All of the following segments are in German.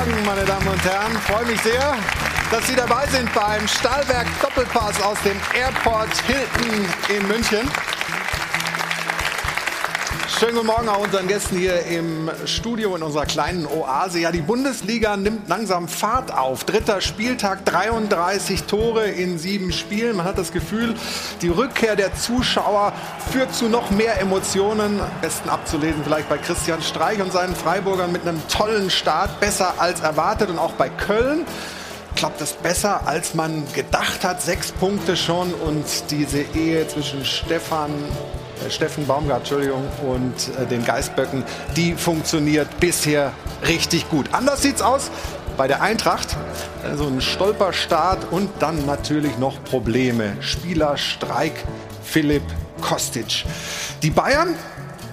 Morgen, meine Damen und Herren. Ich freue mich sehr, dass Sie dabei sind beim Stahlberg Doppelpass aus dem Airport Hilton in München. Schönen guten Morgen auch unseren Gästen hier im Studio in unserer kleinen Oase. Ja, die Bundesliga nimmt langsam Fahrt auf. Dritter Spieltag, 33 Tore in sieben Spielen. Man hat das Gefühl, die Rückkehr der Zuschauer führt zu noch mehr Emotionen. Am besten abzulesen vielleicht bei Christian Streich und seinen Freiburgern mit einem tollen Start. Besser als erwartet und auch bei Köln klappt es besser, als man gedacht hat. Sechs Punkte schon und diese Ehe zwischen Stefan Steffen Baumgart, Entschuldigung, und äh, den Geistböcken, die funktioniert bisher richtig gut. Anders sieht's aus bei der Eintracht. So also ein Stolperstart und dann natürlich noch Probleme. Spielerstreik Philipp Kostic. Die Bayern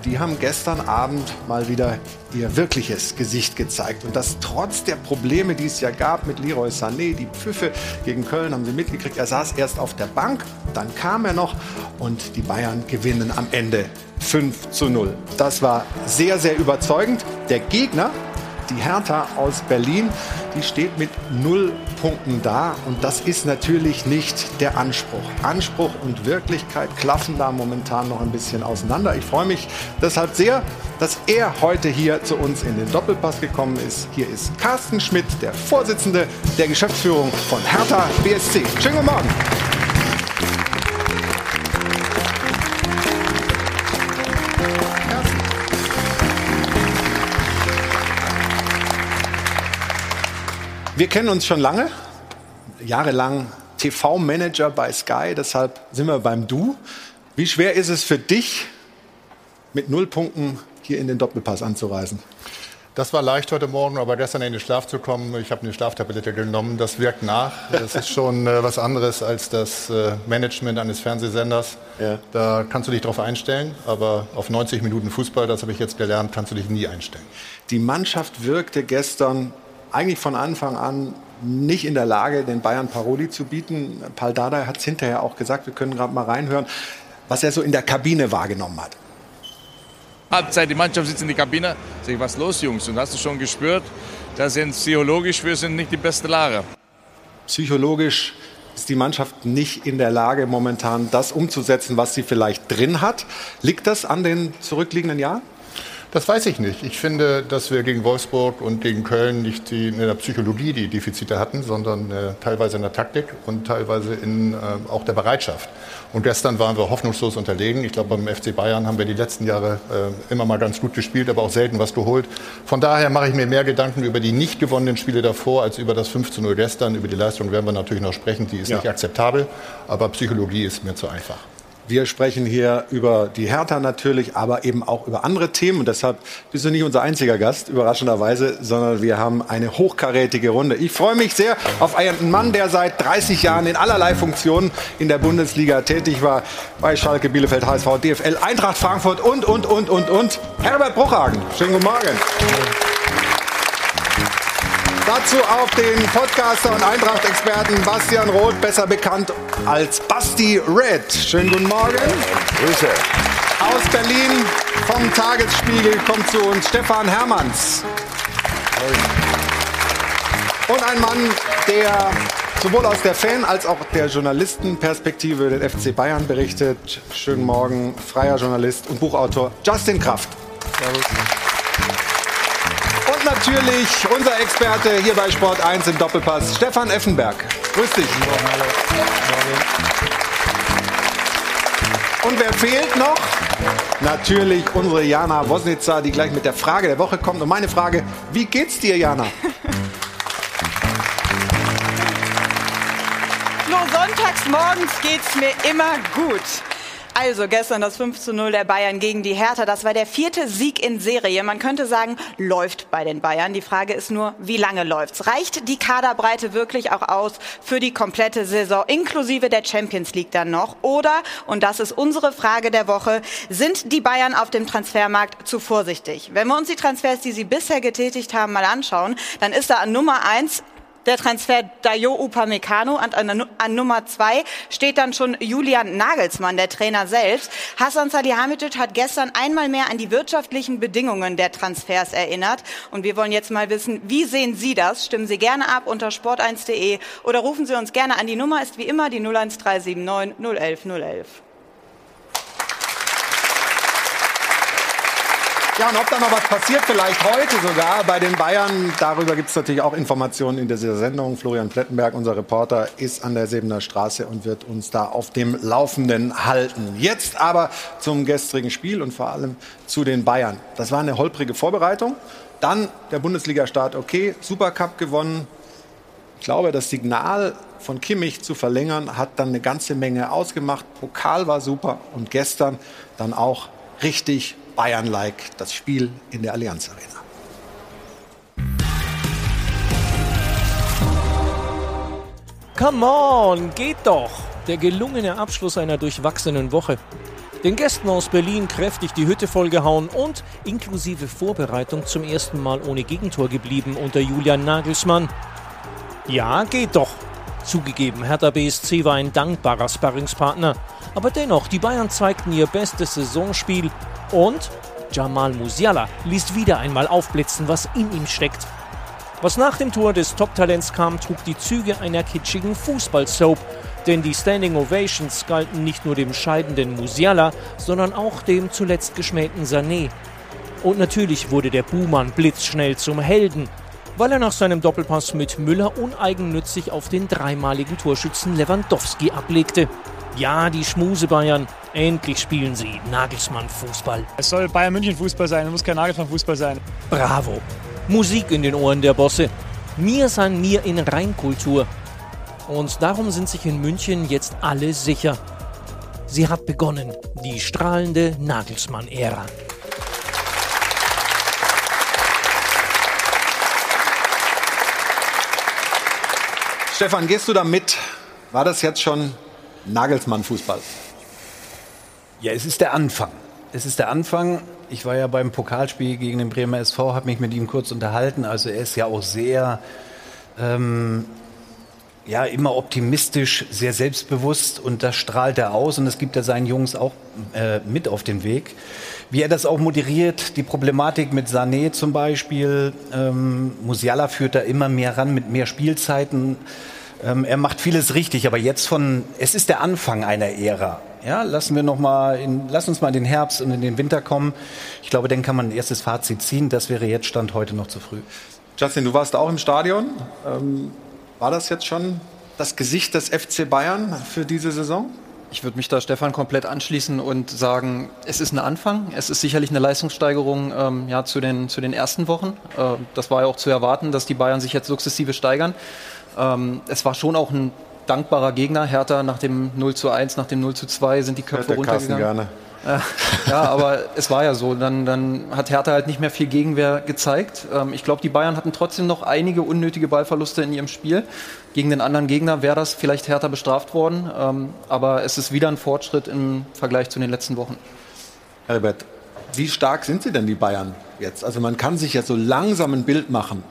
die haben gestern Abend mal wieder ihr wirkliches Gesicht gezeigt. Und das trotz der Probleme, die es ja gab mit Leroy Sané, die Pfiffe gegen Köln haben sie mitgekriegt. Er saß erst auf der Bank, dann kam er noch und die Bayern gewinnen am Ende 5 zu 0. Das war sehr, sehr überzeugend. Der Gegner, die Hertha aus Berlin, die steht mit null Punkten da und das ist natürlich nicht der Anspruch. Anspruch und Wirklichkeit klaffen da momentan noch ein bisschen auseinander. Ich freue mich deshalb sehr, dass er heute hier zu uns in den Doppelpass gekommen ist. Hier ist Carsten Schmidt, der Vorsitzende der Geschäftsführung von Hertha BSC. Schönen guten Morgen. Wir kennen uns schon lange, jahrelang TV-Manager bei Sky, deshalb sind wir beim Du. Wie schwer ist es für dich, mit null Punkten hier in den Doppelpass anzureisen? Das war leicht heute Morgen, aber gestern in den Schlaf zu kommen, ich habe eine Schlaftablette genommen, das wirkt nach. Das ist schon äh, was anderes als das äh, Management eines Fernsehsenders. Ja. Da kannst du dich darauf einstellen, aber auf 90 Minuten Fußball, das habe ich jetzt gelernt, kannst du dich nie einstellen. Die Mannschaft wirkte gestern eigentlich von Anfang an nicht in der Lage, den Bayern Paroli zu bieten. Paul Dardai hat es hinterher auch gesagt, wir können gerade mal reinhören, was er so in der Kabine wahrgenommen hat. Halbzeit, die Mannschaft sitzt in der Kabine, sag ich, was los, Jungs? Und hast du schon gespürt, da sind psychologisch, wir sind nicht die beste Lage. Psychologisch ist die Mannschaft nicht in der Lage, momentan das umzusetzen, was sie vielleicht drin hat. Liegt das an den zurückliegenden Jahren? Das weiß ich nicht. Ich finde, dass wir gegen Wolfsburg und gegen Köln nicht die, in der Psychologie die Defizite hatten, sondern äh, teilweise in der Taktik und teilweise in äh, auch der Bereitschaft. Und gestern waren wir hoffnungslos unterlegen. Ich glaube, beim FC Bayern haben wir die letzten Jahre äh, immer mal ganz gut gespielt, aber auch selten was geholt. Von daher mache ich mir mehr Gedanken über die nicht gewonnenen Spiele davor als über das 5 zu 0 gestern. Über die Leistung werden wir natürlich noch sprechen. Die ist ja. nicht akzeptabel, aber Psychologie ist mir zu einfach. Wir sprechen hier über die Hertha natürlich, aber eben auch über andere Themen. Und deshalb bist du nicht unser einziger Gast, überraschenderweise, sondern wir haben eine hochkarätige Runde. Ich freue mich sehr auf einen Mann, der seit 30 Jahren in allerlei Funktionen in der Bundesliga tätig war. Bei Schalke, Bielefeld, HSV, DFL, Eintracht Frankfurt und, und, und, und, und. Herbert Bruchhagen. Schönen guten Morgen. Dazu auch den Podcaster und Eintracht-Experten Bastian Roth, besser bekannt als Basti Red. Schönen guten Morgen. Grüße. Aus Berlin vom Tagesspiegel kommt zu uns Stefan Hermanns. Und ein Mann, der sowohl aus der Fan- als auch der Journalistenperspektive den FC Bayern berichtet. Schönen Morgen, freier Journalist und Buchautor Justin Kraft. Servus natürlich unser Experte hier bei Sport 1 im Doppelpass, Stefan Effenberg. Grüß dich. Und wer fehlt noch? Natürlich unsere Jana Wosnitzer, die gleich mit der Frage der Woche kommt. Und meine Frage, wie geht's dir, Jana? Nur sonntags morgens geht's mir immer gut. Also gestern das 5 zu 0 der Bayern gegen die Hertha. Das war der vierte Sieg in Serie. Man könnte sagen, läuft bei den Bayern. Die Frage ist nur, wie lange läuft's? Reicht die Kaderbreite wirklich auch aus für die komplette Saison, inklusive der Champions League dann noch? Oder, und das ist unsere Frage der Woche, sind die Bayern auf dem Transfermarkt zu vorsichtig? Wenn wir uns die Transfers, die sie bisher getätigt haben, mal anschauen, dann ist da an Nummer eins der Transfer Dayo Upamecano und an, an Nummer zwei steht dann schon Julian Nagelsmann, der Trainer selbst. Hassan Salihamidzic hat gestern einmal mehr an die wirtschaftlichen Bedingungen der Transfers erinnert und wir wollen jetzt mal wissen, wie sehen Sie das? Stimmen Sie gerne ab unter sport1.de oder rufen Sie uns gerne an. Die Nummer ist wie immer die 01379 011 011. Ja, und ob da noch was passiert, vielleicht heute sogar bei den Bayern, darüber gibt es natürlich auch Informationen in dieser Sendung. Florian Plettenberg, unser Reporter, ist an der Sebener Straße und wird uns da auf dem Laufenden halten. Jetzt aber zum gestrigen Spiel und vor allem zu den Bayern. Das war eine holprige Vorbereitung. Dann der Bundesliga-Start, okay, Supercup gewonnen. Ich glaube, das Signal von Kimmich zu verlängern hat dann eine ganze Menge ausgemacht. Pokal war super und gestern dann auch richtig Bayern-like das Spiel in der Allianz Arena. Come on, geht doch! Der gelungene Abschluss einer durchwachsenen Woche. Den Gästen aus Berlin kräftig die Hütte vollgehauen und inklusive Vorbereitung zum ersten Mal ohne Gegentor geblieben unter Julian Nagelsmann. Ja, geht doch. Zugegeben, Hertha BSC war ein dankbarer Sparringspartner. Aber dennoch, die Bayern zeigten ihr bestes Saisonspiel und Jamal Musiala ließ wieder einmal aufblitzen, was in ihm steckt. Was nach dem Tor des Top-Talents kam, trug die Züge einer kitschigen Fußball-Soap. Denn die Standing Ovations galten nicht nur dem scheidenden Musiala, sondern auch dem zuletzt geschmähten Sané. Und natürlich wurde der Buhmann blitzschnell zum Helden, weil er nach seinem Doppelpass mit Müller uneigennützig auf den dreimaligen Torschützen Lewandowski ablegte. Ja, die Schmuse Bayern. Endlich spielen sie Nagelsmann-Fußball. Es soll Bayern München-Fußball sein, es muss kein Nagelsmann-Fußball sein. Bravo. Musik in den Ohren der Bosse. Mir san mir in Reinkultur. Und darum sind sich in München jetzt alle sicher. Sie hat begonnen, die strahlende Nagelsmann-Ära. Stefan, gehst du da mit? War das jetzt schon Nagelsmann-Fußball? Ja, es ist der Anfang. Es ist der Anfang. Ich war ja beim Pokalspiel gegen den Bremer SV, habe mich mit ihm kurz unterhalten. Also er ist ja auch sehr, ähm, ja, immer optimistisch, sehr selbstbewusst und das strahlt er aus und das gibt er seinen Jungs auch äh, mit auf den Weg. Wie er das auch moderiert, die Problematik mit Sané zum Beispiel. Ähm, Musiala führt da immer mehr ran mit mehr Spielzeiten. Ähm, er macht vieles richtig, aber jetzt von, es ist der Anfang einer Ära. Ja, lassen wir noch mal in, lass uns mal in den Herbst und in den Winter kommen. Ich glaube, dann kann man ein erstes Fazit ziehen. Das wäre jetzt Stand heute noch zu früh. Justin, du warst auch im Stadion. Ähm, war das jetzt schon das Gesicht des FC Bayern für diese Saison? Ich würde mich da Stefan komplett anschließen und sagen, es ist ein Anfang. Es ist sicherlich eine Leistungssteigerung ähm, ja, zu, den, zu den ersten Wochen. Äh, das war ja auch zu erwarten, dass die Bayern sich jetzt sukzessive steigern. Ähm, es war schon auch ein dankbarer Gegner. Hertha nach dem 0 zu 1, nach dem 0 zu 2 sind die Köpfe runtergegangen. Gerne. ja, aber es war ja so. Dann, dann hat Hertha halt nicht mehr viel Gegenwehr gezeigt. Ähm, ich glaube, die Bayern hatten trotzdem noch einige unnötige Ballverluste in ihrem Spiel. Gegen den anderen Gegner wäre das vielleicht härter bestraft worden. Ähm, aber es ist wieder ein Fortschritt im Vergleich zu den letzten Wochen. Herbert, wie stark sind sie denn, die Bayern jetzt? Also man kann sich ja so langsam ein Bild machen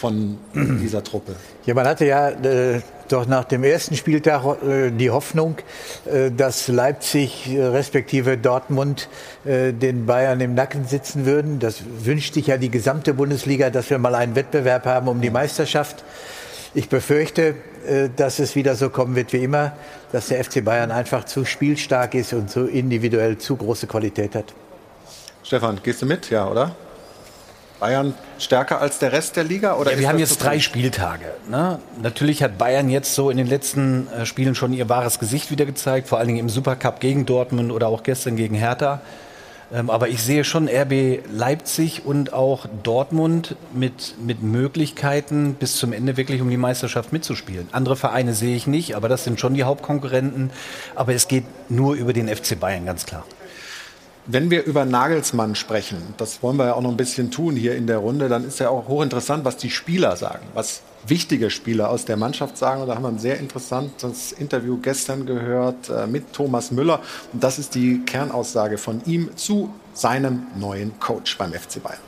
von dieser Truppe? Ja, man hatte ja äh, doch nach dem ersten Spieltag äh, die Hoffnung, äh, dass Leipzig äh, respektive Dortmund den Bayern im Nacken sitzen würden. Das wünscht sich ja die gesamte Bundesliga, dass wir mal einen Wettbewerb haben um die Meisterschaft. Ich befürchte, dass es wieder so kommen wird wie immer, dass der FC Bayern einfach zu spielstark ist und so individuell zu große Qualität hat. Stefan, gehst du mit? Ja, oder? Bayern stärker als der Rest der Liga? Oder ja, wir haben jetzt drei Spieltage. Ne? Natürlich hat Bayern jetzt so in den letzten äh, Spielen schon ihr wahres Gesicht wieder gezeigt, vor allen Dingen im Supercup gegen Dortmund oder auch gestern gegen Hertha. Ähm, aber ich sehe schon RB Leipzig und auch Dortmund mit, mit Möglichkeiten, bis zum Ende wirklich um die Meisterschaft mitzuspielen. Andere Vereine sehe ich nicht, aber das sind schon die Hauptkonkurrenten. Aber es geht nur über den FC Bayern, ganz klar. Wenn wir über Nagelsmann sprechen, das wollen wir ja auch noch ein bisschen tun hier in der Runde, dann ist ja auch hochinteressant, was die Spieler sagen, was wichtige Spieler aus der Mannschaft sagen. Und da haben wir ein sehr interessantes Interview gestern gehört äh, mit Thomas Müller. Und das ist die Kernaussage von ihm zu seinem neuen Coach beim FC Bayern.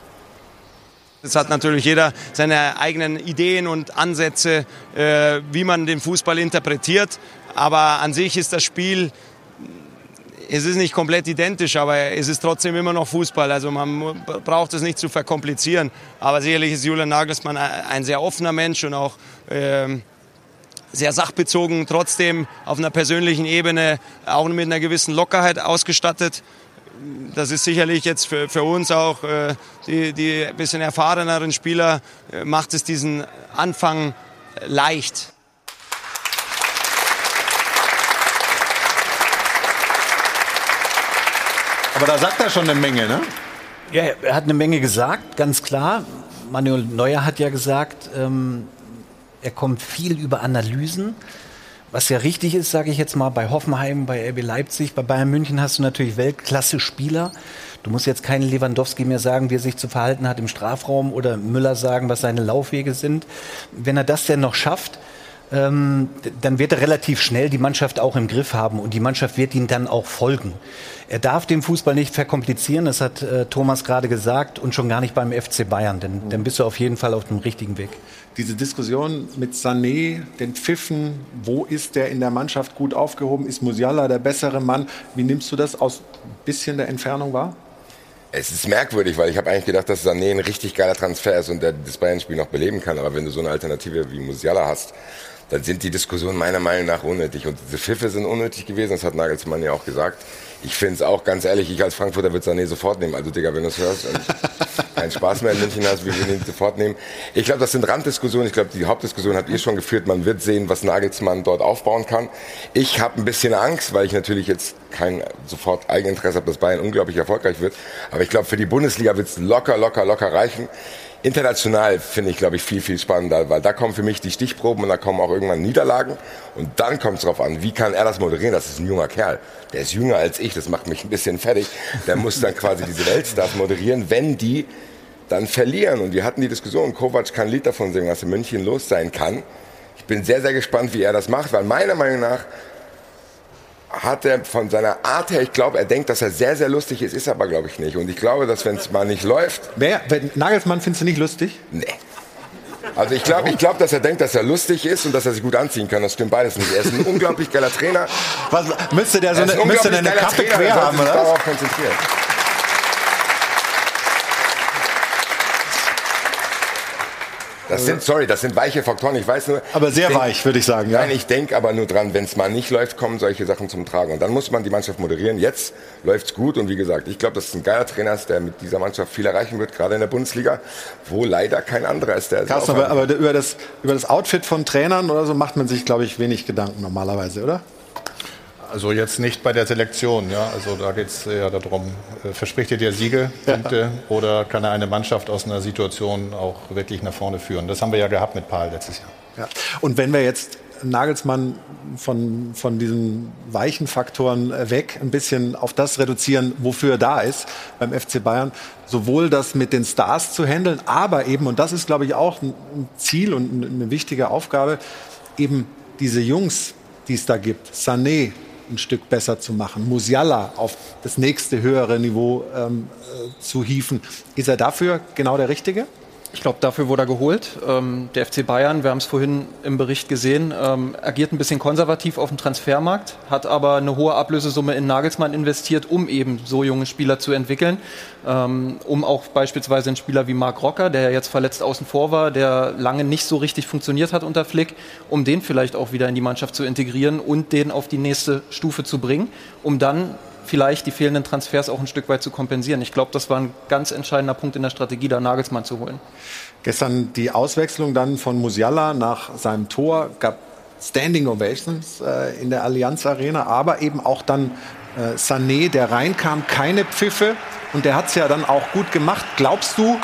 Es hat natürlich jeder seine eigenen Ideen und Ansätze, äh, wie man den Fußball interpretiert. Aber an sich ist das Spiel, es ist nicht komplett identisch, aber es ist trotzdem immer noch Fußball. Also man braucht es nicht zu verkomplizieren. Aber sicherlich ist Julian Nagelsmann ein sehr offener Mensch und auch äh, sehr sachbezogen, trotzdem auf einer persönlichen Ebene auch mit einer gewissen Lockerheit ausgestattet das ist sicherlich jetzt für, für uns auch äh, die, die bisschen erfahreneren Spieler, äh, macht es diesen Anfang leicht. Aber da sagt er schon eine Menge, ne? Ja, er hat eine Menge gesagt, ganz klar. Manuel Neuer hat ja gesagt, ähm, er kommt viel über Analysen. Was ja richtig ist, sage ich jetzt mal, bei Hoffenheim, bei RB Leipzig, bei Bayern München hast du natürlich Weltklasse-Spieler. Du musst jetzt keinen Lewandowski mehr sagen, wie er sich zu verhalten hat im Strafraum oder Müller sagen, was seine Laufwege sind. Wenn er das denn noch schafft, ähm, dann wird er relativ schnell die Mannschaft auch im Griff haben und die Mannschaft wird ihm dann auch folgen. Er darf den Fußball nicht verkomplizieren, das hat äh, Thomas gerade gesagt, und schon gar nicht beim FC Bayern, denn dann bist du auf jeden Fall auf dem richtigen Weg. Diese Diskussion mit Sané, den Pfiffen, wo ist der in der Mannschaft gut aufgehoben, ist Musiala der bessere Mann? Wie nimmst du das aus ein bisschen der Entfernung wahr? Es ist merkwürdig, weil ich habe eigentlich gedacht, dass Sané ein richtig geiler Transfer ist und der das Bayern-Spiel noch beleben kann. Aber wenn du so eine Alternative wie Musiala hast, dann sind die Diskussionen meiner Meinung nach unnötig. Und diese Pfiffe sind unnötig gewesen, das hat Nagelsmann ja auch gesagt. Ich finde es auch ganz ehrlich, ich als Frankfurter würde Sané sofort nehmen. Also Digga, wenn du es hörst und keinen Spaß mehr in München hast, wir würden ihn sofort nehmen. Ich glaube, das sind Randdiskussionen. Ich glaube, die Hauptdiskussion habt ihr schon geführt. Man wird sehen, was Nagelsmann dort aufbauen kann. Ich habe ein bisschen Angst, weil ich natürlich jetzt kein sofort Eigeninteresse habe, dass Bayern unglaublich erfolgreich wird. Aber ich glaube, für die Bundesliga wird es locker, locker, locker reichen. International finde ich, glaube ich, viel, viel spannender, weil da kommen für mich die Stichproben und da kommen auch irgendwann Niederlagen. Und dann kommt es darauf an, wie kann er das moderieren? Das ist ein junger Kerl. Der ist jünger als ich, das macht mich ein bisschen fertig. Der muss dann quasi diese Weltstars moderieren, wenn die dann verlieren. Und wir hatten die Diskussion, Kovac kann ein Lied davon singen, was in München los sein kann. Ich bin sehr, sehr gespannt, wie er das macht, weil meiner Meinung nach hat er von seiner Art her, ich glaube, er denkt, dass er sehr, sehr lustig ist, ist aber, glaube ich, nicht. Und ich glaube, dass wenn es mal nicht läuft. Wer? Nagelsmann findest du nicht lustig? Nee. Also ich glaube, ich glaube, dass er denkt, dass er lustig ist und dass er sich gut anziehen kann. Das stimmt beides nicht. Er ist ein unglaublich geiler Trainer. Was, müsste der so eine, müsste eine Kappe quer haben, oder? darauf konzentriert. Das sind, sorry, das sind weiche Faktoren. Ich weiß nur. Aber sehr denk, weich, würde ich sagen, ja. Nein, ich denke aber nur dran, wenn es mal nicht läuft, kommen solche Sachen zum Tragen. Und dann muss man die Mannschaft moderieren. Jetzt läuft's gut. Und wie gesagt, ich glaube, das ist ein geiler Trainer, der mit dieser Mannschaft viel erreichen wird, gerade in der Bundesliga, wo leider kein anderer ist, der Carsten, aber, aber über, das, über das Outfit von Trainern oder so macht man sich, glaube ich, wenig Gedanken normalerweise, oder? Also jetzt nicht bei der Selektion, ja. Also da geht es ja darum, äh, verspricht er dir Siege, Punkte ja. oder kann er eine Mannschaft aus einer Situation auch wirklich nach vorne führen? Das haben wir ja gehabt mit Paul letztes Jahr. Ja. Und wenn wir jetzt Nagelsmann von, von diesen weichen Faktoren äh, weg ein bisschen auf das reduzieren, wofür er da ist beim FC Bayern. Sowohl das mit den Stars zu handeln, aber eben, und das ist, glaube ich, auch ein Ziel und eine wichtige Aufgabe, eben diese Jungs, die es da gibt, Sané, ein Stück besser zu machen, Musiala auf das nächste höhere Niveau ähm, äh, zu hieven. Ist er dafür genau der Richtige? Ich glaube, dafür wurde er geholt. Ähm, der FC Bayern, wir haben es vorhin im Bericht gesehen, ähm, agiert ein bisschen konservativ auf dem Transfermarkt, hat aber eine hohe Ablösesumme in Nagelsmann investiert, um eben so junge Spieler zu entwickeln. Ähm, um auch beispielsweise einen Spieler wie Marc Rocker, der ja jetzt verletzt außen vor war, der lange nicht so richtig funktioniert hat unter Flick, um den vielleicht auch wieder in die Mannschaft zu integrieren und den auf die nächste Stufe zu bringen, um dann vielleicht die fehlenden Transfers auch ein Stück weit zu kompensieren. Ich glaube, das war ein ganz entscheidender Punkt in der Strategie, da Nagelsmann zu holen. Gestern die Auswechslung dann von Musiala nach seinem Tor gab Standing Ovations äh, in der Allianz Arena, aber eben auch dann äh, Sané, der reinkam, keine Pfiffe und der hat es ja dann auch gut gemacht. Glaubst du,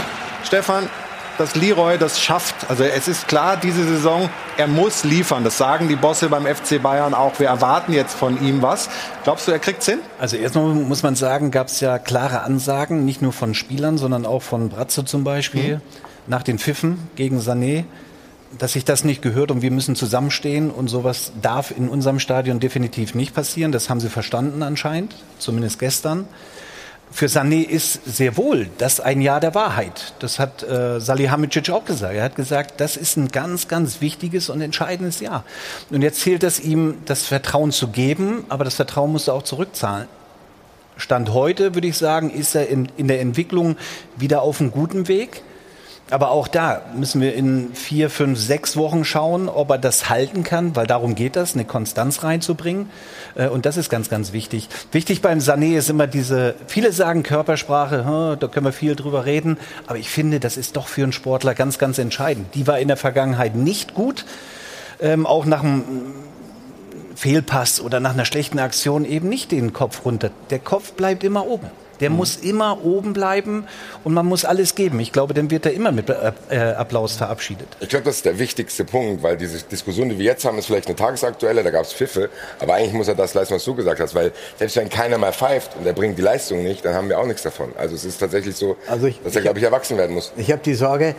Stefan, dass Leroy das schafft. Also es ist klar, diese Saison, er muss liefern. Das sagen die Bosse beim FC Bayern auch. Wir erwarten jetzt von ihm was. Glaubst du, er kriegt hin? Also erstmal muss man sagen, gab es ja klare Ansagen, nicht nur von Spielern, sondern auch von Bratzo zum Beispiel, mhm. nach den Pfiffen gegen Sané, dass sich das nicht gehört und wir müssen zusammenstehen und sowas darf in unserem Stadion definitiv nicht passieren. Das haben sie verstanden anscheinend, zumindest gestern. Für Sané ist sehr wohl das ein Jahr der Wahrheit. Das hat äh, Salihamidzic auch gesagt. Er hat gesagt, das ist ein ganz, ganz wichtiges und entscheidendes Jahr. Und jetzt zählt es ihm, das Vertrauen zu geben, aber das Vertrauen muss er auch zurückzahlen. Stand heute, würde ich sagen, ist er in, in der Entwicklung wieder auf einem guten Weg. Aber auch da müssen wir in vier, fünf, sechs Wochen schauen, ob er das halten kann, weil darum geht das, eine Konstanz reinzubringen. Äh, und das ist ganz, ganz wichtig. Wichtig beim Sané ist immer diese, viele sagen Körpersprache, da können wir viel drüber reden. Aber ich finde, das ist doch für einen Sportler ganz, ganz entscheidend. Die war in der Vergangenheit nicht gut. Ähm, auch nach einem Fehlpass oder nach einer schlechten Aktion eben nicht den Kopf runter. Der Kopf bleibt immer oben. Der mhm. muss immer oben bleiben und man muss alles geben. Ich glaube, dann wird er immer mit äh, Applaus verabschiedet. Ich glaube, das ist der wichtigste Punkt, weil diese Diskussion, die wir jetzt haben, ist vielleicht eine tagesaktuelle, da gab es Pfiffe, aber eigentlich muss er das leisten, was du gesagt hast, weil selbst wenn keiner mal pfeift und er bringt die Leistung nicht, dann haben wir auch nichts davon. Also es ist tatsächlich so, also ich, dass er, glaube ich, erwachsen werden muss. Ich habe die Sorge,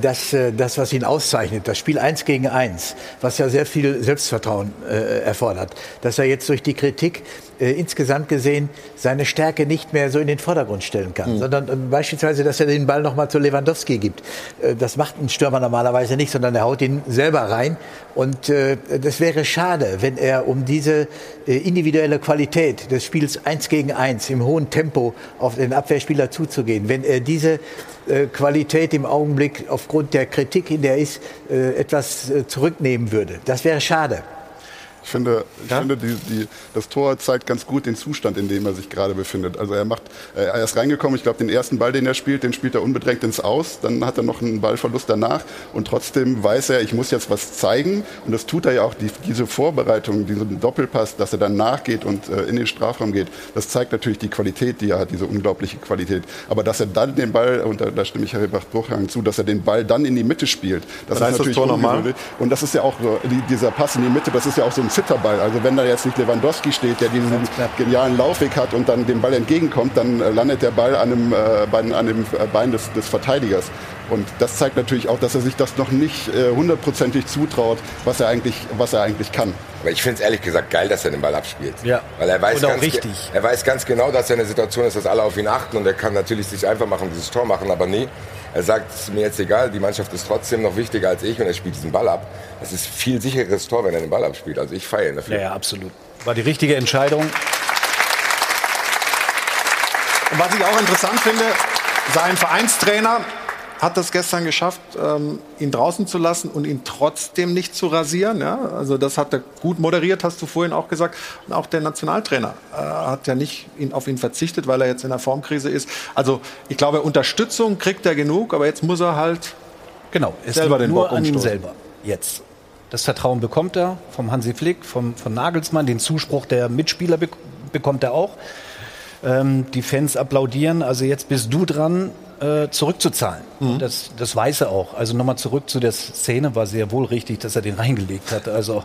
dass äh, das, was ihn auszeichnet, das Spiel eins gegen eins, was ja sehr viel Selbstvertrauen äh, erfordert, dass er jetzt durch die Kritik äh, insgesamt gesehen seine Stärke nicht mehr so in den Vordergrund stellen kann, mhm. sondern äh, beispielsweise, dass er den Ball noch mal zu Lewandowski gibt. Äh, das macht ein Stürmer normalerweise nicht, sondern er haut ihn selber rein. Und äh, das wäre schade, wenn er um diese äh, individuelle Qualität des Spiels eins gegen eins im hohen Tempo auf den Abwehrspieler zuzugehen, wenn er diese äh, Qualität im Augenblick aufgrund der Kritik, in der er ist, etwas zurücknehmen würde. Das wäre schade. Ich finde, ich ja? finde die, die, das Tor zeigt ganz gut den Zustand, in dem er sich gerade befindet. Also er macht, er ist reingekommen, ich glaube, den ersten Ball, den er spielt, den spielt er unbedrängt ins Aus. Dann hat er noch einen Ballverlust danach und trotzdem weiß er, ich muss jetzt was zeigen. Und das tut er ja auch, die, diese Vorbereitung, diesen Doppelpass, dass er dann nachgeht und äh, in den Strafraum geht. Das zeigt natürlich die Qualität, die er hat, diese unglaubliche Qualität. Aber dass er dann den Ball, und da, da stimme ich Herr Bruchhang zu, dass er den Ball dann in die Mitte spielt, das Was ist natürlich das Tor nochmal? Und das ist ja auch so, die, dieser Pass in die Mitte, das ist ja auch so ein Zitterball. Also wenn da jetzt nicht Lewandowski steht, der diesen genialen Laufweg hat und dann dem Ball entgegenkommt, dann landet der Ball an dem, äh, Bein, an dem äh, Bein des, des Verteidigers. Und das zeigt natürlich auch, dass er sich das noch nicht äh, hundertprozentig zutraut, was er eigentlich, was er eigentlich kann. Aber ich finde es ehrlich gesagt geil, dass er den Ball abspielt. Ja. Weil er weiß, ganz, richtig. er weiß ganz genau, dass er in der Situation ist, dass alle auf ihn achten und er kann natürlich sich einfach machen, dieses Tor machen, aber nee. Er sagt, es ist mir jetzt egal, die Mannschaft ist trotzdem noch wichtiger als ich und er spielt diesen Ball ab. Es ist viel sicheres Tor, wenn er den Ball abspielt. Also ich feiere ihn dafür. Ja, ja, absolut. War die richtige Entscheidung. Und was ich auch interessant finde, sein Vereinstrainer hat das gestern geschafft, ähm, ihn draußen zu lassen und ihn trotzdem nicht zu rasieren. Ja? Also das hat er gut moderiert, hast du vorhin auch gesagt. Und auch der Nationaltrainer äh, hat ja nicht ihn, auf ihn verzichtet, weil er jetzt in der Formkrise ist. Also ich glaube, Unterstützung kriegt er genug, aber jetzt muss er halt genau, es selber den nur Bock an ihm selber jetzt. Das Vertrauen bekommt er vom Hansi Flick, vom, von Nagelsmann, den Zuspruch der Mitspieler be bekommt er auch. Ähm, die Fans applaudieren. Also jetzt bist du dran äh, zurückzuzahlen. Mhm. Das, das weiß er auch. Also nochmal zurück zu der Szene, war sehr wohl richtig, dass er den reingelegt hat. Also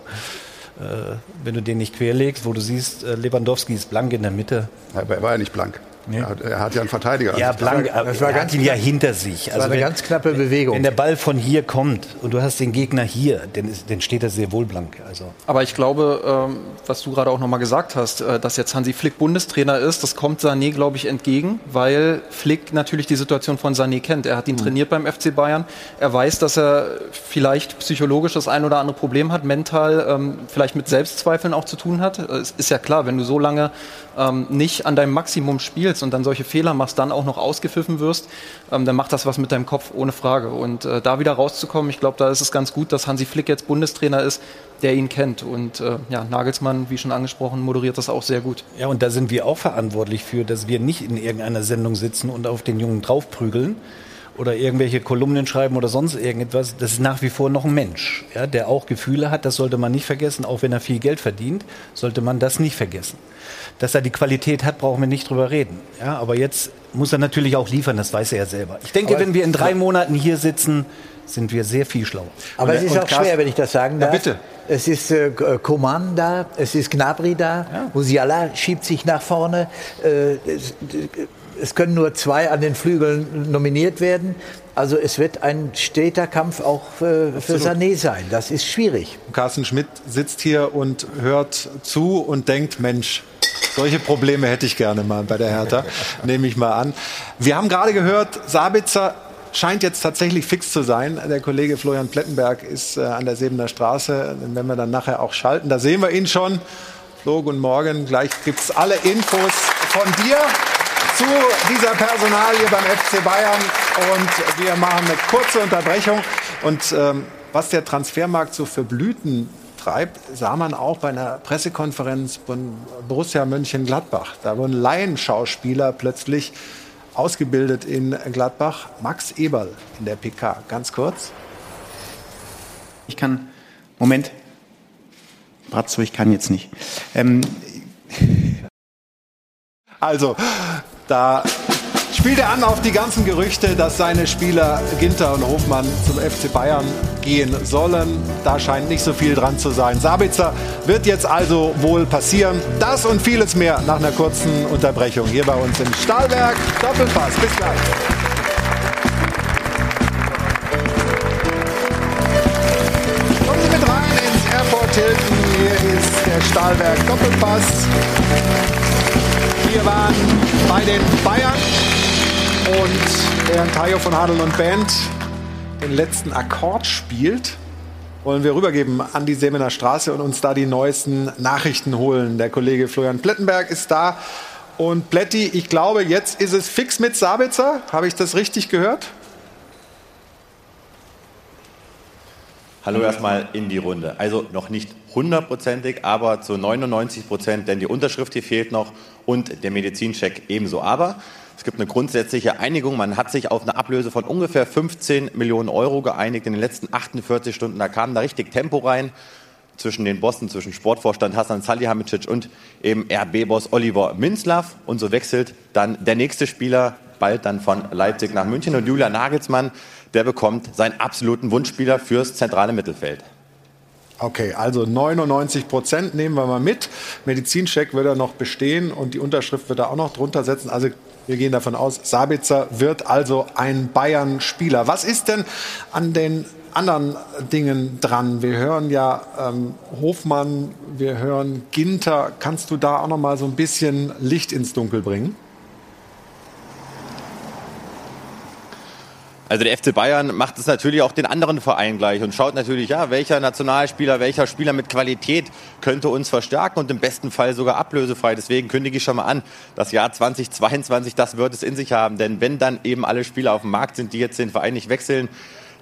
äh, wenn du den nicht querlegst, wo du siehst, äh, Lewandowski ist blank in der Mitte. Aber er war ja nicht blank. Nee. Er, hat, er, hat, ja einen Verteidiger. Ja, Blank, das war, er ganz hat ihn ja hinter sich. Das also war eine wenn, ganz knappe Bewegung. Wenn der Ball von hier kommt und du hast den Gegner hier, dann, ist, dann steht er sehr wohl blank. Also. Aber ich glaube, ähm, was du gerade auch nochmal gesagt hast, äh, dass jetzt Hansi Flick Bundestrainer ist, das kommt Sané, glaube ich, entgegen, weil Flick natürlich die Situation von Sané kennt. Er hat ihn mhm. trainiert beim FC Bayern. Er weiß, dass er vielleicht psychologisch das ein oder andere Problem hat, mental ähm, vielleicht mit Selbstzweifeln auch zu tun hat. Es ist ja klar, wenn du so lange ähm, nicht an deinem Maximum spielst und dann solche Fehler machst, dann auch noch ausgepfiffen wirst, ähm, dann macht das was mit deinem Kopf, ohne Frage. Und äh, da wieder rauszukommen, ich glaube, da ist es ganz gut, dass Hansi Flick jetzt Bundestrainer ist, der ihn kennt. Und äh, ja, Nagelsmann, wie schon angesprochen, moderiert das auch sehr gut. Ja, und da sind wir auch verantwortlich für, dass wir nicht in irgendeiner Sendung sitzen und auf den Jungen draufprügeln oder irgendwelche Kolumnen schreiben oder sonst irgendetwas, das ist nach wie vor noch ein Mensch, ja, der auch Gefühle hat, das sollte man nicht vergessen, auch wenn er viel Geld verdient, sollte man das nicht vergessen. Dass er die Qualität hat, brauchen wir nicht drüber reden. Ja, aber jetzt muss er natürlich auch liefern, das weiß er ja selber. Ich denke, aber wenn wir in drei Monaten hier sitzen, sind wir sehr viel schlau. Aber und, es ist auch schwer, wenn ich das sagen darf. Ja, bitte. Es ist äh, Coman da, es ist Gnabry da, ja. Musiala schiebt sich nach vorne. Äh, es, können nur zwei an den Flügeln nominiert werden. Also es wird ein steter Kampf auch äh, für Sané sein. Das ist schwierig. Carsten Schmidt sitzt hier und hört zu und denkt, Mensch, Solche Probleme hätte ich gerne mal bei der Hertha, nehme ich mal an. Wir haben gerade gehört, Sabitzer scheint jetzt tatsächlich fix zu sein. Der Kollege Florian Plettenberg ist äh, an der Sebener Straße. Den werden wir dann nachher auch schalten. Da sehen wir ihn schon. Flo, guten Morgen. Gleich gibt es alle Infos von dir zu dieser Personalie beim FC Bayern. Und wir machen eine kurze Unterbrechung. Und ähm, was der Transfermarkt so für Blüten treibt, sah man auch bei einer Pressekonferenz von Borussia Mönchengladbach. Da wurden Laienschauspieler plötzlich ausgebildet in Gladbach. Max Eberl in der PK. Ganz kurz. Ich kann, Moment, Bratzo, ich kann jetzt nicht. Ähm, also, da spielt er an auf die ganzen Gerüchte, dass seine Spieler Ginter und Hofmann zum FC Bayern gehen sollen. Da scheint nicht so viel dran zu sein. Sabitzer wird jetzt also wohl passieren. Das und vieles mehr nach einer kurzen Unterbrechung hier bei uns im Stahlwerk. Doppelpass. Bis gleich. Kommen Sie mit rein ins Airport Hilton. Hier ist der Stahlwerk Doppelpass. Wir waren bei den Bayern und während Tayo von Hadel und Band den letzten Akkord spielt, wollen wir rübergeben an die Semener Straße und uns da die neuesten Nachrichten holen. Der Kollege Florian Plettenberg ist da. Und Plätti, ich glaube, jetzt ist es fix mit Sabitzer. Habe ich das richtig gehört? Hallo erstmal in die Runde. Also noch nicht hundertprozentig, aber zu 99 Prozent, denn die Unterschrift hier fehlt noch und der Medizincheck ebenso. Aber es gibt eine grundsätzliche Einigung. Man hat sich auf eine Ablöse von ungefähr 15 Millionen Euro geeinigt in den letzten 48 Stunden. Da kam da richtig Tempo rein zwischen den Bossen, zwischen Sportvorstand Hassan Salihamidzic und eben RB-Boss Oliver Minzlaff. Und so wechselt dann der nächste Spieler bald dann von Leipzig nach München. Und Julian Nagelsmann, der bekommt seinen absoluten Wunschspieler fürs zentrale Mittelfeld. Okay, also 99 Prozent nehmen wir mal mit. Medizincheck wird er noch bestehen und die Unterschrift wird er auch noch drunter setzen. Also wir gehen davon aus, Sabitzer wird also ein Bayern-Spieler. Was ist denn an den anderen Dingen dran? Wir hören ja ähm, Hofmann, wir hören Ginter. Kannst du da auch noch mal so ein bisschen Licht ins Dunkel bringen? Also der FC Bayern macht es natürlich auch den anderen Vereinen gleich und schaut natürlich, ja, welcher Nationalspieler, welcher Spieler mit Qualität könnte uns verstärken und im besten Fall sogar ablösefrei. Deswegen kündige ich schon mal an, das Jahr 2022, das wird es in sich haben. Denn wenn dann eben alle Spieler auf dem Markt sind, die jetzt den Verein nicht wechseln,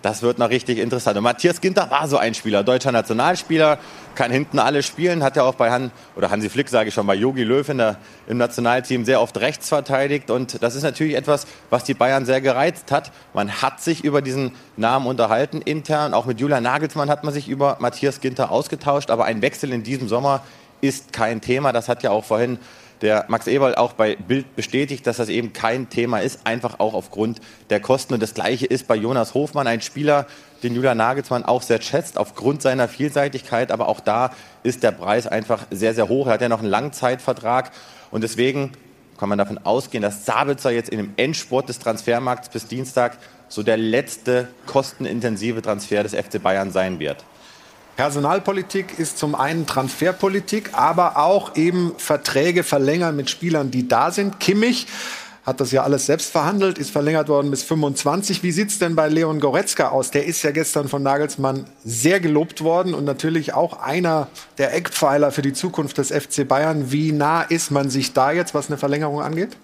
das wird noch richtig interessant. Und Matthias Ginter war so ein Spieler, deutscher Nationalspieler, kann hinten alles spielen, hat ja auch bei Han, oder Hansi Flick, sage ich schon, bei Jogi Löw in der, im Nationalteam sehr oft rechts verteidigt. Und das ist natürlich etwas, was die Bayern sehr gereizt hat. Man hat sich über diesen Namen unterhalten intern. Auch mit Julian Nagelsmann hat man sich über Matthias Ginter ausgetauscht. Aber ein Wechsel in diesem Sommer ist kein Thema. Das hat ja auch vorhin der Max Eberl auch bei Bild bestätigt, dass das eben kein Thema ist, einfach auch aufgrund der Kosten. Und das Gleiche ist bei Jonas Hofmann, ein Spieler, den Julian Nagelsmann auch sehr schätzt, aufgrund seiner Vielseitigkeit. Aber auch da ist der Preis einfach sehr, sehr hoch. Er hat ja noch einen Langzeitvertrag. Und deswegen kann man davon ausgehen, dass Sabitzer jetzt in dem Endsport des Transfermarkts bis Dienstag so der letzte kostenintensive Transfer des FC Bayern sein wird. Personalpolitik ist zum einen Transferpolitik, aber auch eben Verträge verlängern mit Spielern, die da sind. Kimmich hat das ja alles selbst verhandelt, ist verlängert worden bis 25. Wie sieht es denn bei Leon Goretzka aus? Der ist ja gestern von Nagelsmann sehr gelobt worden und natürlich auch einer der Eckpfeiler für die Zukunft des FC Bayern. Wie nah ist man sich da jetzt, was eine Verlängerung angeht?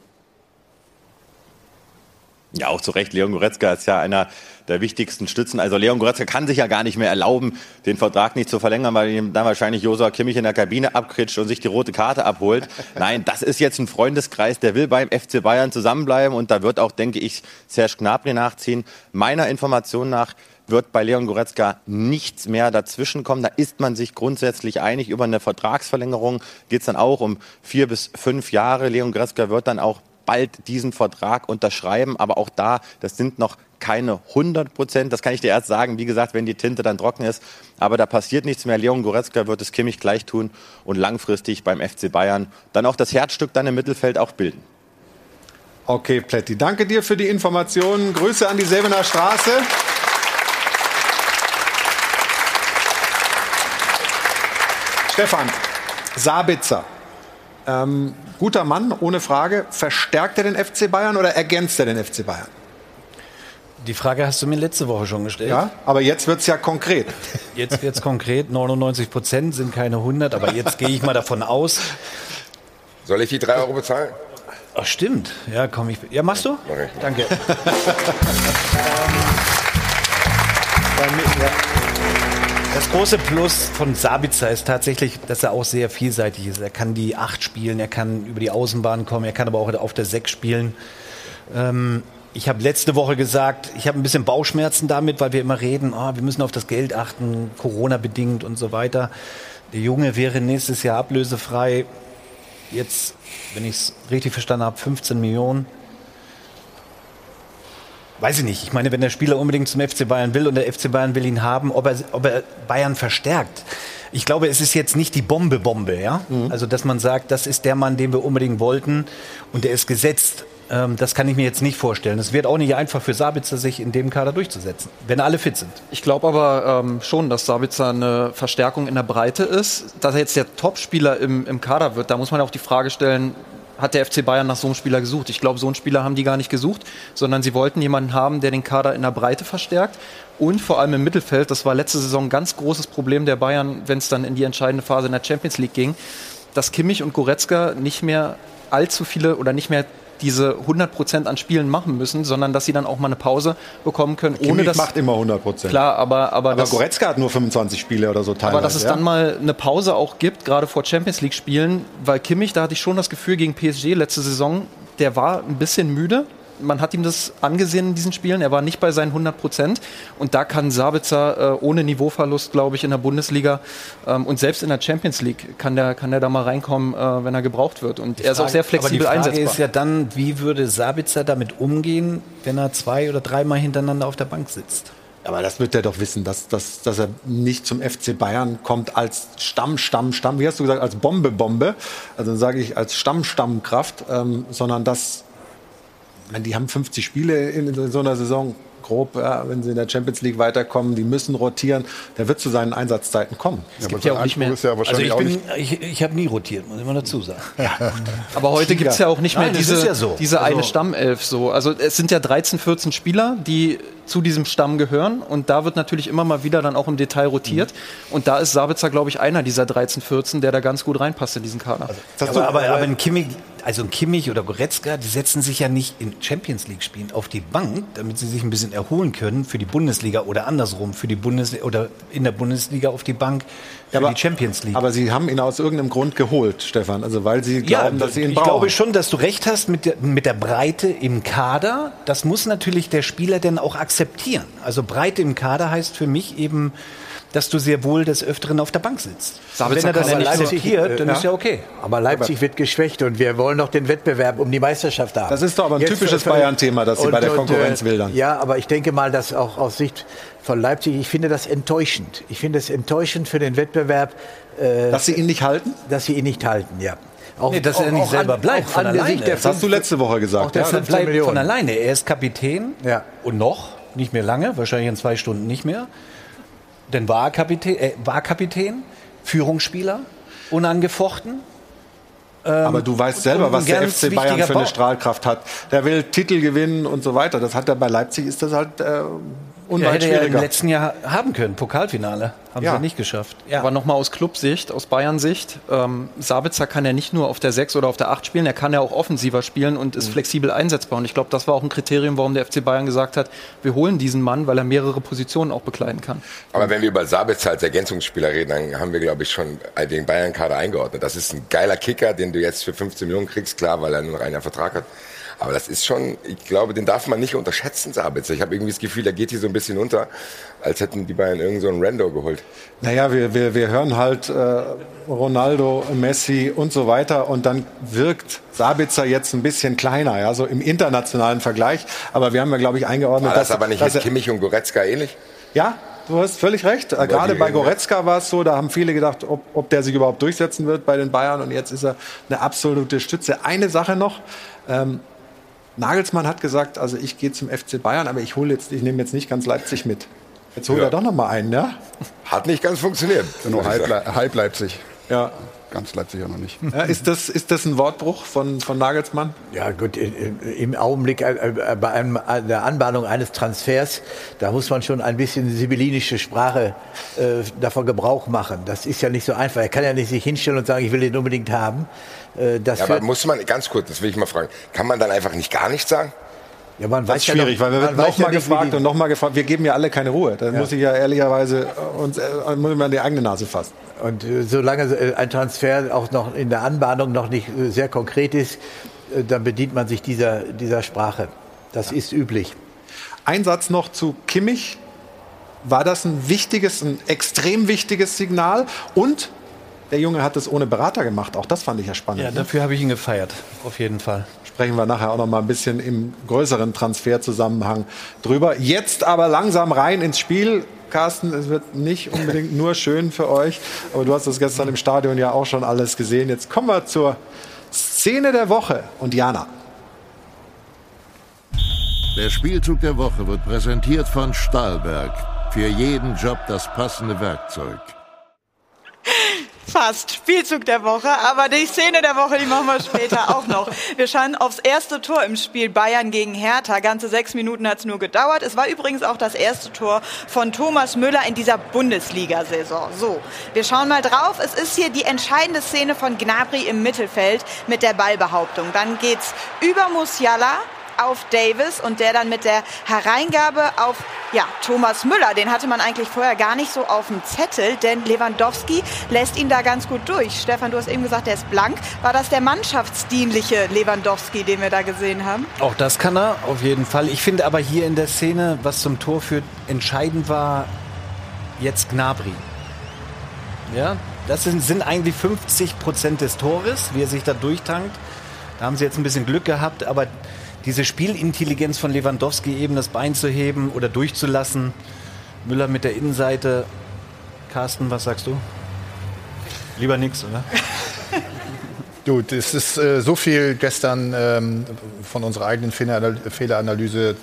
Ja, auch zu Recht. Leon Goretzka ist ja einer der wichtigsten Stützen. Also Leon Goretzka kann sich ja gar nicht mehr erlauben, den Vertrag nicht zu verlängern, weil ihm dann wahrscheinlich Josua Kimmich in der Kabine abkritscht und sich die rote Karte abholt. Nein, das ist jetzt ein Freundeskreis, der will beim FC Bayern zusammenbleiben und da wird auch, denke ich, Serge Gnabry nachziehen. Meiner Information nach wird bei Leon Goretzka nichts mehr dazwischen kommen. Da ist man sich grundsätzlich einig. Über eine Vertragsverlängerung geht es dann auch um vier bis fünf Jahre. Leon Goretzka wird dann auch bald diesen Vertrag unterschreiben. Aber auch da, das sind noch keine 100 Prozent. Das kann ich dir erst sagen, wie gesagt, wenn die Tinte dann trocken ist. Aber da passiert nichts mehr. Leon Goretzka wird es Kimmich gleich tun und langfristig beim FC Bayern dann auch das Herzstück dann im Mittelfeld auch bilden. Okay, Pletti, danke dir für die Informationen. Grüße an die Sevener Straße. Stefan, Sabitzer Ähm, guter Mann, ohne Frage. Verstärkt er den FC Bayern oder ergänzt er den FC Bayern? Die Frage hast du mir letzte Woche schon gestellt. Ja, aber jetzt wird es ja konkret. Jetzt wird es konkret. 99 Prozent sind keine 100, aber jetzt gehe ich mal davon aus. Soll ich die 3 Euro bezahlen? Ach, stimmt. Ja, komm ich. Ja, machst du? Mach ich. Danke. Das große Plus von Sabitzer ist tatsächlich, dass er auch sehr vielseitig ist. Er kann die Acht spielen, er kann über die Außenbahn kommen, er kann aber auch auf der Sechs spielen. Ähm, ich habe letzte Woche gesagt, ich habe ein bisschen Bauchschmerzen damit, weil wir immer reden, oh, wir müssen auf das Geld achten, Corona bedingt und so weiter. Der Junge wäre nächstes Jahr ablösefrei. Jetzt, wenn ich es richtig verstanden habe, 15 Millionen. Weiß ich nicht. Ich meine, wenn der Spieler unbedingt zum FC Bayern will und der FC Bayern will ihn haben, ob er, ob er Bayern verstärkt. Ich glaube, es ist jetzt nicht die Bombe-Bombe, ja? Also, dass man sagt, das ist der Mann, den wir unbedingt wollten und der ist gesetzt. Ähm, das kann ich mir jetzt nicht vorstellen. Es wird auch nicht einfach für Sabitzer, sich in dem Kader durchzusetzen, wenn alle fit sind. Ich glaube aber ähm, schon, dass Sabitzer eine Verstärkung in der Breite ist. Dass er jetzt der Topspieler im, im Kader wird, da muss man auch die Frage stellen, hat der FC Bayern nach so einem Spieler gesucht? Ich glaube, so einen Spieler haben die gar nicht gesucht, sondern sie wollten jemanden haben, der den Kader in der Breite verstärkt und vor allem im Mittelfeld. Das war letzte Saison ein ganz großes Problem der Bayern, wenn es dann in die entscheidende Phase in der Champions League ging, dass Kimmich und Goretzka nicht mehr allzu viele oder nicht mehr diese 100% an Spielen machen müssen, sondern dass sie dann auch mal eine Pause bekommen können, ohne dass macht immer 100 Prozent. Klar, aber aber, Aber das, Goretzka hat nur 25 Spiele oder so teilweise. aber dass es ja? dann mal eine Pause auch gibt, gerade vor Champions League Spielen, weil Kimmich, da hatte ich schon das Gefühl gegen PSG letzte Saison, der war ein bisschen müde. Man hat ihm das angesehen in diesen Spielen. Er war nicht bei seinen 100 Prozent. Und da kann Sabitzer äh, ohne Niveauverlust, glaube ich, in der Bundesliga ähm, und selbst in der Champions League kann der, kann der da mal reinkommen, äh, wenn er gebraucht wird. Und er ist auch sehr flexibel Aber die Frage einsetzbar. ist ja dann, wie würde Sabitzer damit umgehen, wenn er zwei oder dreimal hintereinander auf der Bank sitzt? Aber das wird er doch wissen, dass, dass, dass er nicht zum FC Bayern kommt als Stamm, Stamm, Stamm, wie hast du gesagt, als Bombe, Bombe, also sage ich als Stamm, Stammkraft, ähm, sondern dass, die haben 50 Spiele in, in so einer Saison, grob, ja, wenn sie in der Champions League weiterkommen, die müssen rotieren, der wird zu seinen Einsatzzeiten kommen. Ja, aber sein Anspruch ist ja Also ich, auch bin, nicht. ich, ich habe nie rotiert, muss ich mal dazu sagen. Aber heute gibt es ja auch nicht mehr Nein, diese, ja so. diese Also- eine Stammelf. So. Also es sind ja 13, 14 Spieler, die zu diesem Stamm gehören. Und da wird natürlich immer mal wieder dann auch im Detail rotiert. Mhm. Und da ist Sabitzer, glaube ich, einer dieser 13, 14, der da ganz gut reinpasst in diesen Kader. Also, aber, aber, aber ein Kimmich, also ein Kimmich oder Goretzka, die setzen sich ja nicht in Champions League Spielen auf die Bank, damit sie sich ein bisschen erholen können für die Bundesliga oder andersrum für die Bundesliga oder in der Bundesliga auf die Bank für aber, die Champions League. Aber sie haben ihn aus irgendeinem Grund geholt, Stefan, also weil sie glauben, dass sie ihn ich brauchen. glaube schon, dass du recht hast mit der, mit der Breite im Kader. Das muss natürlich der Spieler dann auch akzeptieren. Also Breite im Kader heißt für mich eben, dass du sehr wohl des Öfteren auf der Bank sitzt. Sabitzer Wenn er das nicht akzeptiert, dann Ja. ist ja okay. Aber Leipzig wird geschwächt und wir wollen noch den Wettbewerb um die Meisterschaft haben. Das ist doch aber ein Jetzt typisches Bayern-Thema, dass sie bei der Konkurrenz äh, wildern. Ja, aber ich denke mal, dass auch aus Sicht von Leipzig, ich finde das enttäuschend. Ich finde es enttäuschend für den Wettbewerb. Äh, Dass sie ihn nicht halten? Dass sie ihn nicht halten, ja. Auch, Nee, dass er nicht selber bleibt, auch von an alleine. Das hast du letzte Woche Auch gesagt. der Ja, Er 15 bleibt Millionen. von alleine. Er ist Kapitän Ja. und noch, nicht mehr lange, wahrscheinlich in zwei Stunden nicht mehr. Denn war Kapitän, äh, war Kapitän, Führungsspieler, unangefochten. Aber du weißt selber, was der FC Bayern für eine Strahlkraft hat. Der will Titel gewinnen und so weiter. Das hat er bei Leipzig, ist das halt äh, Er unweit hätte ja im schwieriger. letzten Jahr haben können, Pokalfinale. Haben Ja. sie nicht geschafft. Aber nochmal aus Clubsicht, aus Bayern-Sicht, ähm, Sabitzer kann ja nicht nur auf der 6 oder auf der 8 spielen, er kann ja auch offensiver spielen und Mhm. ist flexibel einsetzbar. Und ich glaube, das war auch ein Kriterium, warum der FC Bayern gesagt hat, wir holen diesen Mann, weil er mehrere Positionen auch bekleiden kann. Aber wenn wir über Sabitzer als Ergänzungsspieler reden, dann haben wir, glaube ich, schon den Bayern-Kader eingeordnet. Das ist ein geiler Kicker, den du jetzt für 15 Millionen kriegst, klar, weil er nur noch einen Vertrag hat. Aber das ist schon, ich glaube, den darf man nicht unterschätzen, Sabitzer. Ich habe irgendwie das Gefühl, der geht hier so ein bisschen unter, als hätten die Bayern irgend so einen Rando geholt. Naja, wir, wir, wir hören halt äh, Ronaldo, Messi und so weiter und dann wirkt Sabitzer jetzt ein bisschen kleiner, ja, so im internationalen Vergleich. Aber wir haben ja, glaube ich, eingeordnet, War das dass, aber nicht dass mit Kimmich und Goretzka ähnlich? Ja, du hast völlig recht. Äh, Gerade bei. Goretzka war es so, da haben viele gedacht, ob, ob der sich überhaupt durchsetzen wird bei den Bayern. Und jetzt ist er eine absolute Stütze. Eine Sache noch. Ähm, Nagelsmann hat gesagt, also ich gehe zum FC Bayern, aber ich hole jetzt, ich nehme jetzt nicht ganz Leipzig mit. Jetzt holt Ja. er doch noch mal einen, ja? Hat nicht ganz funktioniert. Nur halb, halb Leipzig. Ja. Ganz Leipzig ja noch nicht. Ja, ist, das, ist das ein Wortbruch von, von Nagelsmann? Ja gut, im Augenblick äh, äh, bei einem, äh, der Anbahnung eines Transfers, da muss man schon ein bisschen sibyllinische Sprache äh, davon Gebrauch machen. Das ist ja nicht so einfach. Er kann ja nicht sich hinstellen und sagen, ich will den unbedingt haben. Äh, ja, aber muss man, ganz kurz, das will ich mal fragen, kann man dann einfach nicht gar nichts sagen? Ja, man das weiß ist schwierig, ja noch, weil wir werden nochmal ja gefragt und nochmal gefragt. Wir geben ja alle keine Ruhe. Da ja. muss ich ja ehrlicherweise uns, äh, muss man die eigene Nase fassen. Und äh, solange äh, ein Transfer auch noch in der Anbahnung noch nicht äh, sehr konkret ist, äh, dann bedient man sich dieser, dieser Sprache. Das ist üblich. Ein Satz noch zu Kimmich. War das ein wichtiges, ein extrem wichtiges Signal? Und der Junge hat es ohne Berater gemacht. Auch das fand ich ja spannend. Ja, ne? dafür habe ich ihn gefeiert. Auf jeden Fall sprechen wir nachher auch noch mal ein bisschen im größeren Transferzusammenhang drüber. Jetzt aber langsam rein ins Spiel. Carsten, es wird nicht unbedingt nur schön für euch, aber du hast das gestern im Stadion ja auch schon alles gesehen. Jetzt kommen wir zur Szene der Woche und Jana. Der Spielzug der Woche wird präsentiert von Stahlberg. Für jeden Job das passende Werkzeug. Fast. Spielzug der Woche. Aber die Szene der Woche, die machen wir später auch noch. Wir schauen aufs erste Tor im Spiel Bayern gegen Hertha. Ganze sechs Minuten hat es nur gedauert. Es war übrigens auch das erste Tor von Thomas Müller in dieser Bundesliga-Saison. So, wir schauen mal drauf. Es ist hier die entscheidende Szene von Gnabry im Mittelfeld mit der Ballbehauptung. Dann geht's über Musiala auf Davis und der dann mit der Hereingabe auf ja, Thomas Müller. Den hatte man eigentlich vorher gar nicht so auf dem Zettel, denn Lewandowski lässt ihn da ganz gut durch. Stefan, du hast eben gesagt, der ist blank. War das der mannschaftsdienliche Lewandowski, den wir da gesehen haben? Auch das kann er, auf jeden Fall. Ich finde aber hier in der Szene, was zum Tor führt, entscheidend war jetzt Gnabry. Ja, das sind, sind eigentlich 50 Prozent des Tores, wie er sich da durchtankt. Da haben sie jetzt ein bisschen Glück gehabt, aber diese Spielintelligenz von Lewandowski eben das Bein zu heben oder durchzulassen. Müller mit der Innenseite. Carsten, was sagst du? Lieber nichts, oder? Du, es ist äh, so viel gestern ähm, von unserer eigenen Fehleranalyse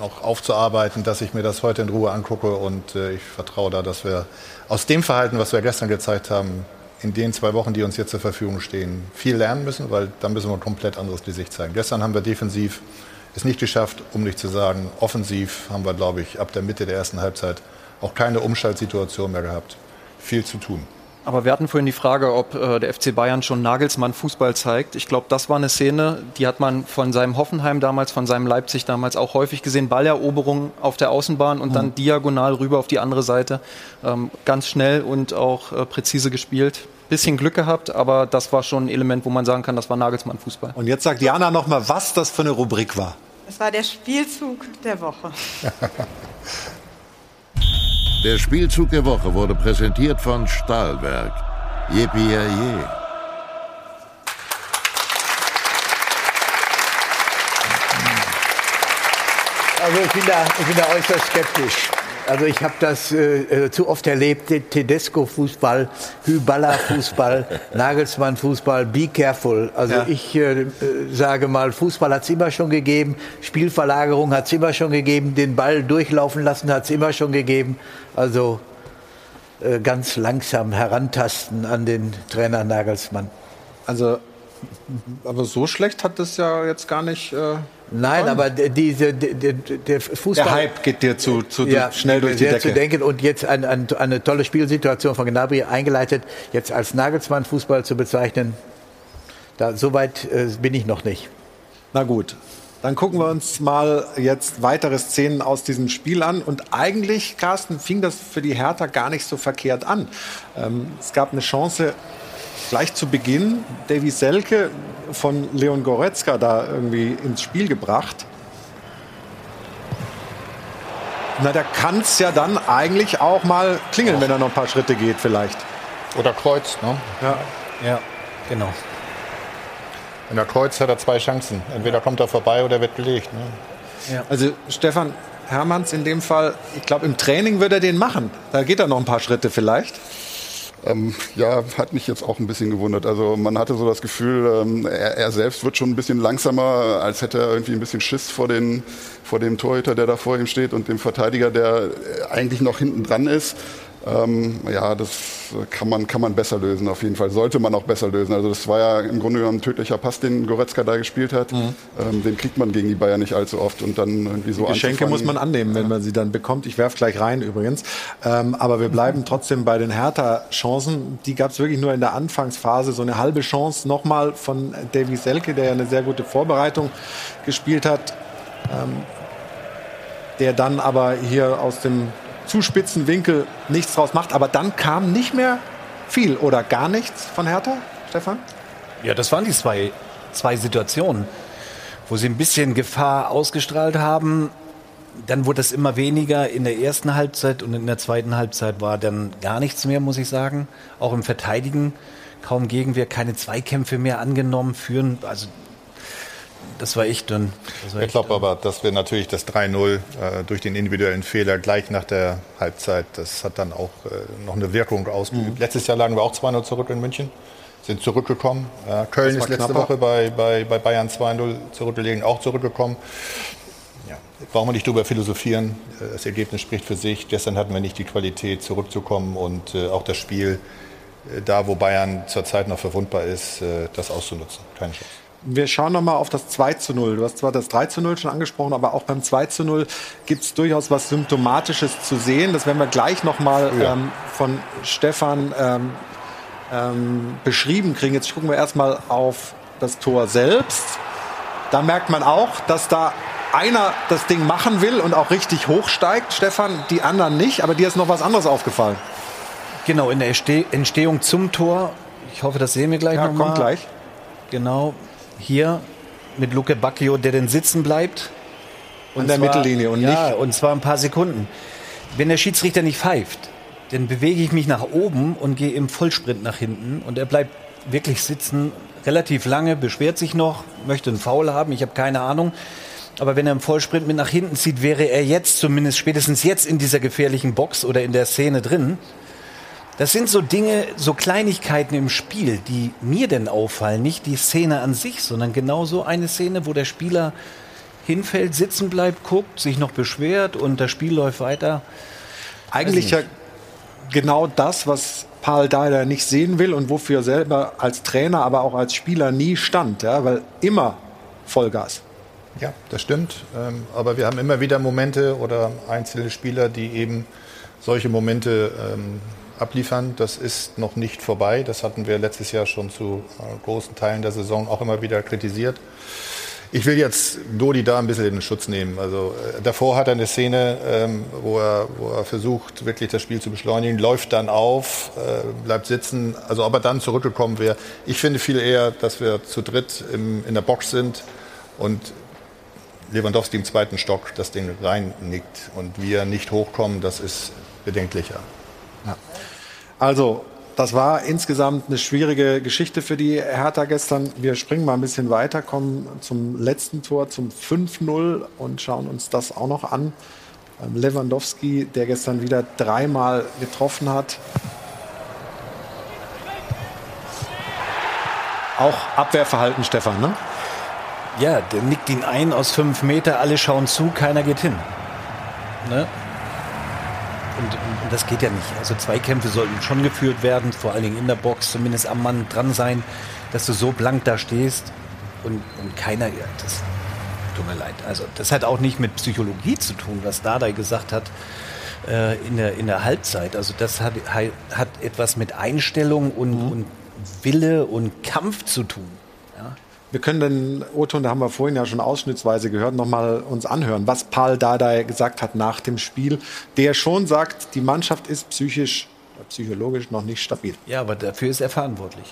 noch aufzuarbeiten, dass ich mir das heute in Ruhe angucke und äh, ich vertraue da, dass wir aus dem Verhalten, was wir gestern gezeigt haben, in den zwei Wochen, die uns jetzt zur Verfügung stehen, viel lernen müssen, weil dann müssen wir ein komplett anderes Gesicht zeigen. Gestern haben wir defensiv es nicht geschafft, um nicht zu sagen, offensiv haben wir, glaube ich, ab der Mitte der ersten Halbzeit auch keine Umschaltsituation mehr gehabt. Viel zu tun. Aber wir hatten vorhin die Frage, ob äh, der FC Bayern schon Nagelsmann Fußball zeigt. Ich glaube, das war eine Szene, die hat man von seinem Hoffenheim damals, von seinem Leipzig damals auch häufig gesehen. Balleroberung auf der Außenbahn und mhm. dann diagonal rüber auf die andere Seite. Ähm, ganz schnell und auch äh, präzise gespielt. Bisschen Glück gehabt, aber das war schon ein Element, wo man sagen kann, das war Nagelsmann Fußball. Und jetzt sagt Jana noch mal, was das für eine Rubrik war. Es war der Spielzug der Woche. Der Spielzug der Woche wurde präsentiert von Stahlwerk. Yippie je. Also ich bin, da, ich bin da äußerst skeptisch. Also ich habe das äh, äh, zu oft erlebt, Tedesco-Fußball, Hyballa-Fußball, Nagelsmann-Fußball, be careful. Also ja. ich äh, äh sage mal, Fußball hat es immer schon gegeben, Spielverlagerung hat es immer schon gegeben, den Ball durchlaufen lassen hat es immer schon gegeben. Also äh, ganz langsam herantasten an den Trainer Nagelsmann. Also, aber so schlecht hat das ja jetzt gar nicht... Nein, aber diese, der, der Fußball. Der Hype geht dir zu, zu ja, schnell durch die Decke. zu denken und jetzt ein, ein, eine tolle Spielsituation von Gnabry eingeleitet, jetzt als Nagelsmann Fußball zu bezeichnen, da, so weit äh, bin ich noch nicht. Na gut. Dann gucken wir uns mal jetzt weitere Szenen aus diesem Spiel an. Und eigentlich, Carsten, fing das für die Hertha gar nicht so verkehrt an. Ähm, es gab eine Chance, gleich zu Beginn Davy Selke von Leon Goretzka da irgendwie ins Spiel gebracht. Na, da kann es ja dann eigentlich auch mal klingeln, wenn er noch ein paar Schritte geht vielleicht. Oder kreuzt, ne? Ja, ja genau. Wenn er kreuzt, hat er zwei Chancen. Entweder kommt er vorbei oder wird belegt. Ne? Ja. Also Stefan Hermanns in dem Fall, ich glaube, im Training wird er den machen. Da geht er noch ein paar Schritte vielleicht. Ähm, ja, hat mich jetzt auch ein bisschen gewundert. Also man hatte so das Gefühl, ähm, er, er, selbst wird schon ein bisschen langsamer, als hätte er irgendwie ein bisschen Schiss vor, den, vor dem Torhüter, der da vor ihm steht und dem Verteidiger, der äh, eigentlich noch hinten dran ist. Ähm, ja, das kann man, kann man besser lösen, auf jeden Fall. Sollte man auch besser lösen. Also das war ja im Grunde genommen ein tödlicher Pass, den Goretzka da gespielt hat. Mhm. Ähm, den kriegt man gegen die Bayern nicht allzu oft und dann irgendwie so die Geschenke muss man annehmen, wenn man sie dann bekommt. Ich werfe gleich rein übrigens. Ähm, aber wir bleiben trotzdem bei den Hertha-Chancen. Die gab es wirklich nur in der Anfangsphase. So eine halbe Chance nochmal von Davy Selke, der ja eine sehr gute Vorbereitung gespielt hat. Ähm, der dann aber hier aus dem zu spitzen Winkel nichts draus macht. Aber dann kam nicht mehr viel oder gar nichts von Hertha, Stefan? Ja, das waren die zwei, zwei Situationen, wo sie ein bisschen Gefahr ausgestrahlt haben. Dann wurde es immer weniger in der ersten Halbzeit und in der zweiten Halbzeit war dann gar nichts mehr, muss ich sagen. Auch im Verteidigen kaum Gegenwehr, keine Zweikämpfe mehr angenommen, führen. Also das war echt dünn. ich glaube aber, dass wir natürlich das 3-0 äh, durch den individuellen Fehler gleich nach der Halbzeit, das hat dann auch äh, noch eine Wirkung ausgeübt. Mhm. Letztes Jahr lagen wir auch 2-0 zurück in München, sind zurückgekommen. Äh, Köln ist letzte knapper. Woche bei, bei, bei Bayern 2-0 zurückgelegen, auch zurückgekommen. Ja, brauchen wir nicht drüber philosophieren. Äh, das Ergebnis spricht für sich. Gestern hatten wir nicht die Qualität, zurückzukommen und äh, auch das Spiel, äh, da wo Bayern zurzeit noch verwundbar ist, das auszunutzen. Keine Chance. Wir schauen nochmal auf das 2 zu 0. Du hast zwar das 3 zu 0 schon angesprochen, aber auch beim 2 zu 0 gibt es durchaus was Symptomatisches zu sehen. Das werden wir gleich nochmal ja. ähm, von Stefan ähm, ähm, beschrieben kriegen. Jetzt gucken wir erstmal auf das Tor selbst. Da merkt man auch, dass da einer das Ding machen will und auch richtig hochsteigt, Stefan, die anderen nicht. Aber dir ist noch was anderes aufgefallen. Genau, in der Entstehung zum Tor. Ich hoffe, das sehen wir gleich ja, nochmal. kommt gleich. Genau, hier mit Luke Bacchio, der dann sitzen bleibt. Und An der zwar, Mittellinie und ja, nicht. und zwar ein paar Sekunden. Wenn der Schiedsrichter nicht pfeift, dann bewege ich mich nach oben und gehe im Vollsprint nach hinten und er bleibt wirklich sitzen, relativ lange, beschwert sich noch, möchte einen Foul haben, ich habe keine Ahnung. Aber wenn er im Vollsprint mit nach hinten zieht, wäre er jetzt, zumindest spätestens jetzt in dieser gefährlichen Box oder in der Szene drin. Das sind so Dinge, so Kleinigkeiten im Spiel, die mir denn auffallen. Nicht die Szene an sich, sondern genau so eine Szene, wo der Spieler hinfällt, sitzen bleibt, guckt, sich noch beschwert und das Spiel läuft weiter. Eigentlich ja genau das, was Paul Dardai nicht sehen will und wofür er selber als Trainer, aber auch als Spieler nie stand, ja, weil immer Vollgas. Ja, das stimmt. Ähm, aber wir haben immer wieder Momente oder einzelne Spieler, die eben solche Momente ähm, abliefern. Das ist noch nicht vorbei. Das hatten wir letztes Jahr schon zu äh, großen Teilen der Saison auch immer wieder kritisiert. Ich will jetzt Dodi da ein bisschen in den Schutz nehmen. Also äh, davor hat er eine Szene, ähm, wo, er, wo er versucht, wirklich das Spiel zu beschleunigen, läuft dann auf, äh, bleibt sitzen. Also ob er dann zurückgekommen wäre. Ich finde viel eher, dass wir zu dritt im, in der Box sind und Lewandowski im zweiten Stock das Ding reinnickt und wir nicht hochkommen, das ist bedenklicher. Ja. Also, das war insgesamt eine schwierige Geschichte für die Hertha gestern. Wir springen mal ein bisschen weiter, kommen zum letzten Tor, zum 5-0 und schauen uns das auch noch an. Ähm, Lewandowski, der gestern wieder dreimal getroffen hat. Auch Abwehrverhalten, Stefan, ne? Ja, der nickt ihn ein aus fünf Meter, alle schauen zu, keiner geht hin. Ne? Und, und, das geht ja nicht. Also Zweikämpfe sollten schon geführt werden, vor allen Dingen in der Box, zumindest am Mann dran sein, dass du so blank da stehst und, und keiner, das tut mir leid. Also das hat auch nicht mit Psychologie zu tun, was Dardai gesagt hat äh, in, der, in der Halbzeit. Also das hat, hat etwas mit Einstellung und, mhm. und Wille und Kampf zu tun. Wir können den O-Ton, da haben wir vorhin ja schon ausschnittsweise gehört, nochmal uns anhören, was Paul Dardai gesagt hat nach dem Spiel, der schon sagt, die Mannschaft ist psychisch, psychologisch noch nicht stabil. Ja, aber dafür ist er verantwortlich.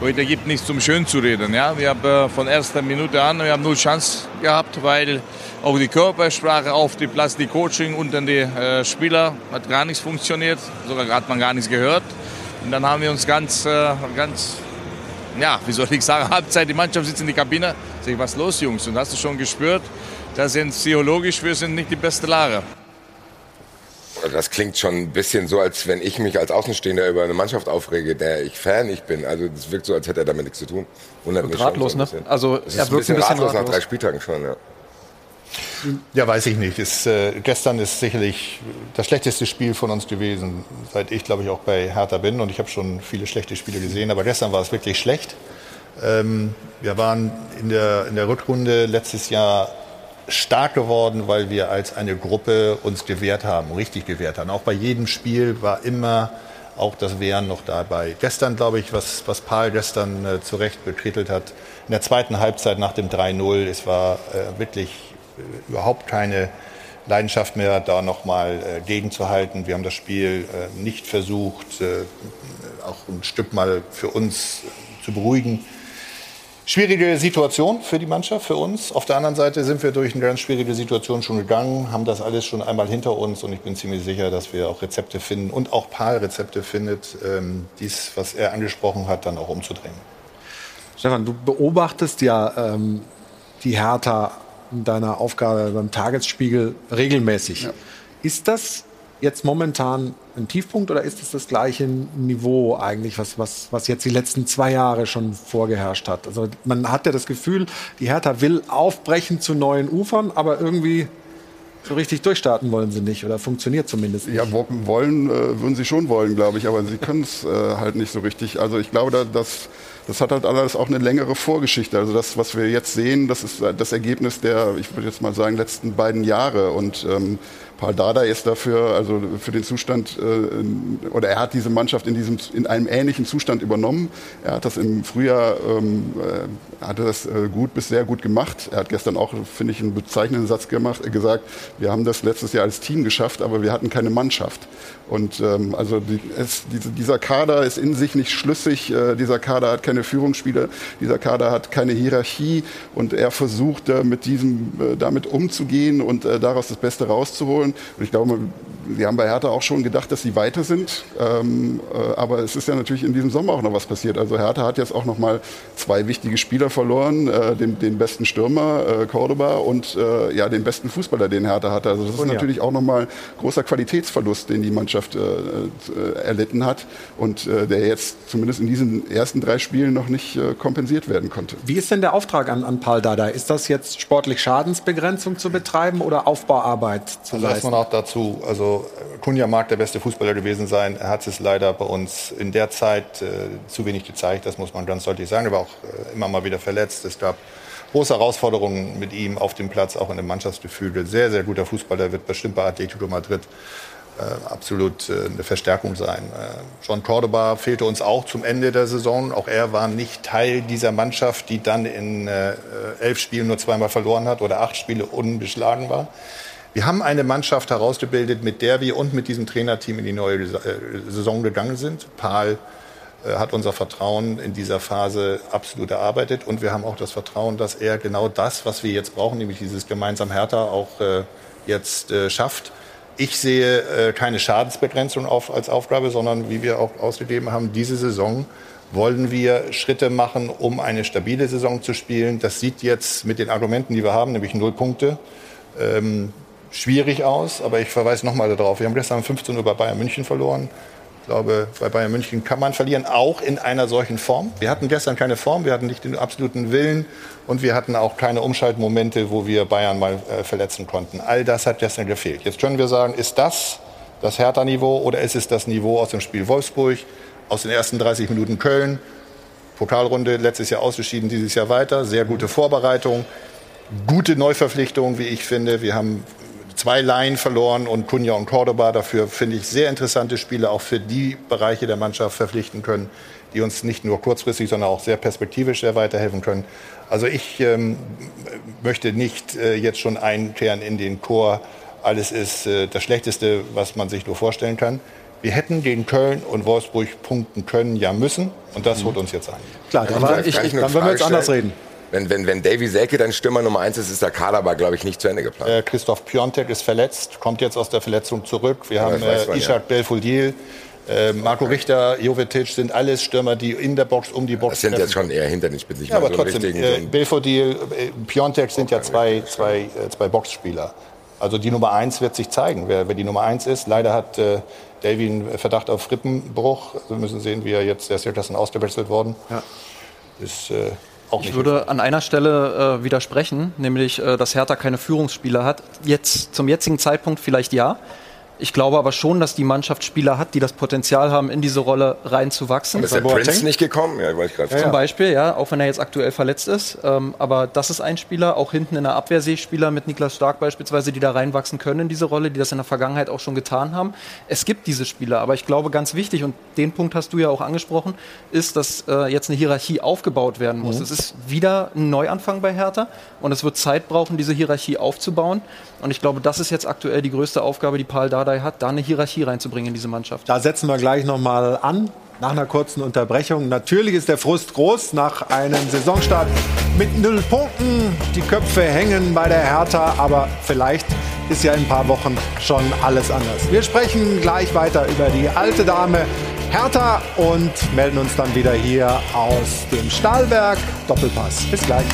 Heute gibt nichts zum Schön zu reden. Ja? Wir haben äh, von erster Minute an, wir haben null Chance gehabt, weil auch die Körpersprache auf dem Platz, die Coaching und dann die äh, Spieler hat gar nichts funktioniert. Sogar hat man gar nichts gehört. Und dann haben wir uns ganz, äh, ganz ja, wie soll ich sagen, Halbzeit, die Mannschaft sitzt in die Kabine. Sag ich, was ist los, Jungs? Und hast du schon gespürt, da sind psychologisch, wir sind nicht die beste Lage. Das klingt schon ein bisschen so, als wenn ich mich als Außenstehender über eine Mannschaft aufrege, der ich Fan nicht bin. Also das wirkt so, als hätte er damit nichts zu tun. Wundert mich ratlos, so ne? Also er wirkt ein bisschen, ein bisschen ratlos, ratlos nach drei Spieltagen schon, ja. Ja, weiß ich nicht. Ist, äh, gestern ist sicherlich das schlechteste Spiel von uns gewesen, seit ich, glaube ich, auch bei Hertha bin. Und ich habe schon viele schlechte Spiele gesehen, aber gestern war es wirklich schlecht. Ähm, wir waren in der, in der Rückrunde letztes Jahr stark geworden, weil wir als eine Gruppe uns gewehrt haben, richtig gewehrt haben. Auch bei jedem Spiel war immer auch das Wehren noch dabei. Gestern, glaube ich, was, was Paul gestern äh, zu Recht bekrittelt hat, in der zweiten Halbzeit nach dem 3-0, es war äh, wirklich überhaupt keine Leidenschaft mehr, da nochmal äh, gegenzuhalten. Wir haben das Spiel äh, nicht versucht, äh, auch ein Stück mal für uns zu beruhigen. Schwierige Situation für die Mannschaft, für uns. Auf der anderen Seite sind wir durch eine ganz schwierige Situation schon gegangen, haben das alles schon einmal hinter uns und ich bin ziemlich sicher, dass wir auch Rezepte finden und auch Paul Rezepte findet, ähm, dies, was er angesprochen hat, dann auch umzudrehen. Stefan, du beobachtest ja ähm, die Hertha in deiner Aufgabe beim Tagesspiegel regelmäßig. Ja. Ist das jetzt momentan ein Tiefpunkt oder ist es das gleiche Niveau eigentlich, was, was, was jetzt die letzten zwei Jahre schon vorgeherrscht hat? Also man hat ja das Gefühl, die Hertha will aufbrechen zu neuen Ufern, aber irgendwie so richtig durchstarten wollen sie nicht oder funktioniert zumindest nicht. Ja, wollen äh, würden sie schon wollen, glaube ich, aber sie können es äh, halt nicht so richtig. Also ich glaube, da, dass das hat halt alles auch eine längere Vorgeschichte. Also das, was wir jetzt sehen, das ist das Ergebnis der, ich würde jetzt mal sagen, letzten beiden Jahre. Und ähm, Paul Dada ist dafür, also für den Zustand, äh, oder er hat diese Mannschaft in, diesem, in einem ähnlichen Zustand übernommen. Er hat das im Frühjahr, ähm, äh, hatte das äh, gut bis sehr gut gemacht. Er hat gestern auch, finde ich, einen bezeichnenden Satz gemacht, gesagt, wir haben das letztes Jahr als Team geschafft, aber wir hatten keine Mannschaft. Und ähm, also die, es, diese, dieser Kader ist in sich nicht schlüssig, äh, dieser Kader hat keine Führungsspieler, dieser Kader hat keine Hierarchie und er versucht äh, mit diesem, äh, damit umzugehen und äh, daraus das Beste rauszuholen. Und ich glaube, wir haben bei Hertha auch schon gedacht, dass sie weiter sind. Ähm, äh, aber es ist ja natürlich in diesem Sommer auch noch was passiert. Also Hertha hat jetzt auch noch mal zwei wichtige Spieler verloren, äh, den, den, besten Stürmer äh, Cordoba und äh, ja den besten Fußballer, den Hertha hatte. Also das ist ja. natürlich auch noch mal großer Qualitätsverlust, den die Mannschaft äh, äh, erlitten hat und der jetzt zumindest in diesen ersten drei Spielen noch nicht kompensiert werden konnte. Wie ist denn der Auftrag an, an Paul Dada? Ist das jetzt sportlich Schadensbegrenzung zu betreiben oder Aufbauarbeit zu also leisten? man auch dazu, also Kunja mag der beste Fußballer gewesen sein. Er hat es leider bei uns in der Zeit äh, zu wenig gezeigt, das muss man ganz deutlich sagen. Er war auch äh, immer mal wieder verletzt. Es gab große Herausforderungen mit ihm auf dem Platz, auch in dem Mannschaftsgefüge. Sehr, sehr guter Fußballer, wird bestimmt bei Atletico Madrid äh, absolut äh, eine Verstärkung sein. Äh, John Cordoba fehlte uns auch zum Ende der Saison. Auch er war nicht Teil dieser Mannschaft, die dann in äh, elf Spielen nur zweimal verloren hat oder acht Spiele unbeschlagen war. Wir haben eine Mannschaft herausgebildet, mit der wir und mit diesem Trainerteam in die neue äh, Saison gegangen sind. Paul äh, hat unser Vertrauen in dieser Phase absolut erarbeitet und wir haben auch das Vertrauen, dass er genau das, was wir jetzt brauchen, nämlich dieses gemeinsam Härter, auch äh, jetzt schafft. Ich sehe keine Schadensbegrenzung auf, als Aufgabe, sondern wie wir auch ausgegeben haben, diese Saison wollen wir Schritte machen, um eine stabile Saison zu spielen. Das sieht jetzt mit den Argumenten, die wir haben, nämlich null Punkte, ähm, schwierig aus, aber ich verweise nochmal darauf. Wir haben gestern um 15 Uhr bei Bayern München verloren. Ich glaube, bei Bayern München kann man verlieren, auch in einer solchen Form. Wir hatten gestern keine Form, wir hatten nicht den absoluten Willen und wir hatten auch keine Umschaltmomente, wo wir Bayern mal äh, verletzen konnten. All das hat gestern gefehlt. Jetzt können wir sagen, ist das das Hertha-Niveau oder ist es das Niveau aus dem Spiel Wolfsburg, aus den ersten 30 Minuten Köln? Pokalrunde letztes Jahr ausgeschieden, dieses Jahr weiter. Sehr gute Vorbereitung, gute Neuverpflichtung, wie ich finde. Wir haben zwei Laien verloren und Cunha und Cordoba dafür, finde ich, sehr interessante Spiele auch für die Bereiche der Mannschaft verpflichten können, die uns nicht nur kurzfristig, sondern auch sehr perspektivisch sehr weiterhelfen können. Also ich ähm, möchte nicht äh, jetzt schon einkehren in den Chor, alles ist äh, das Schlechteste, was man sich nur vorstellen kann. Wir hätten gegen Köln und Wolfsburg punkten können, ja müssen. Und das mhm. holt uns jetzt ein. Klar, dann, ich, ich, dann wollen wir jetzt anders reden. Wenn, wenn, wenn Davy Selke dann Stürmer Nummer eins ist, ist der Kader aber, glaube ich, nicht zu Ende geplant. Äh, Christoph Piontek ist verletzt, kommt jetzt aus der Verletzung zurück. Wir ja, haben äh, Ishak ja. Belfodil, äh, Marco Richter, Jovetic sind alles Stürmer, die in der Box, um die Box Das sind jetzt schon eher hinter den Spitzen. Ja, aber so trotzdem, äh, Belfodil, äh, Piontek sind ja zwei, zwei, äh, zwei Boxspieler. Also die Nummer eins wird sich zeigen, wer, wer die Nummer eins ist. Leider hat äh, Davy einen Verdacht auf Rippenbruch. Wir müssen sehen, wie er jetzt, der ist ja gestern ausgewechselt worden. Ja. Ist, äh, auch nicht. Ich würde an einer Stelle äh, widersprechen, nämlich, äh, dass Hertha keine Führungsspieler hat. Jetzt, zum jetzigen Zeitpunkt vielleicht ja. Ich glaube aber schon, dass die Mannschaft Spieler hat, die das Potenzial haben, in diese Rolle reinzuwachsen. Und ist der Prince nicht gekommen? Ja, wollte ich gerade Zum Beispiel, ja, auch wenn er jetzt aktuell verletzt ist. Ähm, aber das ist ein Spieler, auch hinten in der Abwehr sehe ich Spieler mit Niklas Stark beispielsweise, die da reinwachsen können in diese Rolle, die das in der Vergangenheit auch schon getan haben. Es gibt diese Spieler, aber ich glaube, ganz wichtig, und den Punkt hast du ja auch angesprochen, ist, dass äh, jetzt eine Hierarchie aufgebaut werden muss. Mhm. Es ist wieder ein Neuanfang bei Hertha und es wird Zeit brauchen, diese Hierarchie aufzubauen. Und ich glaube, das ist jetzt aktuell die größte Aufgabe, die Paul Dardai hat, da eine Hierarchie reinzubringen in diese Mannschaft. Da setzen wir gleich nochmal an, nach einer kurzen Unterbrechung. Natürlich ist der Frust groß nach einem Saisonstart mit null Punkten. Die Köpfe hängen bei der Hertha, aber vielleicht ist ja in ein paar Wochen schon alles anders. Wir sprechen gleich weiter über die alte Dame Hertha und melden uns dann wieder hier aus dem Stahlberg Doppelpass. Bis gleich.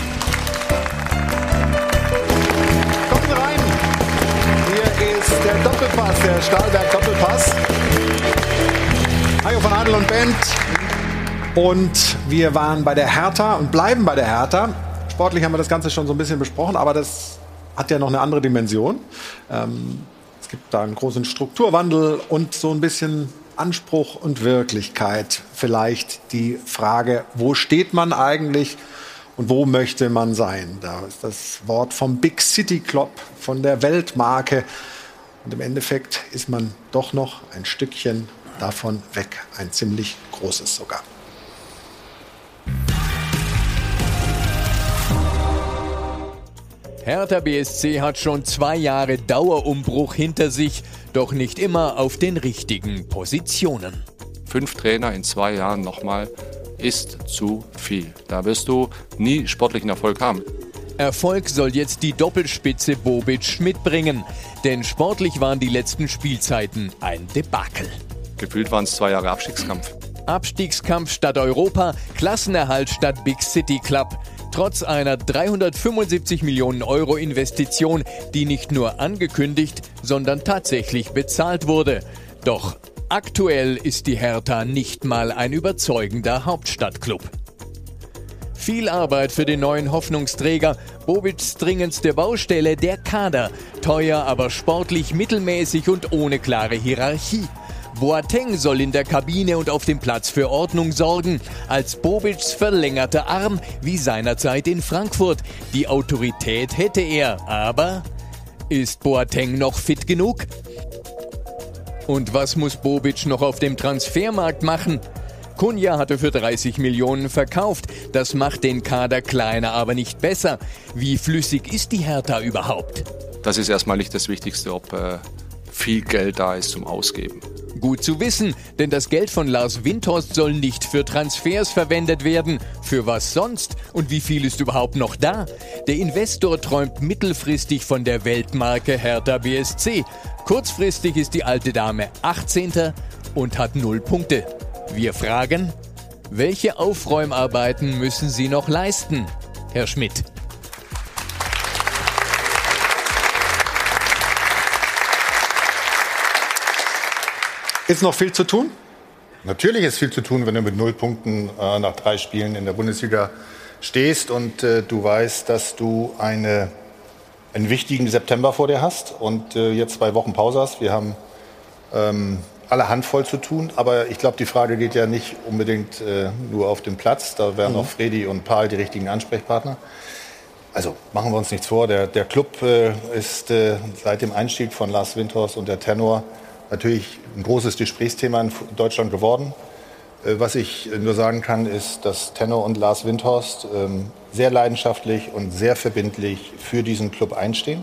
Der Doppelpass, der Stahlberg Doppelpass. Hajo von Adel und Bent. Und wir waren bei der Hertha und bleiben bei der Hertha. Sportlich haben wir das Ganze schon so ein bisschen besprochen, aber das hat ja noch eine andere Dimension. Ähm, es gibt da einen großen Strukturwandel und so ein bisschen Anspruch und Wirklichkeit. Vielleicht die Frage, wo steht man eigentlich und wo möchte man sein? Da ist das Wort vom Big City Club, von der Weltmarke und im Endeffekt ist man doch noch ein Stückchen davon weg, ein ziemlich großes sogar. Hertha BSC hat schon zwei Jahre Dauerumbruch hinter sich, doch nicht immer auf den richtigen Positionen. Fünf Trainer in zwei Jahren nochmal ist zu viel. Da wirst du nie sportlichen Erfolg haben. Erfolg soll jetzt die Doppelspitze Bobic mitbringen. Denn sportlich waren die letzten Spielzeiten ein Debakel. Gefühlt waren es zwei Jahre Abstiegskampf. Abstiegskampf statt Europa, Klassenerhalt statt Big City Club. Trotz einer 375 Millionen Euro Investition, die nicht nur angekündigt, sondern tatsächlich bezahlt wurde. Doch aktuell ist die Hertha nicht mal ein überzeugender Hauptstadtklub. Viel Arbeit für den neuen Hoffnungsträger. Bobics dringendste Baustelle, der Kader. Teuer, aber sportlich mittelmäßig und ohne klare Hierarchie. Boateng soll in der Kabine und auf dem Platz für Ordnung sorgen, als Bobics verlängerter Arm wie seinerzeit in Frankfurt. Die Autorität hätte er, aber ist Boateng noch fit genug? Und was muss Bobic noch auf dem Transfermarkt machen? Kunja hatte für 30 Millionen verkauft. Das macht den Kader kleiner, aber nicht besser. Wie flüssig ist die Hertha überhaupt? Das ist erstmal nicht das Wichtigste, ob äh, viel Geld da ist zum Ausgeben. Gut zu wissen, denn das Geld von Lars Windhorst soll nicht für Transfers verwendet werden. Für was sonst? Und wie viel ist überhaupt noch da? Der Investor träumt mittelfristig von der Weltmarke Hertha BSC. Kurzfristig ist die alte Dame 18. und hat null Punkte. Wir fragen, welche Aufräumarbeiten müssen Sie noch leisten, Herr Schmidt? Ist noch viel zu tun? Natürlich ist viel zu tun, wenn du mit null Punkten äh, nach drei Spielen in der Bundesliga stehst und äh, du weißt, dass du eine, einen wichtigen September vor dir hast und äh, jetzt zwei Wochen Pause hast. Wir haben ähm, alle Handvoll zu tun. Aber ich glaube, die Frage geht ja nicht unbedingt äh, nur auf den Platz. Da wären mhm. auch Fredi und Paul die richtigen Ansprechpartner. Also machen wir uns nichts vor. Der, der Club äh, ist äh, seit dem Einstieg von Lars Windhorst und der Tenor natürlich ein großes Gesprächsthema in Deutschland geworden. Äh, was ich nur sagen kann, ist, dass Tenor und Lars Windhorst ähm, sehr leidenschaftlich und sehr verbindlich für diesen Club einstehen.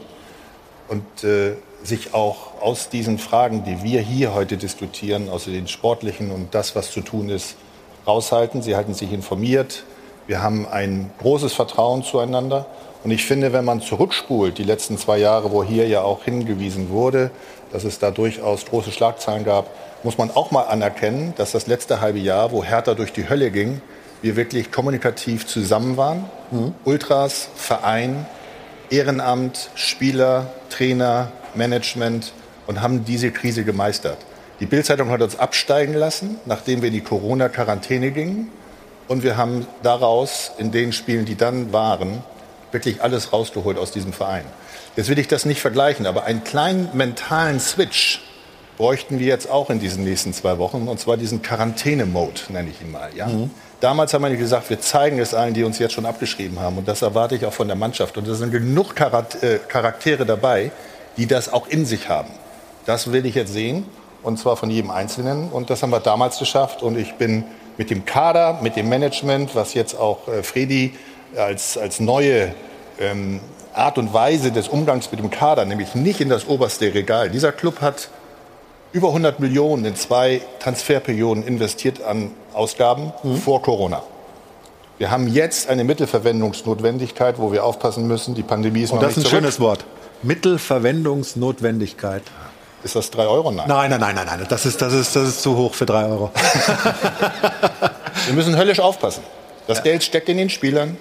Und äh, sich auch aus diesen Fragen, die wir hier heute diskutieren, aus den sportlichen und das, was zu tun ist, raushalten. Sie halten sich informiert. Wir haben ein großes Vertrauen zueinander. Und ich finde, wenn man zurückspult, die letzten zwei Jahre, wo hier ja auch hingewiesen wurde, dass es da durchaus große Schlagzeilen gab, muss man auch mal anerkennen, dass das letzte halbe Jahr, wo Hertha durch die Hölle ging, wir wirklich kommunikativ zusammen waren. Mhm. Ultras, Verein, Ehrenamt, Spieler, Trainer, Management und haben diese Krise gemeistert. Die Bildzeitung hat uns absteigen lassen, nachdem wir in die Corona-Quarantäne gingen. Und wir haben daraus in den Spielen, die dann waren, wirklich alles rausgeholt aus diesem Verein. Jetzt will ich das nicht vergleichen, aber einen kleinen mentalen Switch bräuchten wir jetzt auch in diesen nächsten zwei Wochen, und zwar diesen Quarantäne-Mode, nenne ich ihn mal. Ja? Mhm. Damals haben wir gesagt, wir zeigen es allen, die uns jetzt schon abgeschrieben haben. Und das erwarte ich auch von der Mannschaft. Und da sind genug äh, Charaktere dabei, die das auch in sich haben. Das will ich jetzt sehen, und zwar von jedem Einzelnen. Und das haben wir damals geschafft. Und ich bin mit dem Kader, mit dem Management, was jetzt auch äh, Fredi als, als neue ähm, Art und Weise des Umgangs mit dem Kader, nämlich nicht in das oberste Regal. Dieser Club hat über 100 Millionen in zwei Transferperioden investiert an Ausgaben mhm. vor Corona. Wir haben jetzt eine Mittelverwendungsnotwendigkeit, wo wir aufpassen müssen. Die Pandemie ist Und noch das ist ein zurück. schönes Wort. Mittelverwendungsnotwendigkeit. Ist das 3 Euro? Nein. Nein, nein, nein, nein, nein. Das ist, das ist, das ist zu hoch für 3 Euro. Wir müssen höllisch aufpassen. Das Geld steckt in den Spielern,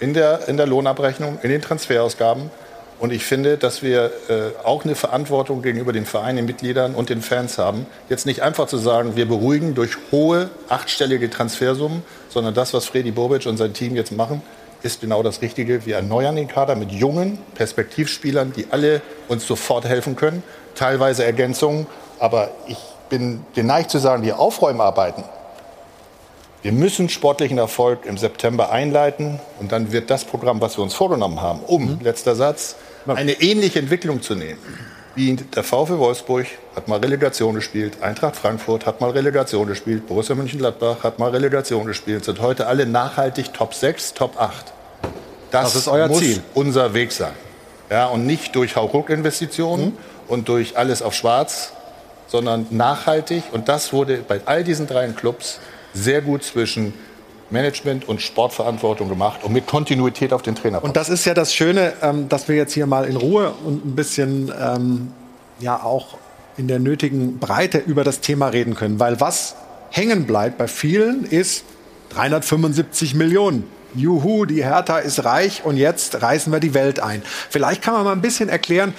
in der, in der Lohnabrechnung, in den Transferausgaben. Und ich finde, dass wir äh, auch eine Verantwortung gegenüber den Vereinen, den Mitgliedern und den Fans haben, jetzt nicht einfach zu sagen, wir beruhigen durch hohe achtstellige Transfersummen, sondern das, was Freddy Bobic und sein Team jetzt machen, ist genau das Richtige. Wir erneuern den Kader mit jungen Perspektivspielern, die alle uns sofort helfen können, teilweise Ergänzungen. Aber ich bin geneigt zu sagen, die Aufräumarbeiten, wir müssen sportlichen Erfolg im September einleiten und dann wird das Programm, was wir uns vorgenommen haben, um, letzter Satz, eine ähnliche Entwicklung zu nehmen. Wie der VfL Wolfsburg hat mal Relegation gespielt, Eintracht Frankfurt hat mal Relegation gespielt, Borussia Mönchengladbach hat mal Relegation gespielt, sind heute alle nachhaltig Top 6, Top 8. Das, Das ist euer muss Ziel. unser Weg sein. Ja, und nicht durch Hauruck-Investitionen Mhm. und durch alles auf schwarz, sondern nachhaltig. Und das wurde bei all diesen drei Clubs sehr gut zwischen Management und Sportverantwortung gemacht und mit Kontinuität auf den Trainer. Und das ist ja das Schöne, ähm, dass wir jetzt hier mal in Ruhe und ein bisschen ähm, ja auch in der nötigen Breite über das Thema reden können. Weil was hängen bleibt bei vielen ist 375 Millionen. Juhu, die Hertha ist reich und jetzt reißen wir die Welt ein. Vielleicht kann man mal ein bisschen erklären,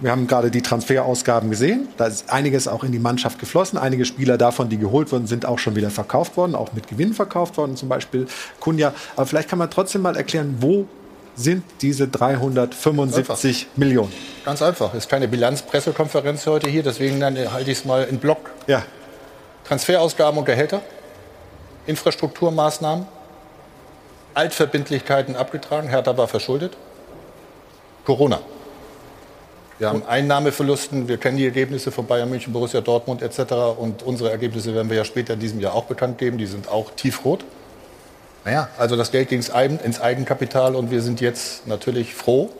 wir haben gerade die Transferausgaben gesehen. Da ist einiges auch in die Mannschaft geflossen. Einige Spieler davon, die geholt wurden, sind auch schon wieder verkauft worden, auch mit Gewinn verkauft worden, zum Beispiel Kunja. Aber vielleicht kann man trotzdem mal erklären, wo sind diese 375 Millionen? Ganz einfach. Ist keine Bilanzpressekonferenz heute hier, deswegen dann halte ich es mal in Block. Ja. Transferausgaben und Gehälter, Infrastrukturmaßnahmen, Altverbindlichkeiten abgetragen, Hertha war verschuldet, Corona. Wir haben Einnahmeverlusten, wir kennen die Ergebnisse von Bayern München, Borussia Dortmund etc. Und unsere Ergebnisse werden wir ja später in diesem Jahr auch bekannt geben, die sind auch tiefrot. Naja, also das Geld ging ins Eigen- ins Eigenkapital und wir sind jetzt natürlich froh,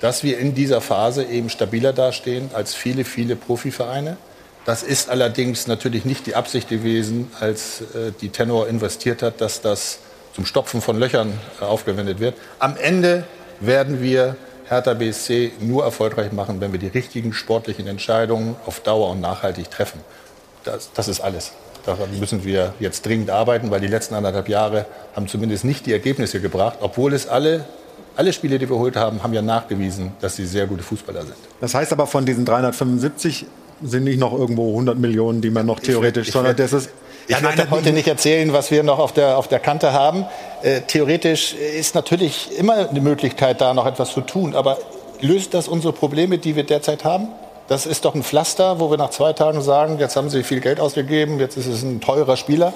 dass wir in dieser Phase eben stabiler dastehen als viele, viele Profivereine. Das ist allerdings natürlich nicht die Absicht gewesen, als äh, die Tenor investiert hat, dass das zum Stopfen von Löchern äh, aufgewendet wird. Am Ende werden wir Hertha BSC nur erfolgreich machen, wenn wir die richtigen sportlichen Entscheidungen auf Dauer und nachhaltig treffen. Das, das ist alles. Daran müssen wir jetzt dringend arbeiten, weil die letzten anderthalb Jahre haben zumindest nicht die Ergebnisse gebracht, obwohl es alle, alle Spiele, die wir geholt haben, haben ja nachgewiesen, dass sie sehr gute Fußballer sind. Das heißt aber, von diesen 375 sind nicht noch irgendwo 100 Millionen, die man noch theoretisch, ich sondern werd- das ist. Ich werde heute nicht erzählen, was wir noch auf der, auf der Kante haben. Äh, theoretisch ist natürlich immer eine Möglichkeit, da noch etwas zu tun. Aber löst das unsere Probleme, die wir derzeit haben? Das ist doch ein Pflaster, wo wir nach zwei Tagen sagen, jetzt haben Sie viel Geld ausgegeben, jetzt ist es ein teurer Spieler.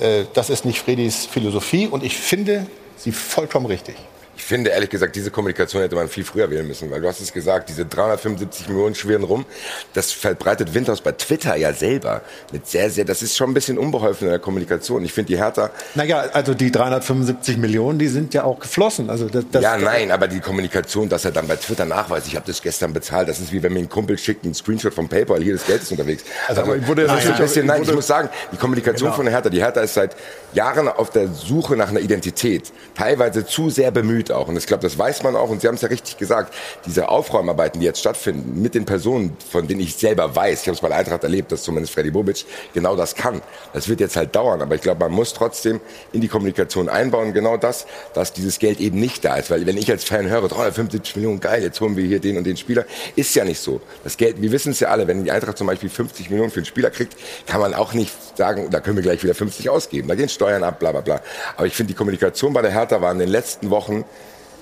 Äh, das ist nicht Fredis Philosophie und ich finde sie vollkommen richtig. Ich finde ehrlich gesagt, diese Kommunikation hätte man viel früher wählen müssen, weil du hast es gesagt, diese 375 Millionen schwirren rum. Das verbreitet Windhaus bei Twitter ja selber mit sehr, sehr, das ist schon ein bisschen unbeholfen in der Kommunikation. Ich finde die Hertha, Naja, also die 375 Millionen, die sind ja auch geflossen. Also das, das ja, nein, aber die Kommunikation, dass er dann bei Twitter nachweist, ich habe das gestern bezahlt, das ist wie wenn mir ein Kumpel schickt einen Screenshot vom PayPal, hier das Geld ist unterwegs. Also, aber wurde das ist ein bisschen, nein, ich muss sagen, die Kommunikation Genau. von der Hertha, die Hertha ist seit Jahren auf der Suche nach einer Identität, teilweise zu sehr bemüht auch. Und ich glaube, das weiß man auch. Und Sie haben es ja richtig gesagt, diese Aufräumarbeiten, die jetzt stattfinden, mit den Personen, von denen ich selber weiß, ich habe es bei der Eintracht erlebt, dass zumindest Freddy Bobic genau das kann. Das wird jetzt halt dauern, aber ich glaube, man muss trotzdem in die Kommunikation einbauen, genau das, dass dieses Geld eben nicht da ist. Weil wenn ich als Fan höre, 375 Millionen, geil, jetzt holen wir hier den und den Spieler, ist ja nicht so. Das Geld, wir wissen es ja alle, wenn die Eintracht zum Beispiel 50 Millionen für einen Spieler kriegt, kann man auch nicht sagen, da können wir gleich wieder 50 ausgeben, da gehen Steuern ab, bla bla bla. Aber ich finde, die Kommunikation bei der Hertha war in den letzten Wochen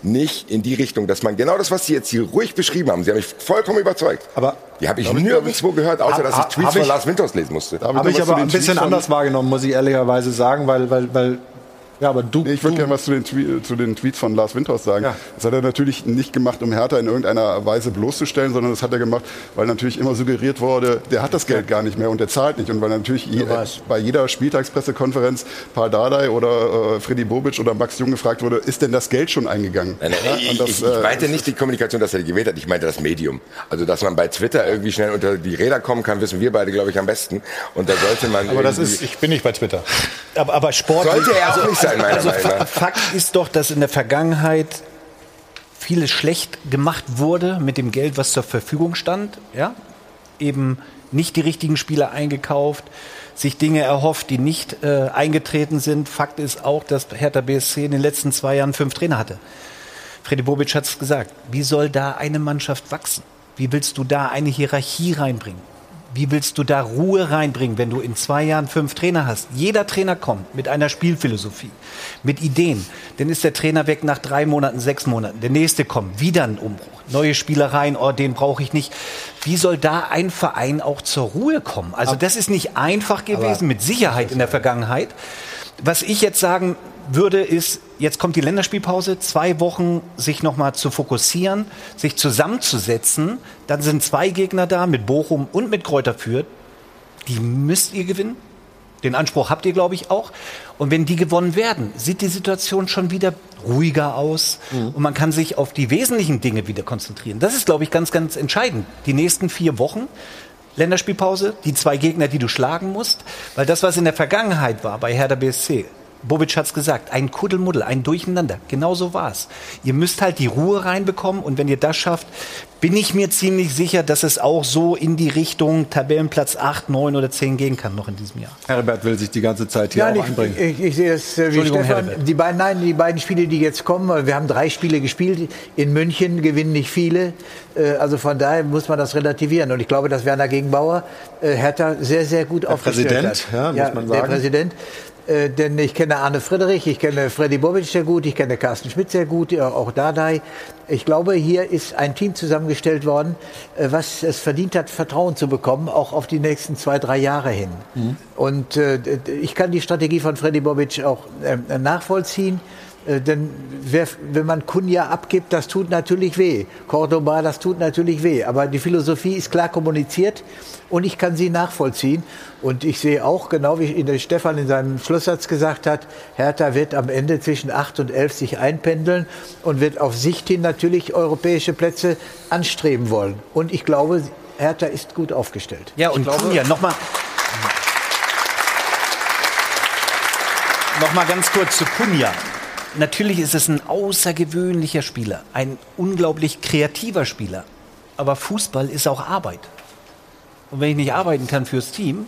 nicht in die Richtung, dass man genau das, was Sie jetzt hier ruhig beschrieben haben, Sie haben mich vollkommen überzeugt. Aber die habe ich nirgendwo gehört, außer dass ich Tweets hab von Lars Winters lesen musste. Habe ich aber ein bisschen anders wahrgenommen, muss ich ehrlicherweise sagen, weil, weil, weil ja, aber du. Nee, ich würde gerne was zu den, zu den Tweets von Lars Winters sagen. Das hat er natürlich nicht gemacht, um Hertha in irgendeiner Weise bloßzustellen, sondern das hat er gemacht, weil natürlich immer suggeriert wurde, der hat das Geld gar nicht mehr und der zahlt nicht. Und weil natürlich je, bei jeder Spieltagspressekonferenz Paul Dardai oder äh, Freddy Bobic oder Max Jung gefragt wurde, ist denn das Geld schon eingegangen? Nein, nein, Ja, ich, das, ich, ich äh, meinte nicht die Kommunikation, dass er die gewählt hat. Ich meinte das Medium. Also, dass man bei Twitter irgendwie schnell unter die Räder kommen kann, wissen wir beide, glaube ich, am besten. Und da sollte man. Aber das ist, ich bin nicht bei Twitter. Aber, aber Sport. Sollte er auch nicht sein, meiner also Meinung nach. Fakt ist doch, dass in der Vergangenheit vieles schlecht gemacht wurde mit dem Geld, was zur Verfügung stand. Ja? Eben nicht die richtigen Spieler eingekauft, sich Dinge erhofft, die nicht äh, eingetreten sind. Fakt ist auch, dass Hertha BSC in den letzten zwei Jahren fünf Trainer hatte. Freddy Bobic hat es gesagt. Wie soll da eine Mannschaft wachsen? Wie willst du da eine Hierarchie reinbringen? Wie willst du da Ruhe reinbringen, wenn du in zwei Jahren fünf Trainer hast? Jeder Trainer kommt mit einer Spielphilosophie, mit Ideen. Dann ist der Trainer weg nach drei Monaten, sechs Monaten. Der nächste kommt, wieder ein Umbruch. Neue Spielereien, oh, den brauche ich nicht. Wie soll da ein Verein auch zur Ruhe kommen? Also das ist nicht einfach gewesen, mit Sicherheit in der Vergangenheit. Was ich jetzt sagen würde, ist, jetzt kommt die Länderspielpause, zwei Wochen sich nochmal zu fokussieren, sich zusammenzusetzen. Dann sind zwei Gegner da mit Bochum und mit Kräuter Fürth. Die müsst ihr gewinnen. Den Anspruch habt ihr, glaube ich, auch. Und wenn die gewonnen werden, sieht die Situation schon wieder ruhiger aus und man kann sich auf die wesentlichen Dinge wieder konzentrieren. Das ist, glaube ich, ganz, ganz entscheidend. Die nächsten vier Wochen. Länderspielpause, die zwei Gegner, die du schlagen musst, weil das, was in der Vergangenheit war bei Hertha BSC, Bobic hat's gesagt, ein Kuddelmuddel, ein Durcheinander. Genau so war's. Ihr müsst halt die Ruhe reinbekommen und wenn ihr das schafft, bin ich mir ziemlich sicher, dass es auch so in die Richtung Tabellenplatz 8, 9 oder 10 gehen kann noch in diesem Jahr. Herbert will sich die ganze Zeit hier Nein, auch ich, einbringen. ich, ich sehe es äh, wie Entschuldigung, Stefan. Herbert. Die beiden, nein, die beiden Spiele, die jetzt kommen, wir haben drei Spiele gespielt. In München gewinnen nicht viele. Äh, Also von daher muss man das relativieren. Und ich glaube, dass Werner Gegenbauer äh, Hertha sehr, sehr gut aufgestellt Präsident, hat. ja, muss man Der sagen. Präsident. Äh, denn ich kenne Arne Friedrich, ich kenne Freddy Bobic sehr gut, ich kenne Carsten Schmidt sehr gut, auch Dardai. Ich glaube, hier ist ein Team zusammengestellt worden, äh, was es verdient hat, Vertrauen zu bekommen, auch auf die nächsten zwei, drei Jahre hin. Und äh, ich kann die Strategie von Freddy Bobic auch äh, nachvollziehen. Äh, Denn wer, wenn man Kunja abgibt, das tut natürlich weh. Cordoba, das tut natürlich weh. Aber die Philosophie ist klar kommuniziert und ich kann sie nachvollziehen. Und ich sehe auch, genau wie der Stefan in seinem Schlusssatz gesagt hat, Hertha wird am Ende zwischen 8 und 11 sich einpendeln und wird auf Sicht hin natürlich europäische Plätze anstreben wollen. Und ich glaube, Hertha ist gut aufgestellt. Ja, und Kunja, nochmal noch mal ganz kurz zu Kunja. Natürlich ist es ein außergewöhnlicher Spieler, ein unglaublich kreativer Spieler. Aber Fußball ist auch Arbeit. Und wenn ich nicht arbeiten kann fürs Team,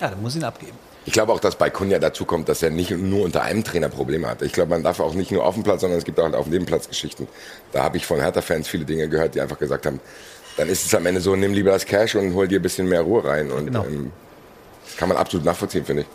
ja, dann muss ich ihn abgeben. Ich glaube auch, dass bei Kunja dazu kommt, dass er nicht nur unter einem Trainer Probleme hat. Ich glaube, man darf auch nicht nur auf dem Platz, sondern es gibt auch auf dem Platz Geschichten. Da habe ich von Hertha-Fans viele Dinge gehört, die einfach gesagt haben, dann ist es am Ende so, nimm lieber das Cash und hol dir ein bisschen mehr Ruhe rein. Und Genau. ähm, das kann man absolut nachvollziehen, finde ich.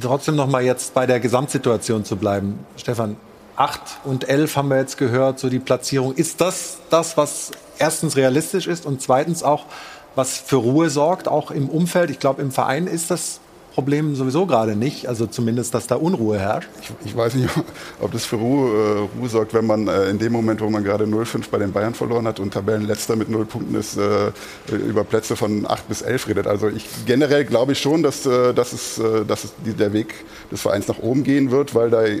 Trotzdem noch mal jetzt bei der Gesamtsituation zu bleiben. Stefan, 8 und 11 haben wir jetzt gehört, so die Platzierung. Ist das das, was erstens realistisch ist und zweitens auch, was für Ruhe sorgt, auch im Umfeld? Ich glaube, im Verein ist das Problem sowieso gerade nicht. Also zumindest, dass da Unruhe herrscht. Ich, ich weiß nicht, ob das für Ruhe, äh, Ruhe sorgt, wenn man äh, in dem Moment, wo man gerade 0-5 bei den Bayern verloren hat und Tabellenletzter mit 0 Punkten ist, äh, über Plätze von 8 bis 11 redet. Also ich generell glaube ich schon, dass, äh, dass, es, äh, dass es der Weg des Vereins nach oben gehen wird, weil da äh,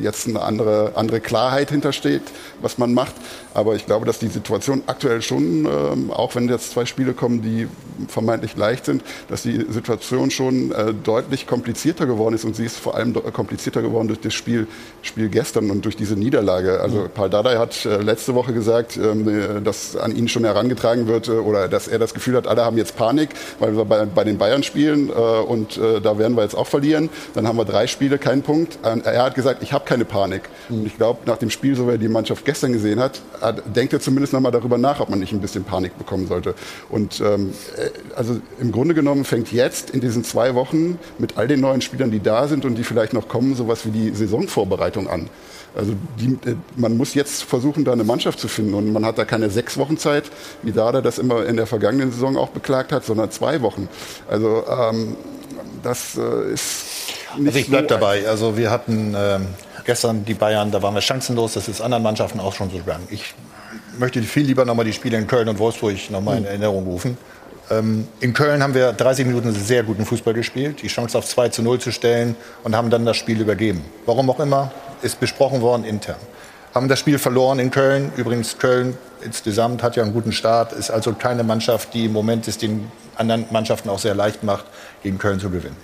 jetzt eine andere, andere Klarheit hintersteht, was man macht. Aber ich glaube, dass die Situation aktuell schon, ähm, auch wenn jetzt zwei Spiele kommen, die vermeintlich leicht sind, dass die Situation schon äh, deutlich komplizierter geworden ist und sie ist vor allem komplizierter geworden durch das Spiel, Spiel gestern und durch diese Niederlage. Also Paul Dardai hat äh, letzte Woche gesagt, ähm, äh, dass an ihn schon herangetragen wird äh, oder dass er das Gefühl hat, alle haben jetzt Panik, weil wir bei, bei den Bayern spielen äh, und äh, da werden wir jetzt auch verlieren. Dann haben wir drei Spiele, keinen Punkt. Er hat gesagt, ich habe keine Panik. Und ich glaube, nach dem Spiel, so wie er die Mannschaft gestern gesehen hat, denkt er zumindest noch mal darüber nach, ob man nicht ein bisschen Panik bekommen sollte. Und ähm, äh, also im Grunde genommen fängt jetzt in diesen zwei zwei Wochen mit all den neuen Spielern, die da sind und die vielleicht noch kommen, sowas wie die Saisonvorbereitung an. Also die, äh, man muss jetzt versuchen, da eine Mannschaft zu finden. Und man hat da keine sechs Wochen Zeit, wie Dada das immer in der vergangenen Saison auch beklagt hat, sondern zwei Wochen. Also ähm, das äh, ist nicht Also ich bleib so dabei. Also wir hatten ähm, gestern die Bayern, da waren wir chancenlos. Das ist anderen Mannschaften auch schon so gegangen. Ich möchte viel lieber nochmal die Spiele in Köln und Wolfsburg nochmal in Erinnerung rufen. Ähm, in Köln haben wir 30 Minuten sehr guten Fußball gespielt, die Chance auf 2 zu 0 zu stellen und haben dann das Spiel übergeben. Warum auch immer, ist besprochen worden intern. Haben das Spiel verloren in Köln. Übrigens, Köln insgesamt hat ja einen guten Start, ist also keine Mannschaft, die im Moment es den anderen Mannschaften auch sehr leicht macht, gegen Köln zu gewinnen.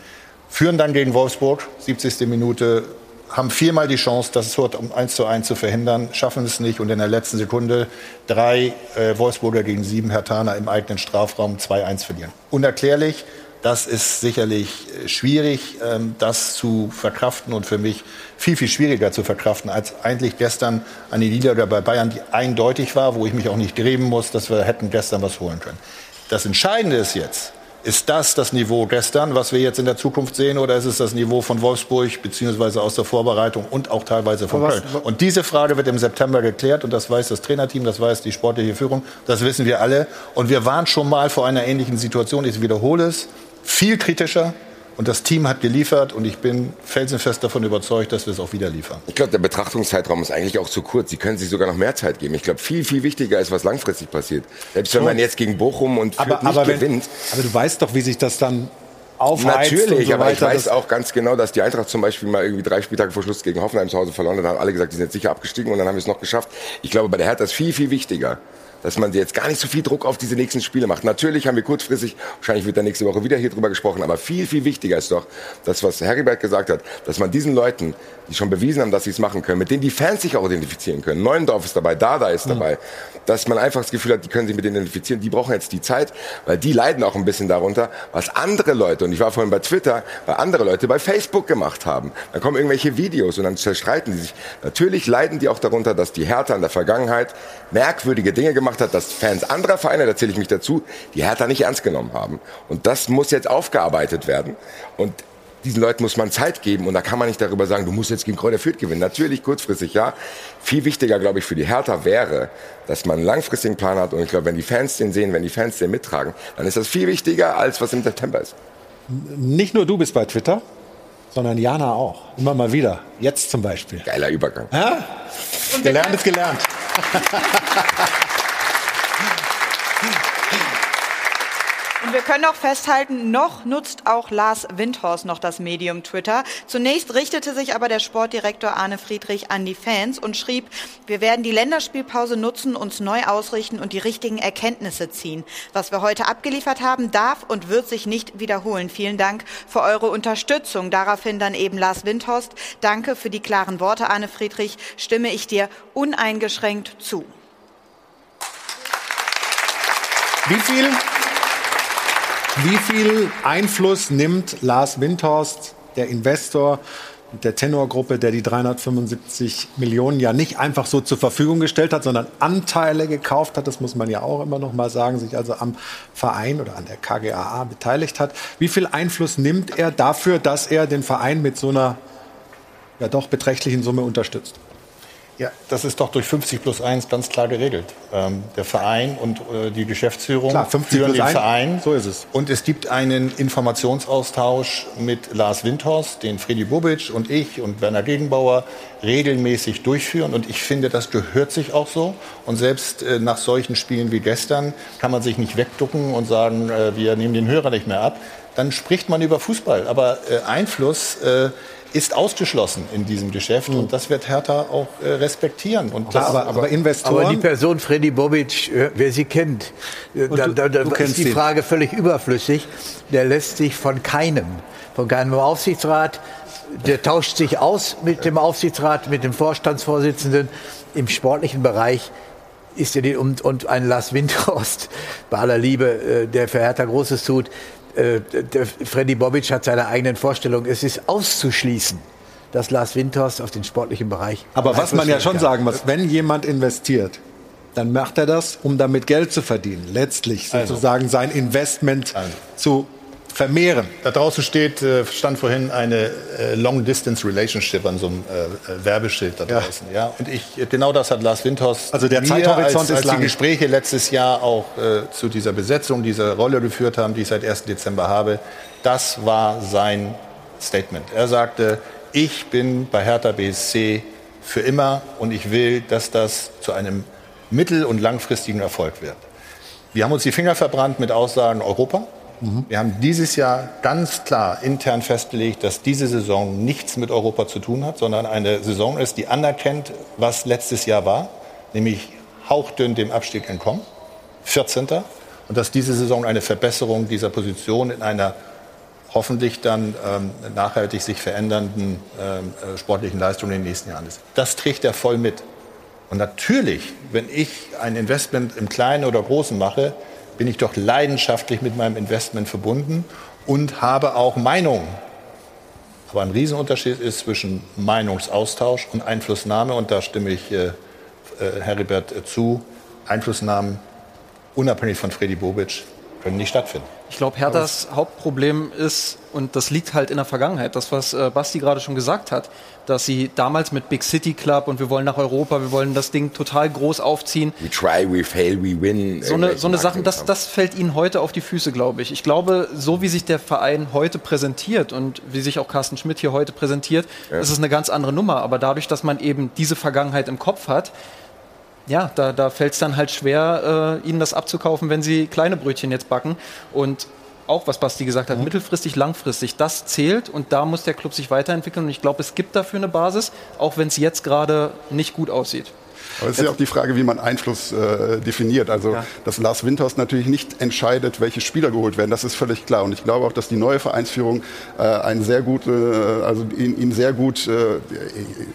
Führen dann gegen Wolfsburg, 70. Minute, haben viermal die Chance, das Tor um 1 zu 1 zu verhindern, schaffen es nicht und in der letzten Sekunde drei äh, Wolfsburger gegen sieben Hertaner im eigenen Strafraum 2-1 verlieren. Unerklärlich, das ist sicherlich äh, schwierig, ähm, das zu verkraften und für mich viel, viel schwieriger zu verkraften als eigentlich gestern eine Niederlage bei Bayern, die eindeutig war, wo ich mich auch nicht gräben muss, dass wir hätten gestern was holen können. Das Entscheidende ist jetzt, ist das das Niveau gestern, was wir jetzt in der Zukunft sehen, oder ist es das Niveau von Wolfsburg beziehungsweise aus der Vorbereitung und auch teilweise von Köln? Und diese Frage wird im September geklärt und das weiß das Trainerteam, das weiß die sportliche Führung, das wissen wir alle. Und wir waren schon mal vor einer ähnlichen Situation. Ich wiederhole es, viel kritischer. Und das Team hat geliefert und ich bin felsenfest davon überzeugt, dass wir es auch wieder liefern. Ich glaube, der Betrachtungszeitraum ist eigentlich auch zu kurz. Sie können sich sogar noch mehr Zeit geben. Ich glaube, viel, viel wichtiger ist, was langfristig passiert. Selbst wenn Schon. man jetzt gegen Bochum und Fürth Aber, nicht aber, wenn, gewinnt. aber du weißt doch, wie sich das dann aufheizt Natürlich, so aber ich weiter. weiß Das- auch ganz genau, dass die Eintracht zum Beispiel mal irgendwie drei Spieltage vor Schluss gegen Hoffenheim zu Hause verloren hat. Dann haben alle gesagt, die sind jetzt sicher abgestiegen und dann haben wir es noch geschafft. Ich glaube, bei der Hertha ist viel, viel wichtiger, dass man jetzt gar nicht so viel Druck auf diese nächsten Spiele macht. Natürlich haben wir kurzfristig, wahrscheinlich wird da nächste Woche wieder hier drüber gesprochen, aber viel, viel wichtiger ist doch, das, was Heribert gesagt hat, dass man diesen Leuten, die schon bewiesen haben, dass sie es machen können, mit denen die Fans sich auch identifizieren können. Neuendorf ist dabei, Dada ist dabei, dass man einfach das Gefühl hat, die können sich mit denen identifizieren, die brauchen jetzt die Zeit, weil die leiden auch ein bisschen darunter, was andere Leute, und ich war vorhin bei Twitter, weil andere Leute bei Facebook gemacht haben. Dann kommen irgendwelche Videos und dann zerstreiten die sich. Natürlich leiden die auch darunter, dass die Hertha in der Vergangenheit merkwürdige Dinge gemacht hat, dass Fans anderer Vereine, da zähle ich mich dazu, die Hertha nicht ernst genommen haben. Und das muss jetzt aufgearbeitet werden. Und diesen Leuten muss man Zeit geben und da kann man nicht darüber sagen, du musst jetzt gegen Kräuter Fürth gewinnen. Natürlich kurzfristig ja. Viel wichtiger, glaube ich, für die Hertha wäre, dass man einen langfristigen Plan hat und ich glaube, wenn die Fans den sehen, wenn die Fans den mittragen, dann ist das viel wichtiger, als was im September ist. Nicht nur du bist bei Twitter, sondern Jana auch. Immer mal wieder. Jetzt zum Beispiel. Geiler Übergang. Ja? Gelernt ist gelernt. wir können auch festhalten, noch nutzt auch Lars Windhorst noch das Medium Twitter. Zunächst richtete sich aber der Sportdirektor Arne Friedrich an die Fans und schrieb, wir werden die Länderspielpause nutzen, uns neu ausrichten und die richtigen Erkenntnisse ziehen. Was wir heute abgeliefert haben, darf und wird sich nicht wiederholen. Vielen Dank für eure Unterstützung. Daraufhin dann eben Lars Windhorst. Danke für die klaren Worte, Arne Friedrich. Stimme ich dir uneingeschränkt zu. Wie viel, wie viel Einfluss nimmt Lars Windhorst, der Investor der Tenorgruppe, der die 375 Millionen ja nicht einfach so zur Verfügung gestellt hat, sondern Anteile gekauft hat, das muss man ja auch immer noch mal sagen, sich also am Verein oder an der KGAA beteiligt hat. Wie viel Einfluss nimmt er dafür, dass er den Verein mit so einer ja doch beträchtlichen Summe unterstützt? Ja, das ist doch durch 50 plus 1 ganz klar geregelt. Ähm, der Verein und äh, die Geschäftsführung Klar, 50 führen plus den 1, Verein. So ist es. Und es gibt einen Informationsaustausch mit Lars Windhorst, den Freddy Bubic und ich und Werner Gegenbauer regelmäßig durchführen. Und ich finde, das gehört sich auch so. Und selbst äh, nach solchen Spielen wie gestern kann man sich nicht wegducken und sagen, äh, wir nehmen den Hörer nicht mehr ab. Dann spricht man über Fußball. Aber äh, Einfluss äh, ist ausgeschlossen in diesem Geschäft. Und das wird Hertha auch äh, respektieren. Und das, Aber die Person Freddy Bobic, äh, wer sie kennt, äh, da, da, da du ist die ihn. Frage völlig überflüssig. Der lässt sich von keinem, von keinem Aufsichtsrat, der tauscht sich aus mit dem Aufsichtsrat, mit dem Vorstandsvorsitzenden im sportlichen Bereich. Ist er die, und, und ein Lars Windhorst, bei aller Liebe, äh, der für Hertha Großes tut, äh, Freddy Bobic hat seine eigenen Vorstellungen. Es ist auszuschließen, dass Lars Windhorst auf den sportlichen Bereich. Aber was man ja schon kann. sagen muss, wenn jemand investiert, dann macht er das, um damit Geld zu verdienen. Letztlich Also. sozusagen sein Investment zu vermehren. Da draußen steht, äh, stand vorhin eine äh, Long-Distance-Relationship an so einem äh, Werbeschild da draußen. Ja. ja. Und ich, genau das hat Lars Windhorst also der mir, Zeithorizont als, ist als lang. die Gespräche letztes Jahr auch äh, zu dieser Besetzung, dieser Rolle geführt haben, die ich seit 1. Dezember habe. Das war sein Statement. Er sagte, ich bin bei Hertha BSC für immer und ich will, dass das zu einem mittel- und langfristigen Erfolg wird. Wir haben uns die Finger verbrannt mit Aussagen Europa. Wir haben dieses Jahr ganz klar intern festgelegt, dass diese Saison nichts mit Europa zu tun hat, sondern eine Saison ist, die anerkennt, was letztes Jahr war, nämlich hauchdünn dem Abstieg entkommen, 14. Und dass diese Saison eine Verbesserung dieser Position in einer hoffentlich dann ähm, nachhaltig sich verändernden ähm, äh, sportlichen Leistung in den nächsten Jahren ist. Das trägt er voll mit. Und natürlich, wenn ich ein Investment im Kleinen oder Großen mache, bin ich doch leidenschaftlich mit meinem Investment verbunden und habe auch Meinungen. Aber ein Riesenunterschied ist zwischen Meinungsaustausch und Einflussnahme. Und da stimme ich äh, äh, Heribert äh, zu. Einflussnahmen, unabhängig von Freddy Bobic, können nicht stattfinden. Ich glaube, Herthas Hauptproblem ist, und das liegt halt in der Vergangenheit, das, was äh, Basti gerade schon gesagt hat, dass sie damals mit Big City Club und wir wollen nach Europa, wir wollen das Ding total groß aufziehen. We try, we fail, we win. So eine, so eine Sache, das, das fällt ihnen heute auf die Füße, glaube ich. Ich glaube, so wie sich der Verein heute präsentiert und wie sich auch Carsten Schmidt hier heute präsentiert, Ja. ist es eine ganz andere Nummer. Aber dadurch, dass man eben diese Vergangenheit im Kopf hat, ja, da, da fällt es dann halt schwer, äh, ihnen das abzukaufen, wenn sie kleine Brötchen jetzt backen. Und auch, was Basti gesagt hat, mittelfristig, langfristig, das zählt und da muss der Club sich weiterentwickeln. Und ich glaube, es gibt dafür eine Basis, auch wenn es jetzt gerade nicht gut aussieht. Aber es ist ja auch die Frage, wie man Einfluss äh, definiert. Also, dass Lars Windhorst natürlich nicht entscheidet, welche Spieler geholt werden, das ist völlig klar. Und ich glaube auch, dass die neue Vereinsführung äh, einen sehr gut, äh, also ihn, ihn sehr gut, äh,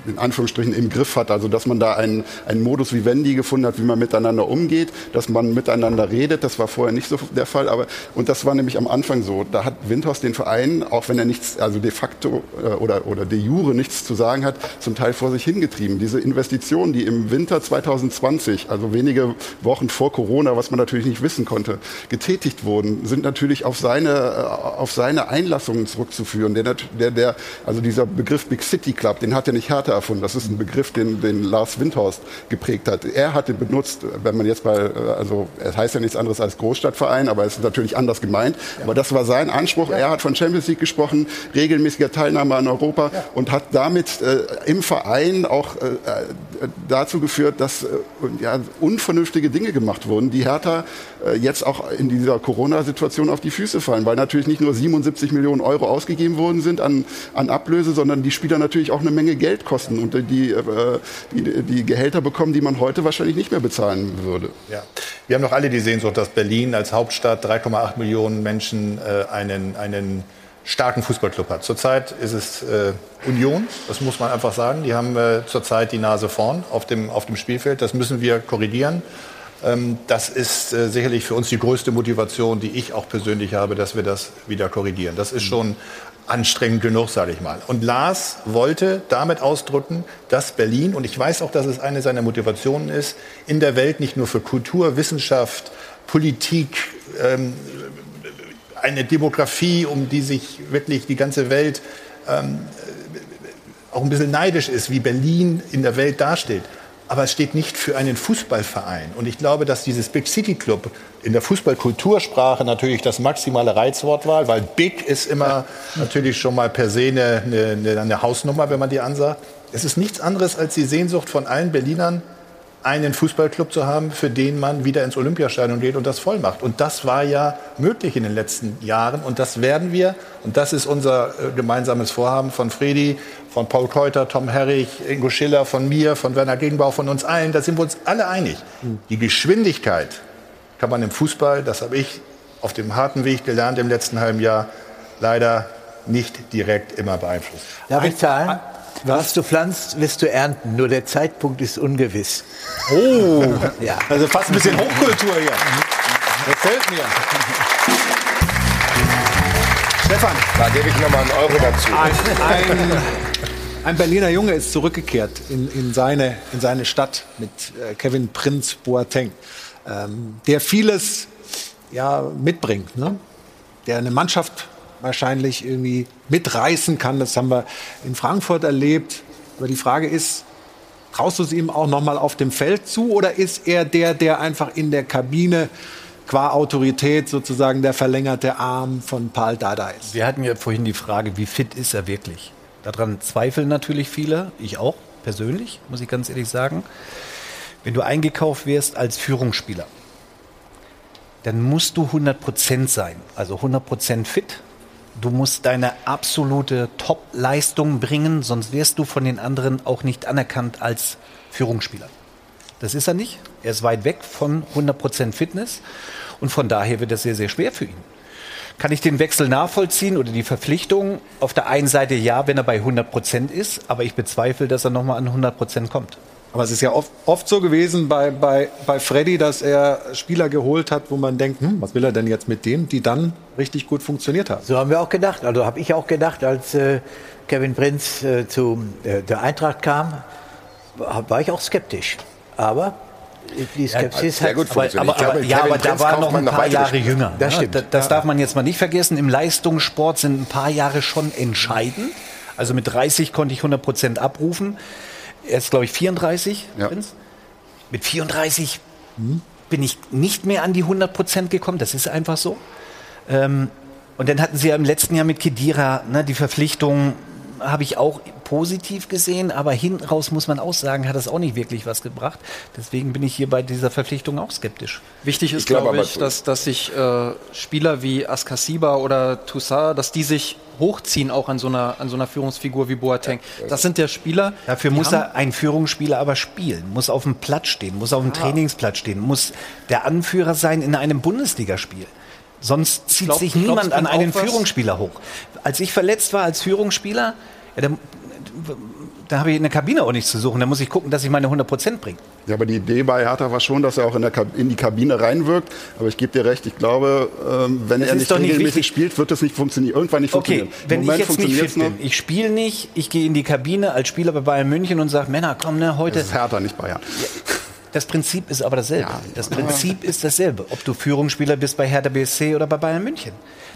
in Anführungsstrichen, im Griff hat. Also, dass man da einen, einen Modus Vivendi gefunden hat, wie man miteinander umgeht, dass man miteinander redet. Das war vorher nicht so der Fall. Aber, und das war nämlich am Anfang so. Da hat Windhorst den Verein, auch wenn er nichts, also de facto äh, oder, oder de jure nichts zu sagen hat, zum Teil vor sich hingetrieben. Diese Investitionen, die im Winter 2020, also wenige Wochen vor Corona, was man natürlich nicht wissen konnte, getätigt wurden, sind natürlich auf seine, äh, auf seine Einlassungen zurückzuführen. Der, der, der, also dieser Begriff Big City Club, den hat ja nicht Hertha erfunden. Das ist ein Begriff, den, den Lars Windhorst geprägt hat. Er hat den benutzt, wenn man jetzt bei, äh, also es heißt ja nichts anderes als Großstadtverein, aber es ist natürlich anders gemeint. Aber das war sein Anspruch. Er hat von Champions League gesprochen, regelmäßiger Teilnahme an Europa und hat damit äh, im Verein auch äh, äh, dazu geführt, dass äh, ja, unvernünftige Dinge gemacht wurden, die Hertha äh, jetzt auch in dieser Corona-Situation auf die Füße fallen, weil natürlich nicht nur 77 Millionen Euro ausgegeben worden sind an, an Ablöse, sondern die Spieler natürlich auch eine Menge Geld kosten und die, äh, die, die Gehälter bekommen, die man heute wahrscheinlich nicht mehr bezahlen würde. Ja. Wir haben doch alle die Sehnsucht, dass Berlin als Hauptstadt 3,8 Millionen Menschen einen, einen starken Fußballclub hat. Zurzeit ist es äh, Union, das muss man einfach sagen. Die haben äh, zurzeit die Nase vorn auf dem, auf dem Spielfeld. Das müssen wir korrigieren. Ähm, das ist äh, sicherlich für uns die größte Motivation, die ich auch persönlich habe, dass wir das wieder korrigieren. Das ist schon anstrengend genug, sage ich mal. Und Lars wollte damit ausdrücken, dass Berlin, und ich weiß auch, dass es eine seiner Motivationen ist, in der Welt nicht nur für Kultur, Wissenschaft, Politik, ähm, eine Demografie, um die sich wirklich die ganze Welt ähm, auch ein bisschen neidisch ist, wie Berlin in der Welt dasteht. Aber es steht nicht für einen Fußballverein. Und ich glaube, dass dieses Big City Club in der Fußballkultursprache natürlich das maximale Reizwort war, weil Big ist immer natürlich schon mal per se eine, eine, eine Hausnummer, wenn man die ansagt. Es ist nichts anderes als die Sehnsucht von allen Berlinern, einen Fußballclub zu haben, für den man wieder ins Olympiastadion geht und das voll macht. Und das war ja möglich in den letzten Jahren und das werden wir. Und das ist unser äh, gemeinsames Vorhaben von Fredi, von Paul Keuter, Tom Herrich, Ingo Schiller, von mir, von Werner Gegenbau, von uns allen. Da sind wir uns alle einig. Die Geschwindigkeit kann man im Fußball, das habe ich auf dem harten Weg gelernt im letzten halben Jahr, leider nicht direkt immer beeinflussen. Darf ich zahlen? Was du pflanzt, wirst du ernten. Nur der Zeitpunkt ist ungewiss. Oh, ja. also fast ein bisschen Hochkultur hier. Gefällt mir. Stefan. Da gebe ich nochmal einen Euro dazu. Ein, ein, ein Berliner Junge ist zurückgekehrt in, in, seine, in seine Stadt mit äh, Kevin Prinz Boateng, ähm, der vieles ja, mitbringt, ne? der eine Mannschaft wahrscheinlich irgendwie mitreißen kann. Das haben wir in Frankfurt erlebt. Aber die Frage ist, traust du es ihm auch noch mal auf dem Feld zu oder ist er der, der einfach in der Kabine qua Autorität sozusagen der verlängerte Arm von Paul Dada ist? Wir hatten ja vorhin die Frage, wie fit ist er wirklich? Daran zweifeln natürlich viele, ich auch persönlich, muss ich ganz ehrlich sagen. Wenn du eingekauft wirst als Führungsspieler, dann musst du 100% sein, also 100% fit. Du musst deine absolute Top-Leistung bringen, sonst wirst du von den anderen auch nicht anerkannt als Führungsspieler. Das ist er nicht. Er ist weit weg von 100% Fitness und von daher wird es sehr, sehr schwer für ihn. Kann ich den Wechsel nachvollziehen oder die Verpflichtung? Auf der einen Seite ja, wenn er bei 100% ist, aber ich bezweifle, dass er nochmal an 100% kommt. Aber es ist ja oft, oft so gewesen bei, bei, bei Freddy, dass er Spieler geholt hat, wo man denkt, hm, was will er denn jetzt mit dem, die dann richtig gut funktioniert haben. So haben wir auch gedacht. Also habe ich auch gedacht, als äh, Kevin Prinz äh, zu äh, der Eintracht kam, war, war ich auch skeptisch. Aber die Skepsis ja, hat gut aber, aber, aber, ja, aber da war noch ein paar Jahre jünger. Das ne? stimmt. Das, das darf man jetzt mal nicht vergessen. Im Leistungssport sind ein paar Jahre schon entscheidend. Also mit 30 konnte ich 100 Prozent abrufen. Er ist, glaube ich, 34. Ja. Mit 34 bin ich nicht mehr an die 100 Prozent gekommen. Das ist einfach so. Ähm, und dann hatten sie ja im letzten Jahr mit Kedira ne, die Verpflichtung, habe ich auch positiv gesehen, aber hinten raus muss man auch sagen, hat das auch nicht wirklich was gebracht. Deswegen bin ich hier bei dieser Verpflichtung auch skeptisch. Wichtig ist, glaube aber- ich, dass, dass sich äh, Spieler wie Askasiba oder Toussaint, dass die sich hochziehen auch an so einer, an so einer Führungsfigur wie Boateng. Das sind ja Spieler. Dafür muss er ein Führungsspieler aber spielen, muss auf dem Platz stehen, muss auf dem Trainingsplatz stehen, muss der Anführer sein in einem Bundesligaspiel. Sonst zieht glaub- sich ich glaub, niemand an einen. Führungsspieler hoch. Als ich verletzt war als Führungsspieler, ja, da, da habe ich in der Kabine auch nichts zu suchen. Da muss ich gucken, dass ich meine 100% bringe. Ja, aber die Idee bei Hertha war schon, dass er auch in, in die Kabine reinwirkt. Aber ich gebe dir recht, ich glaube, ähm, wenn Das er nicht nicht regelmäßig wichtig. spielt, wird das nicht funktionieren. Irgendwann nicht Okay, funktionieren. Wenn ich Moment jetzt nicht fit bin, ich spiele nicht, ich gehe in die Kabine als Spieler bei Bayern München und sage, Männer, komm, ne, heute. Das ist Hertha, nicht Bayern. Das Prinzip ist aber dasselbe. Das Prinzip ist dasselbe, ob du Führungsspieler bist bei Hertha BSC oder bei Bayern München.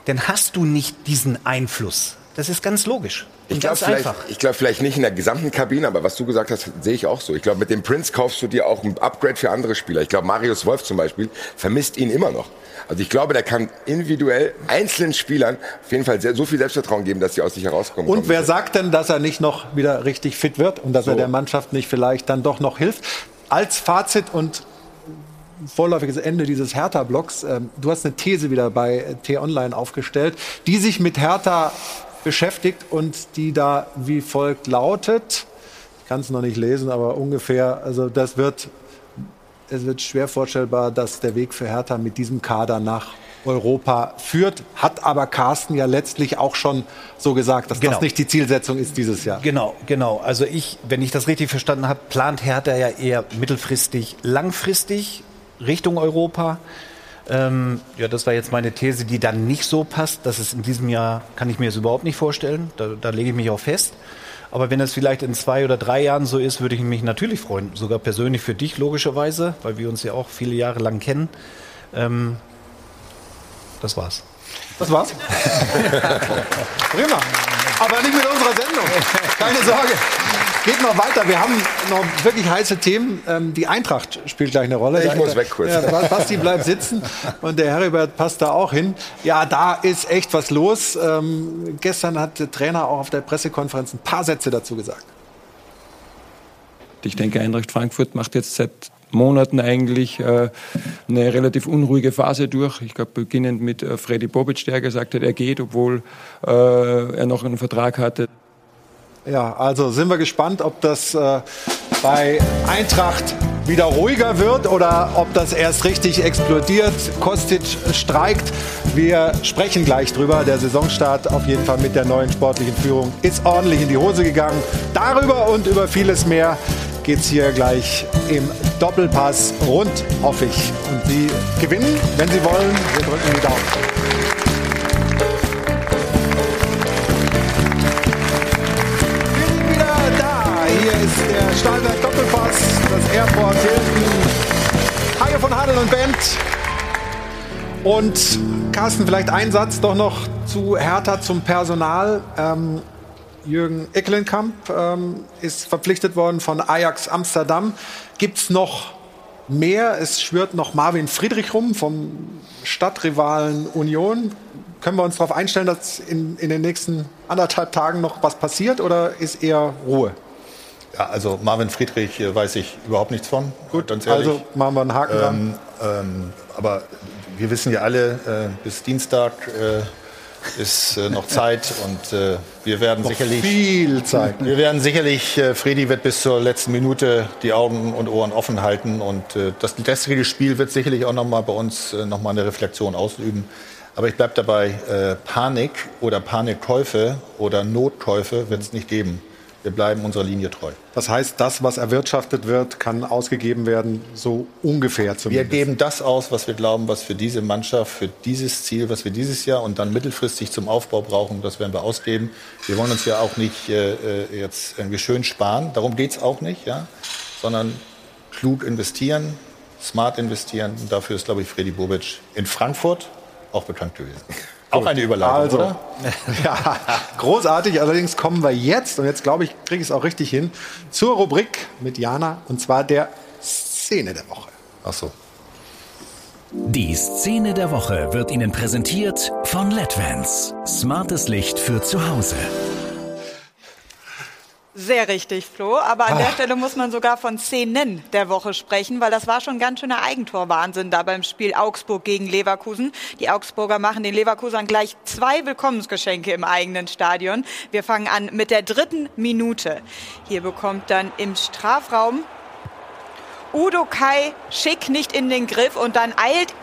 Dann hast du nicht diesen Einfluss. Das ist ganz logisch. Ich glaube vielleicht, einfach. ich glaub, vielleicht nicht in der gesamten Kabine, aber was du gesagt hast, sehe ich auch so. Ich glaube, mit dem Prince kaufst du dir auch ein Upgrade für andere Spieler. Ich glaube, Marius Wolf zum Beispiel vermisst ihn immer noch. Also ich glaube, der kann individuell einzelnen Spielern auf jeden Fall sehr, so viel Selbstvertrauen geben, dass sie aus sich herauskommen. Und wer sagt denn, dass er nicht noch wieder richtig fit wird und dass er der Mannschaft nicht vielleicht dann doch noch hilft? Als Fazit und vorläufiges Ende dieses Hertha-Blocks, ähm, du hast eine These wieder bei T-Online aufgestellt, die sich mit Hertha beschäftigt und die da wie folgt lautet. Ich kann es noch nicht lesen, aber ungefähr, also das wird, es wird schwer vorstellbar, dass der Weg für Hertha mit diesem Kader nach Europa führt. Hat aber Carsten ja letztlich auch schon so gesagt, dass Genau. das nicht die Zielsetzung ist dieses Jahr. Genau, genau. Also ich, wenn ich das richtig verstanden habe, plant Hertha ja eher mittelfristig, langfristig Richtung Europa. Ähm, ja, das war jetzt meine These, die dann nicht so passt. Das ist in diesem Jahr, kann ich mir das überhaupt nicht vorstellen. Da, da lege ich mich auch fest. Aber wenn es vielleicht in zwei oder drei Jahren so ist, würde ich mich natürlich freuen. Sogar persönlich für dich logischerweise, weil wir uns ja auch viele Jahre lang kennen. Ähm, das war's. Das war's. Prima. Aber nicht mit unserer Sendung. Keine Sorge. Geht noch weiter. Wir haben noch wirklich heiße Themen. Ähm, die Eintracht spielt gleich eine Rolle. Ich Da- muss weg kurz. Ja, Basti bleibt sitzen und der Heribert passt da auch hin. Ja, da ist echt was los. Ähm, gestern hat der Trainer auch auf der Pressekonferenz ein paar Sätze dazu gesagt. Ich denke, Eintracht Frankfurt macht jetzt seit Monaten eigentlich äh, eine relativ unruhige Phase durch. Ich glaube, beginnend mit äh, Freddy Bobic, der gesagt hat, er geht, obwohl äh, er noch einen Vertrag hatte. Ja, also sind wir gespannt, ob das äh, bei Eintracht wieder ruhiger wird oder ob das erst richtig explodiert. Kostic streikt. Wir sprechen gleich drüber. Der Saisonstart auf jeden Fall mit der neuen sportlichen Führung ist ordentlich in die Hose gegangen. Darüber und über vieles mehr geht's hier gleich im Doppelpass rund, hoffe ich. Und Sie gewinnen, wenn Sie wollen. Wir drücken die Daumen. Airport Hilton. Haie von Hadel und Bent. Und Carsten, vielleicht ein Satz doch noch zu Hertha zum Personal. Ähm, Jürgen Eckelenkamp ähm, ist verpflichtet worden von Ajax Amsterdam. Gibt es noch mehr? Es schwört noch Marvin Friedrich rum vom Stadtrivalen Union. Können wir uns darauf einstellen, dass in, in den nächsten anderthalb Tagen noch was passiert oder ist eher Ruhe? Ja, also Marvin Friedrich äh, weiß ich überhaupt nichts von. Gut, ganz ehrlich. Also machen wir einen Haken ähm, dran. Ähm, aber wir wissen ja alle, äh, bis Dienstag äh, ist äh, noch Zeit und äh, wir werden Noch sicherlich viel Zeit. Wir werden sicherlich, äh, Fredi wird bis zur letzten Minute die Augen und Ohren offen halten und das gestrige Spiel wird sicherlich auch noch mal bei uns äh, noch mal eine Reflexion ausüben. Aber ich bleibe dabei, Panik oder Panikkäufe oder Notkäufe wird es nicht geben. Wir bleiben unserer Linie treu. Das heißt, das, was erwirtschaftet wird, kann ausgegeben werden, so ungefähr Wir zumindest. geben das aus, was wir glauben, was für diese Mannschaft, für dieses Ziel, was wir dieses Jahr und dann mittelfristig zum Aufbau brauchen, das werden wir ausgeben. Wir wollen uns ja auch nicht äh, äh, jetzt irgendwie schön sparen, darum geht es auch nicht, ja? sondern klug investieren, smart investieren. Und dafür ist, glaube ich, Freddy Bobic in Frankfurt auch bekannt gewesen. Auch eine Überleitung, also, oder? ja, großartig. Allerdings kommen wir jetzt, und jetzt glaube ich, kriege ich es auch richtig hin, zur Rubrik mit Jana, und zwar der Szene der Woche. Ach so. Die Szene der Woche wird Ihnen präsentiert von LEDVANCE. Smartes Licht für zu Hause. Sehr richtig, Flo. Aber an der Ah. Stelle muss man sogar von Szenen der Woche sprechen, weil das war schon ganz schöner Eigentorwahnsinn da beim Spiel Augsburg gegen Leverkusen. Die Augsburger machen den Leverkusern gleich zwei Willkommensgeschenke im eigenen Stadion. Wir fangen an mit der dritten Minute. Hier bekommt dann im Strafraum Udo Kai schick nicht in den Griff und dann eilt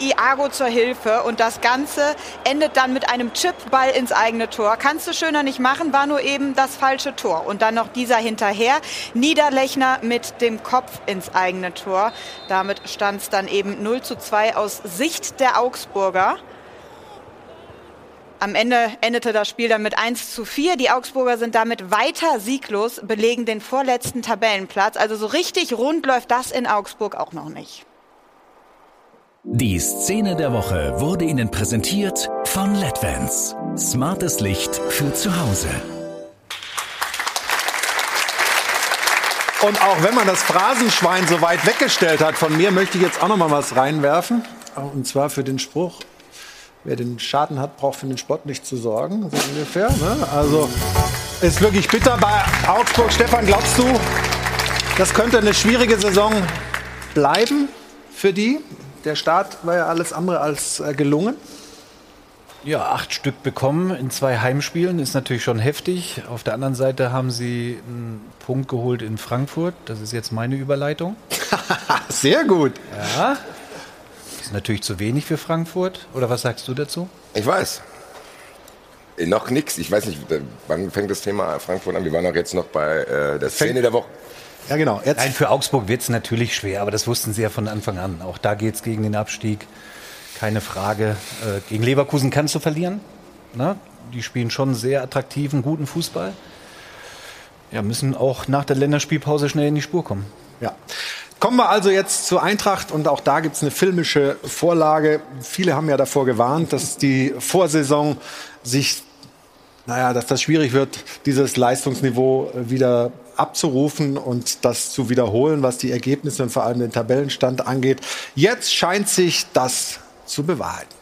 Iago zur Hilfe und das Ganze endet dann mit einem Chipball ins eigene Tor. Kannst du schöner nicht machen, war nur eben das falsche Tor. Und dann noch dieser hinterher. Niederlechner mit dem Kopf ins eigene Tor. Damit stand es dann eben 0 zu 2 aus Sicht der Augsburger. Am Ende endete das Spiel dann mit 1 zu 4. Die Augsburger sind damit weiter sieglos, belegen den vorletzten Tabellenplatz. Also so richtig rund läuft das in Augsburg auch noch nicht. Die Szene der Woche wurde Ihnen präsentiert von LEDVANCE. Smartes Licht für zu Hause. Und auch wenn man das Phrasenschwein so weit weggestellt hat von mir, möchte ich jetzt auch noch mal was reinwerfen. Und zwar für den Spruch, wer den Schaden hat, braucht für den Sport nicht zu sorgen. So ungefähr. Ne? Also ist wirklich bitter bei Augsburg. Stefan, glaubst du, das könnte eine schwierige Saison bleiben für die? Der Start war ja alles andere als äh, gelungen. Ja, acht Stück bekommen in zwei Heimspielen ist natürlich schon heftig. Auf der anderen Seite haben sie einen Punkt geholt in Frankfurt. Das ist jetzt meine Überleitung. Sehr gut. Ja. Ist natürlich zu wenig für Frankfurt. Oder was sagst du dazu? Ich weiß. Äh, Noch nix. Ich weiß nicht, äh, wann fängt das Thema Frankfurt an? Wir waren auch jetzt noch bei äh, der Szene der Woche. Ja, genau. Jetzt Nein, für Augsburg wird es natürlich schwer, aber das wussten sie ja von Anfang an. Auch da geht es gegen den Abstieg. Keine Frage. Äh, gegen Leverkusen kannst du verlieren. Na? Die spielen schon sehr attraktiven, guten Fußball. Ja, müssen auch nach der Länderspielpause schnell in die Spur kommen. Ja. Kommen wir also jetzt zur Eintracht und auch da gibt es eine filmische Vorlage. Viele haben ja davor gewarnt, dass die Vorsaison sich, naja, dass das schwierig wird, dieses Leistungsniveau wieder abzurufen und das zu wiederholen, was die Ergebnisse und vor allem den Tabellenstand angeht. Jetzt scheint sich das zu bewahrheiten.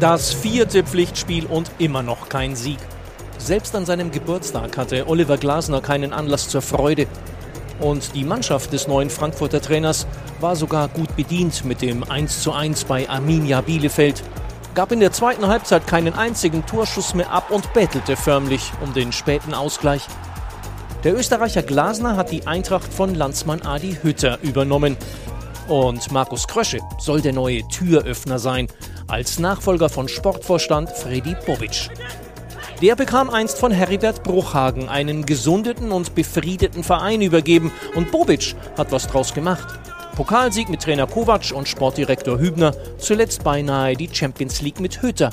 Das vierte Pflichtspiel und immer noch kein Sieg. Selbst an seinem Geburtstag hatte Oliver Glasner keinen Anlass zur Freude. Und die Mannschaft des neuen Frankfurter Trainers war sogar gut bedient mit dem 1:1 bei Arminia Bielefeld. Gab in der zweiten Halbzeit keinen einzigen Torschuss mehr ab und bettelte förmlich um den späten Ausgleich. Der Österreicher Glasner hat die Eintracht von Landsmann Adi Hütter übernommen. Und Markus Krösche soll der neue Türöffner sein, als Nachfolger von Sportvorstand Freddy Bobic. Der bekam einst von Heribert Bruchhagen einen gesundeten und befriedeten Verein übergeben und Bobic hat was draus gemacht. Pokalsieg mit Trainer Kovac und Sportdirektor Hübner, zuletzt beinahe die Champions League mit Hütter.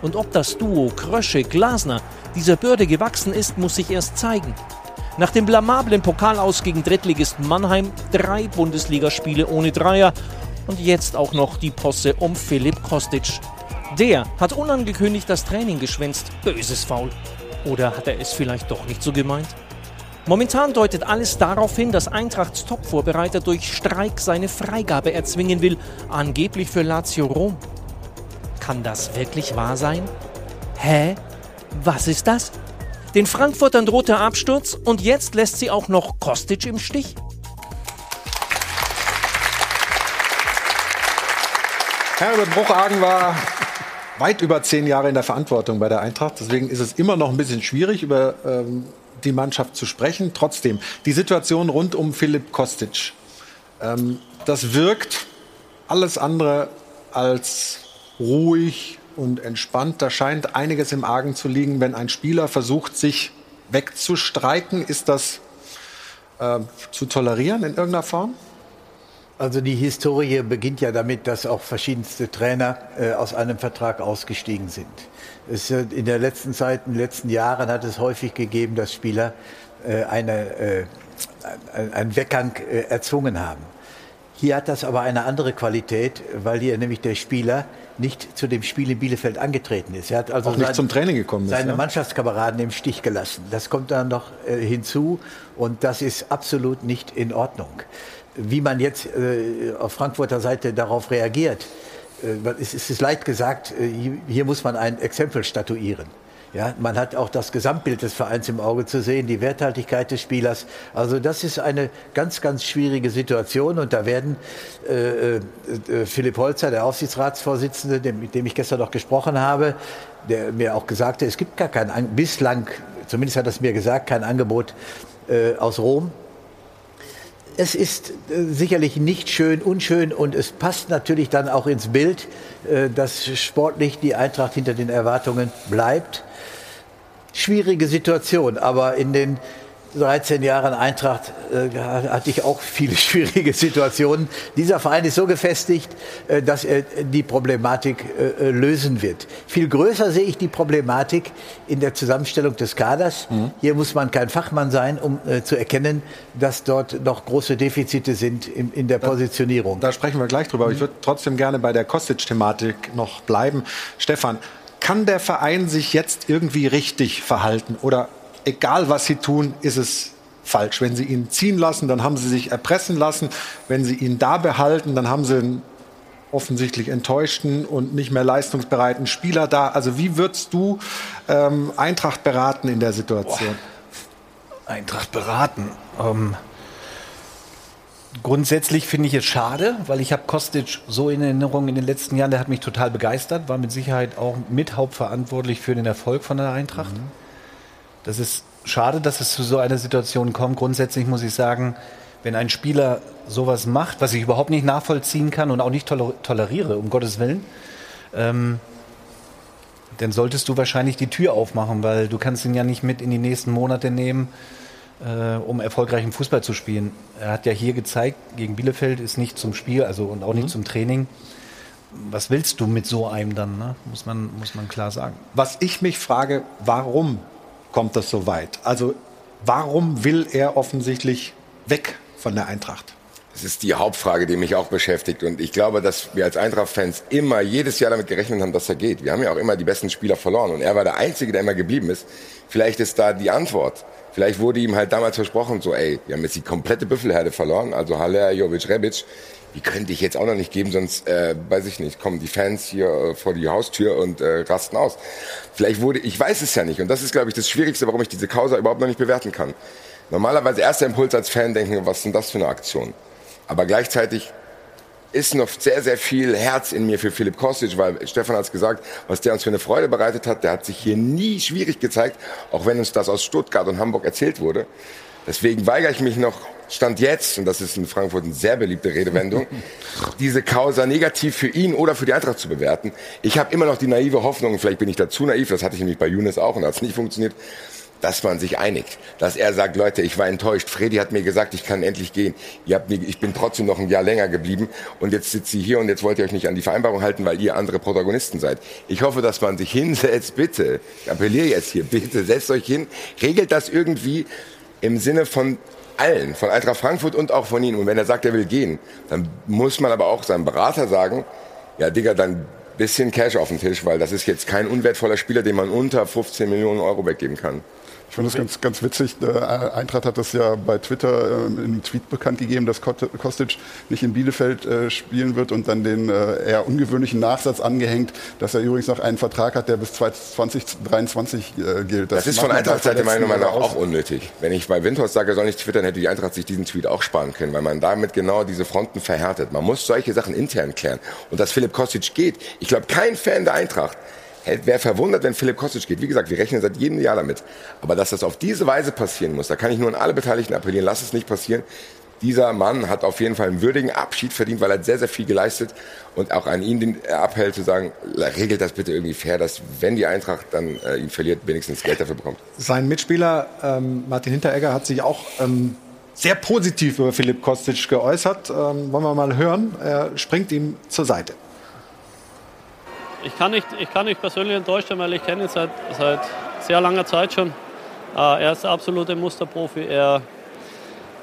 Und ob das Duo Krösche-Glasner dieser Bürde gewachsen ist, muss sich erst zeigen. Nach dem blamablen Pokalaus gegen Drittligisten Mannheim drei Bundesligaspiele ohne Dreier und jetzt auch noch die Posse um Philipp Kostic. Der hat unangekündigt das Training geschwänzt. Böses Faul. Oder hat er es vielleicht doch nicht so gemeint? Momentan deutet alles darauf hin, dass Eintrachts Top-Vorbereiter durch Streik seine Freigabe erzwingen will, angeblich für Lazio Rom. Kann das wirklich wahr sein? Hä? Was ist das? Den Frankfurtern droht der Absturz und jetzt lässt sie auch noch Kostic im Stich? Herbert Bruchhagen war weit über zehn Jahre in der Verantwortung bei der Eintracht. Deswegen ist es immer noch ein bisschen schwierig, über ähm, die Mannschaft zu sprechen. Trotzdem, die Situation rund um Philipp Kostic, ähm, das wirkt alles andere als ruhig und entspannt. Da scheint einiges im Argen zu liegen, wenn ein Spieler versucht, sich wegzustreiken. Ist das äh, zu tolerieren in irgendeiner Form? Also die Historie beginnt ja damit, dass auch verschiedenste Trainer äh, aus einem Vertrag ausgestiegen sind. Es, in der letzten Zeit, in den letzten Jahren hat es häufig gegeben, dass Spieler äh, eine, äh, einen Weggang äh, erzwungen haben. Hier hat das aber eine andere Qualität, weil hier nämlich der Spieler nicht zu dem Spiel in Bielefeld angetreten ist. Er hat also auch nicht sein, zum Training gekommen ist. Seine ja? Mannschaftskameraden im Stich gelassen. Das kommt dann noch äh, hinzu und das ist absolut nicht in Ordnung wie man jetzt äh, auf Frankfurter Seite darauf reagiert, es ist leicht gesagt, äh, hier, muss man ein Exempel statuieren. Ja, man hat auch das Gesamtbild des Vereins im Auge zu sehen, die Werthaltigkeit des Spielers. Also das ist eine ganz, ganz schwierige Situation und da werden äh, äh, Philipp Holzer, der Aufsichtsratsvorsitzende, dem, mit dem ich gestern noch gesprochen habe, der mir auch gesagt hat, es gibt gar kein, bislang, zumindest hat er es mir gesagt, kein Angebot äh, aus Rom es ist äh, sicherlich nicht schön, unschön und es passt natürlich dann auch ins Bild, äh, dass sportlich die Eintracht hinter den Erwartungen bleibt. Schwierige Situation, aber in den 13 Jahren Eintracht äh, hatte ich auch viele schwierige Situationen. Dieser Verein ist so gefestigt, äh, dass er die Problematik äh, äh, lösen wird. Viel größer sehe ich die Problematik in der Zusammenstellung des Kaders. Mhm. Hier muss man kein Fachmann sein, um äh, zu erkennen, dass dort noch große Defizite sind in, in der Positionierung. Da, sprechen wir gleich drüber. Mhm. Ich würde trotzdem gerne bei der Kostic-Thematik noch bleiben. Stefan, kann der Verein sich jetzt irgendwie richtig verhalten oder egal was sie tun, ist es falsch. Wenn sie ihn ziehen lassen, dann haben sie sich erpressen lassen. Wenn sie ihn da behalten, dann haben sie einen offensichtlich enttäuschten und nicht mehr leistungsbereiten Spieler da. Also wie würdest du ähm, Eintracht beraten in der Situation? Boah. Eintracht beraten. Ähm, grundsätzlich finde ich es schade, weil ich habe Kostic so in Erinnerung in den letzten Jahren, der hat mich total begeistert, war mit Sicherheit auch mit hauptverantwortlich für den Erfolg von der Eintracht. Mhm. Das ist schade, dass es zu so einer Situation kommt. Grundsätzlich muss ich sagen, wenn ein Spieler sowas macht, was ich überhaupt nicht nachvollziehen kann und auch nicht toleriere, um Gottes Willen, ähm, dann solltest du wahrscheinlich die Tür aufmachen, weil du kannst ihn ja nicht mit in die nächsten Monate nehmen, äh, um erfolgreichen Fußball zu spielen. Er hat ja hier gezeigt, gegen Bielefeld ist nicht zum Spiel, also und auch nicht mhm. zum Training. Was willst du mit so einem dann, ne? muss, man, muss man klar sagen. Was ich mich frage, warum kommt das so weit? Also warum will er offensichtlich weg von der Eintracht? Das ist die Hauptfrage, die mich auch beschäftigt. Und ich glaube, dass wir als Eintracht-Fans immer jedes Jahr damit gerechnet haben, dass er geht. Wir haben ja auch immer die besten Spieler verloren. Und er war der Einzige, der immer geblieben ist. Vielleicht ist da die Antwort. Vielleicht wurde ihm halt damals versprochen, so, ey, wir haben jetzt die komplette Büffelherde verloren. Also Haller, Jovic, Rebic die könnte ich jetzt auch noch nicht geben, sonst äh, weiß ich nicht, kommen die Fans hier äh, vor die Haustür und äh, rasten aus. Vielleicht wurde, ich weiß es ja nicht und das ist, glaube ich, das Schwierigste, warum ich diese Causa überhaupt noch nicht bewerten kann. Normalerweise erster Impuls als Fan denken, was sind das für eine Aktion? Aber gleichzeitig ist noch sehr, sehr viel Herz in mir für Philipp Kostic, weil Stefan hat es gesagt, was der uns für eine Freude bereitet hat, der hat sich hier nie schwierig gezeigt, auch wenn uns das aus Stuttgart und Hamburg erzählt wurde. Deswegen weigere ich mich noch Stand jetzt, und das ist in Frankfurt eine sehr beliebte Redewendung, diese Causa negativ für ihn oder für die Eintracht zu bewerten. Ich habe immer noch die naive Hoffnung, vielleicht bin ich da zu naiv, das hatte ich nämlich bei Younes auch und hat es nicht funktioniert, dass man sich einigt. Dass er sagt, Leute, ich war enttäuscht. Freddy hat mir gesagt, ich kann endlich gehen. Ihr habt mir, ich bin trotzdem noch ein Jahr länger geblieben und jetzt sitzt ihr hier und jetzt wollt ihr euch nicht an die Vereinbarung halten, weil ihr andere Protagonisten seid. Ich hoffe, dass man sich hinsetzt, bitte. Ich appelliere jetzt hier, bitte, setzt euch hin, regelt das irgendwie im Sinne von allen, von Eintracht Frankfurt und auch von ihm. Und wenn er sagt, er will gehen, dann muss man aber auch seinem Berater sagen, ja Digga, dann bisschen Cash auf den Tisch, weil das ist jetzt kein unwertvoller Spieler, den man unter 15 Millionen Euro weggeben kann. Ich finde das ganz, ganz witzig. Der Eintracht hat das ja bei Twitter äh, in einem Tweet bekannt gegeben, dass Kostic nicht in Bielefeld äh, spielen wird und dann den äh, eher ungewöhnlichen Nachsatz angehängt, dass er übrigens noch einen Vertrag hat, der bis 2023 äh, gilt. Das, das ist von Eintracht-Seite meiner Meinung nach auch unnötig. Wenn ich bei Windhorst sage, er soll nicht twittern, hätte die Eintracht sich diesen Tweet auch sparen können, weil man damit genau diese Fronten verhärtet. Man muss solche Sachen intern klären. Und dass Philipp Kostic geht, ich glaube, kein Fan der Eintracht wäre verwundert, wenn Philipp Kostic geht. Wie gesagt, wir rechnen seit jedem Jahr damit. Aber dass das auf diese Weise passieren muss, da kann ich nur an alle Beteiligten appellieren, lass es nicht passieren. Dieser Mann hat auf jeden Fall einen würdigen Abschied verdient, weil er sehr, sehr viel geleistet und auch an ihn den Appell zu sagen, regelt das bitte irgendwie fair, dass wenn die Eintracht dann äh, ihn verliert, wenigstens Geld dafür bekommt. Sein Mitspieler ähm, Martin Hinteregger hat sich auch ähm, sehr positiv über Philipp Kostic geäußert. Ähm, wollen wir mal hören. Er springt ihm zur Seite ich kann nicht, ich kann nicht persönlich enttäuscht weil ich kenne ihn seit, seit sehr langer Zeit schon. Äh, er ist der absolute Musterprofi. Er,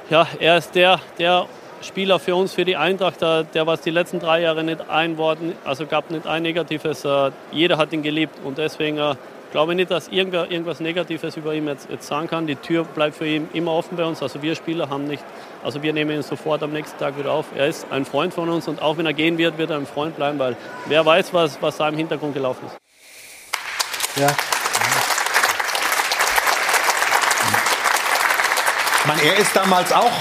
ja, er ist der, der Spieler für uns, für die Eintracht, der, was die letzten drei Jahre nicht ein Worten, also gab nicht ein negatives. Äh, jeder hat ihn geliebt und deswegen äh, glaube nicht, dass irgendwer irgendwas Negatives über ihn jetzt, jetzt sagen kann. Die Tür bleibt für ihn immer offen bei uns. Also wir Spieler haben nicht, also wir nehmen ihn sofort am nächsten Tag wieder auf. Er ist ein Freund von uns und auch wenn er gehen wird, wird er ein Freund bleiben, weil wer weiß, was, was da im Hintergrund gelaufen ist. Ja. Man, er ist damals auch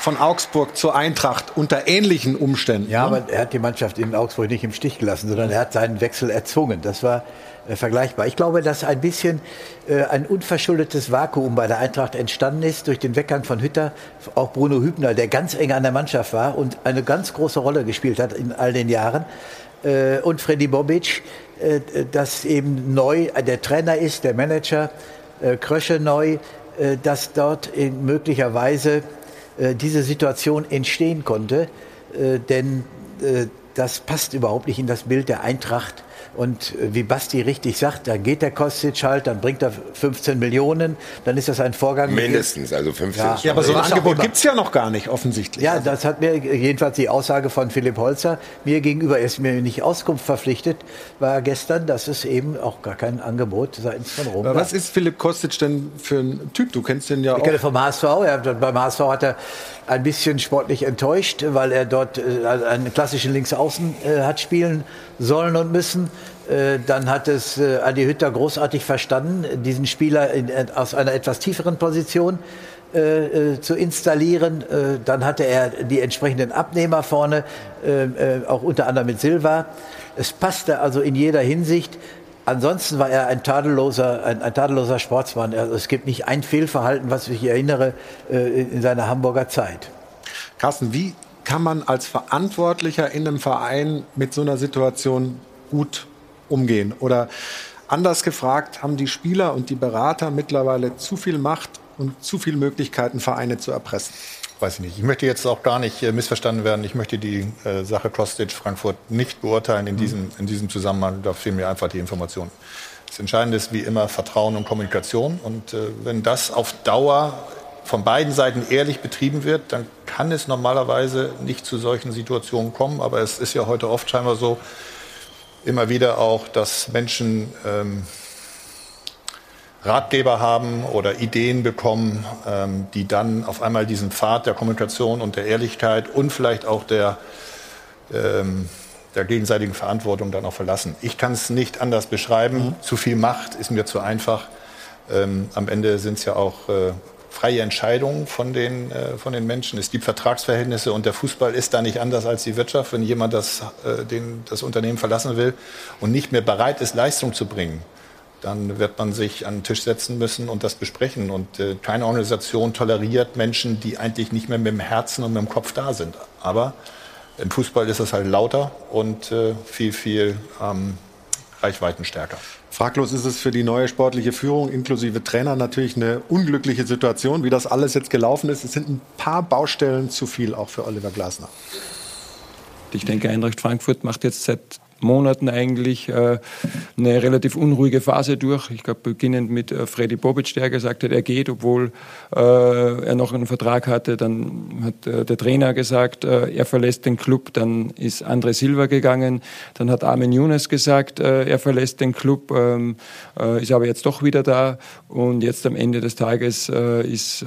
von Augsburg zur Eintracht unter ähnlichen Umständen. Ja, ne? aber er hat die Mannschaft in Augsburg nicht im Stich gelassen, sondern er hat seinen Wechsel erzwungen. Das war äh, vergleichbar. Ich glaube, dass ein bisschen äh, ein unverschuldetes Vakuum bei der Eintracht entstanden ist durch den Weggang von Hütter, auch Bruno Hübner, der ganz eng an der Mannschaft war und eine ganz große Rolle gespielt hat in all den Jahren. Äh, und Freddy Bobic, äh, dass eben neu äh, der Trainer ist, der Manager, Krösche neu, dass dort möglicherweise diese Situation entstehen konnte. denn das passt überhaupt nicht in das Bild der Eintracht und äh, wie Basti richtig sagt, da geht der Kostic halt, dann bringt er 15 Millionen, dann ist das ein Vorgang. Mindestens, also 15. Ja, ja aber so ein Angebot gibt es ja noch gar nicht, offensichtlich. Ja, das hat mir jedenfalls die Aussage von Philipp Holzer mir gegenüber, er ist mir nicht Auskunft verpflichtet, war gestern, dass es eben auch gar kein Angebot seitens von Rom Was ist Philipp Kostic denn für ein Typ? Du kennst den ja ich auch. Ich kenne vom HSV, ja, beim HSV hat er ein bisschen sportlich enttäuscht, weil er dort äh, einen klassischen Linksaußen äh, hat spielen sollen und müssen. Äh, dann hat es äh, Adi Hütter großartig verstanden, diesen Spieler in, äh, aus einer etwas tieferen Position äh, zu installieren. Äh, dann hatte er die entsprechenden Abnehmer vorne, äh, auch unter anderem mit Silva. Es passte also in jeder Hinsicht. Ansonsten war er ein tadelloser, ein, ein tadelloser Sportsmann. Also es gibt nicht ein Fehlverhalten, was ich erinnere, in seiner Hamburger Zeit. Carsten, wie kann man als Verantwortlicher in einem Verein mit so einer Situation gut umgehen? Oder anders gefragt, haben die Spieler und die Berater mittlerweile zu viel Macht und zu viele Möglichkeiten, Vereine zu erpressen? Weiß ich nicht. Ich möchte jetzt auch gar nicht äh, missverstanden werden. Ich möchte die äh, Sache Kostic Frankfurt nicht beurteilen in, mhm. diesem, in diesem Zusammenhang. Da fehlen mir einfach die Informationen. Das Entscheidende ist wie immer Vertrauen und Kommunikation. Und äh, wenn das auf Dauer von beiden Seiten ehrlich betrieben wird, dann kann es normalerweise nicht zu solchen Situationen kommen. Aber es ist ja heute oft scheinbar so, immer wieder auch, dass Menschen ähm, Ratgeber haben oder Ideen bekommen, ähm, die dann auf einmal diesen Pfad der Kommunikation und der Ehrlichkeit und vielleicht auch der, ähm, der gegenseitigen Verantwortung dann auch verlassen. Ich kann es nicht anders beschreiben. Mhm. Zu viel Macht ist mir zu einfach. Ähm, am Ende sind es ja auch äh, freie Entscheidungen von den, äh, von den Menschen. Es gibt Vertragsverhältnisse und der Fußball ist da nicht anders als die Wirtschaft. Wenn jemand das, äh, den, das Unternehmen verlassen will und nicht mehr bereit ist, Leistung zu bringen, dann wird man sich an den Tisch setzen müssen und das besprechen. Und äh, keine Organisation toleriert Menschen, die eigentlich nicht mehr mit dem Herzen und mit dem Kopf da sind. Aber im Fußball ist es halt lauter und äh, viel, viel ähm, reichweitenstärker. Fraglos ist es für die neue sportliche Führung inklusive Trainer natürlich eine unglückliche Situation, wie das alles jetzt gelaufen ist. Es sind ein paar Baustellen zu viel, auch für Oliver Glasner. Ich denke, Eintracht Frankfurt macht jetzt seit Monaten eigentlich äh, eine relativ unruhige Phase durch. Ich glaube, beginnend mit äh, Freddy Bobic, der gesagt hat, er geht, obwohl äh, er noch einen Vertrag hatte. Dann hat der Trainer gesagt, er verlässt den Club. Dann ist André Silva gegangen. Dann hat Armin Younes gesagt, er verlässt den Club, ähm, äh, ist aber jetzt doch wieder da. Und jetzt am Ende des Tages ist,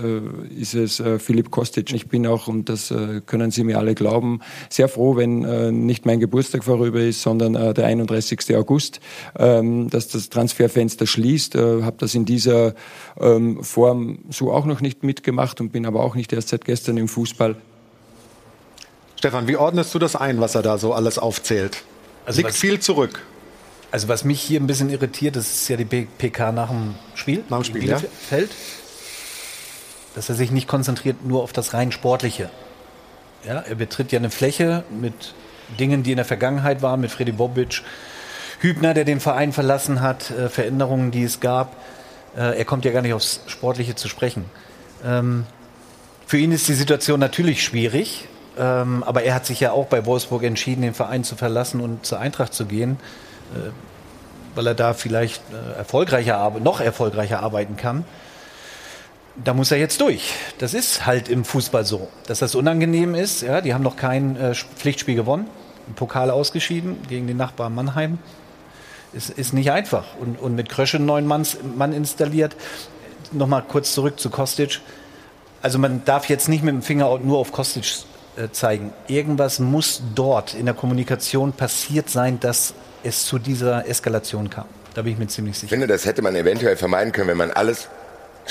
ist es Philipp Kostic. Ich bin auch, und das können Sie mir alle glauben, sehr froh, wenn nicht mein Geburtstag vorüber ist, sondern äh, der 31. August, ähm, dass das Transferfenster schließt. Äh, habe das in dieser ähm, Form so auch noch nicht mitgemacht und bin aber auch nicht erst seit gestern im Fußball. Stefan, wie ordnest du das ein, was er da so alles aufzählt? Also Liegt was- viel zurück. Also was mich hier ein bisschen irritiert, das ist ja die PK nach dem Spiel. Nach dem Spiel, ja. Feld. Dass er sich nicht konzentriert nur auf das rein Sportliche. Ja, er betritt ja eine Fläche mit Dingen, die in der Vergangenheit waren, mit Freddy Bobic, Hübner, der den Verein verlassen hat, äh, Veränderungen, die es gab. Äh, er kommt ja gar nicht aufs Sportliche zu sprechen. Ähm, für ihn ist die Situation natürlich schwierig, ähm, aber er hat sich ja auch bei Wolfsburg entschieden, den Verein zu verlassen und zur Eintracht zu gehen, äh, weil er da vielleicht äh, erfolgreicher, noch erfolgreicher arbeiten kann. Da muss er jetzt durch. Das ist halt im Fußball so. Dass das unangenehm ist, ja, die haben noch kein äh, Pflichtspiel gewonnen, im Pokal ausgeschieden gegen den Nachbar Mannheim. Ist, ist nicht einfach. Und, und mit Krösche einen neuen Manns, Mann installiert. Nochmal kurz zurück zu Kostic. Also man darf jetzt nicht mit dem Finger nur auf Kostic äh, zeigen. Irgendwas muss dort in der Kommunikation passiert sein, dass es zu dieser Eskalation kam. Da bin ich mir ziemlich Ich sicher. finde, das hätte man eventuell vermeiden können, wenn man alles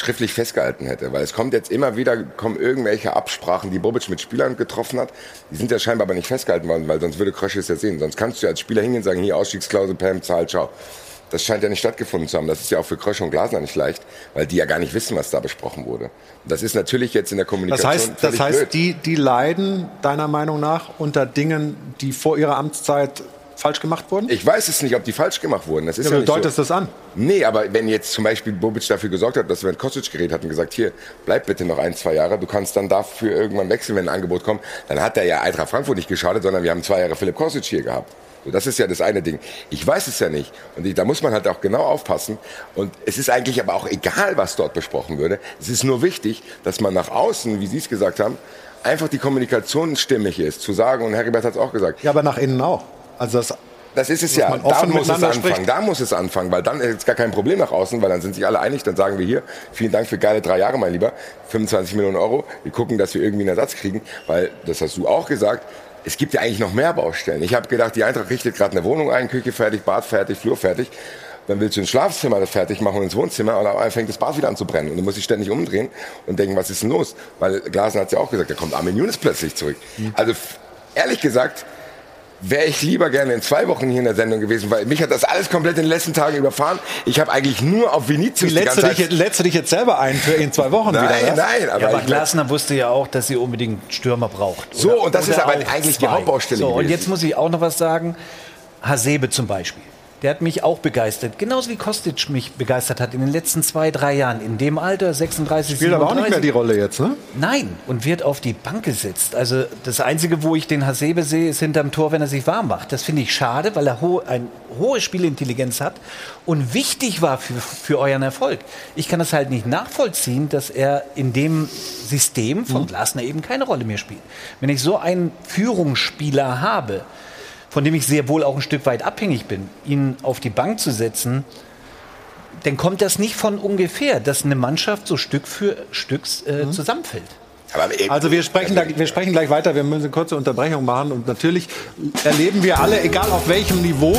schriftlich festgehalten hätte. Weil es kommt jetzt immer wieder, kommen irgendwelche Absprachen, die Bobic mit Spielern getroffen hat. Die sind ja scheinbar aber nicht festgehalten worden, weil sonst würde Krösche es ja sehen. Sonst kannst du ja als Spieler hingehen und sagen, hier Ausstiegsklausel, Pam, Zahl, ciao. Das scheint ja nicht stattgefunden zu haben. Das ist ja auch für Krösche und Glasner nicht leicht, weil die ja gar nicht wissen, was da besprochen wurde. Das ist natürlich jetzt in der Das Kommunikation heißt, das heißt blöd. die, die leiden deiner Meinung nach unter Dingen, die vor ihrer Amtszeit falsch gemacht wurden? Ich weiß es nicht, ob die falsch gemacht wurden. Das ist Ja, ja, du deutest so. das an. Nee, aber wenn jetzt zum Beispiel Bobic dafür gesorgt hat, dass wir mit Kostic geredet hat und gesagt, hier, bleib bitte noch ein, zwei Jahre, du kannst dann dafür irgendwann wechseln, wenn ein Angebot kommt, dann hat er ja Eintracht Frankfurt nicht geschadet, sondern wir haben zwei Jahre Philipp Kostic hier gehabt. So, das ist ja das eine Ding. Ich weiß es ja nicht. Und ich, da muss man halt auch genau aufpassen. Und es ist eigentlich aber auch egal, was dort besprochen würde. Es ist nur wichtig, dass man nach außen, wie Sie es gesagt haben, einfach die Kommunikation stimmig ist. Zu sagen, und Heribert hat es auch gesagt. Ja, aber nach innen auch. Also das, das ist es ja. Da muss es anfangen. spricht. Da muss es anfangen, weil dann ist gar kein Problem nach außen, weil dann sind sich alle einig. Dann sagen wir hier, vielen Dank für geile drei Jahre, mein Lieber, 25 Millionen Euro. Wir gucken, dass wir irgendwie einen Ersatz kriegen, weil das hast du auch gesagt. Es gibt ja eigentlich noch mehr Baustellen. Ich habe gedacht, die Eintracht richtet gerade eine Wohnung ein, Küche fertig, Bad fertig, Flur fertig. Dann willst du ein Schlafzimmer fertig machen und ins Wohnzimmer und einmal fängt das Bad wieder an zu brennen. Und du musst dich ständig umdrehen und denken, was ist denn los? Weil Glasner hat ja auch gesagt, da kommt Armin Younes plötzlich zurück. Also f- ehrlich gesagt, wäre ich lieber gerne in zwei Wochen hier in der Sendung gewesen, weil mich hat das alles komplett in den letzten Tagen überfahren. Ich habe eigentlich nur auf Vinicius die ganze dich, Zeit... lädst du dich jetzt selber ein für in zwei Wochen Nein, wieder? was? nein, aber ja, aber Glasner wusste ja auch, dass sie unbedingt Stürmer braucht. So, und das ist aber eigentlich die Hauptbaustelle So, und gewesen. jetzt muss ich auch noch was sagen. Hasebe zum Beispiel. Der hat mich auch begeistert. Genauso wie Kostic mich begeistert hat in den letzten zwei, drei Jahren. In dem Alter, 36, Spielt aber auch nicht mehr 37. die Rolle jetzt, ne? Nein, und wird auf die Bank gesetzt. Also das Einzige, wo ich den Hasebe sehe, ist hinterm Tor, wenn er sich warm macht. Das finde ich schade, weil er ho eine hohe Spielintelligenz hat und wichtig war für, für euren Erfolg. Ich kann das halt nicht nachvollziehen, dass er in dem System von Glasner eben keine Rolle mehr spielt. Wenn ich so einen Führungsspieler habe, von dem ich sehr wohl auch ein Stück weit abhängig bin, ihn auf die Bank zu setzen, dann kommt das nicht von ungefähr, dass eine Mannschaft so Stück für Stück äh, zusammenfällt. Also wir sprechen, da, wir sprechen gleich weiter, wir müssen eine kurze Unterbrechung machen und natürlich erleben wir alle, egal auf welchem Niveau,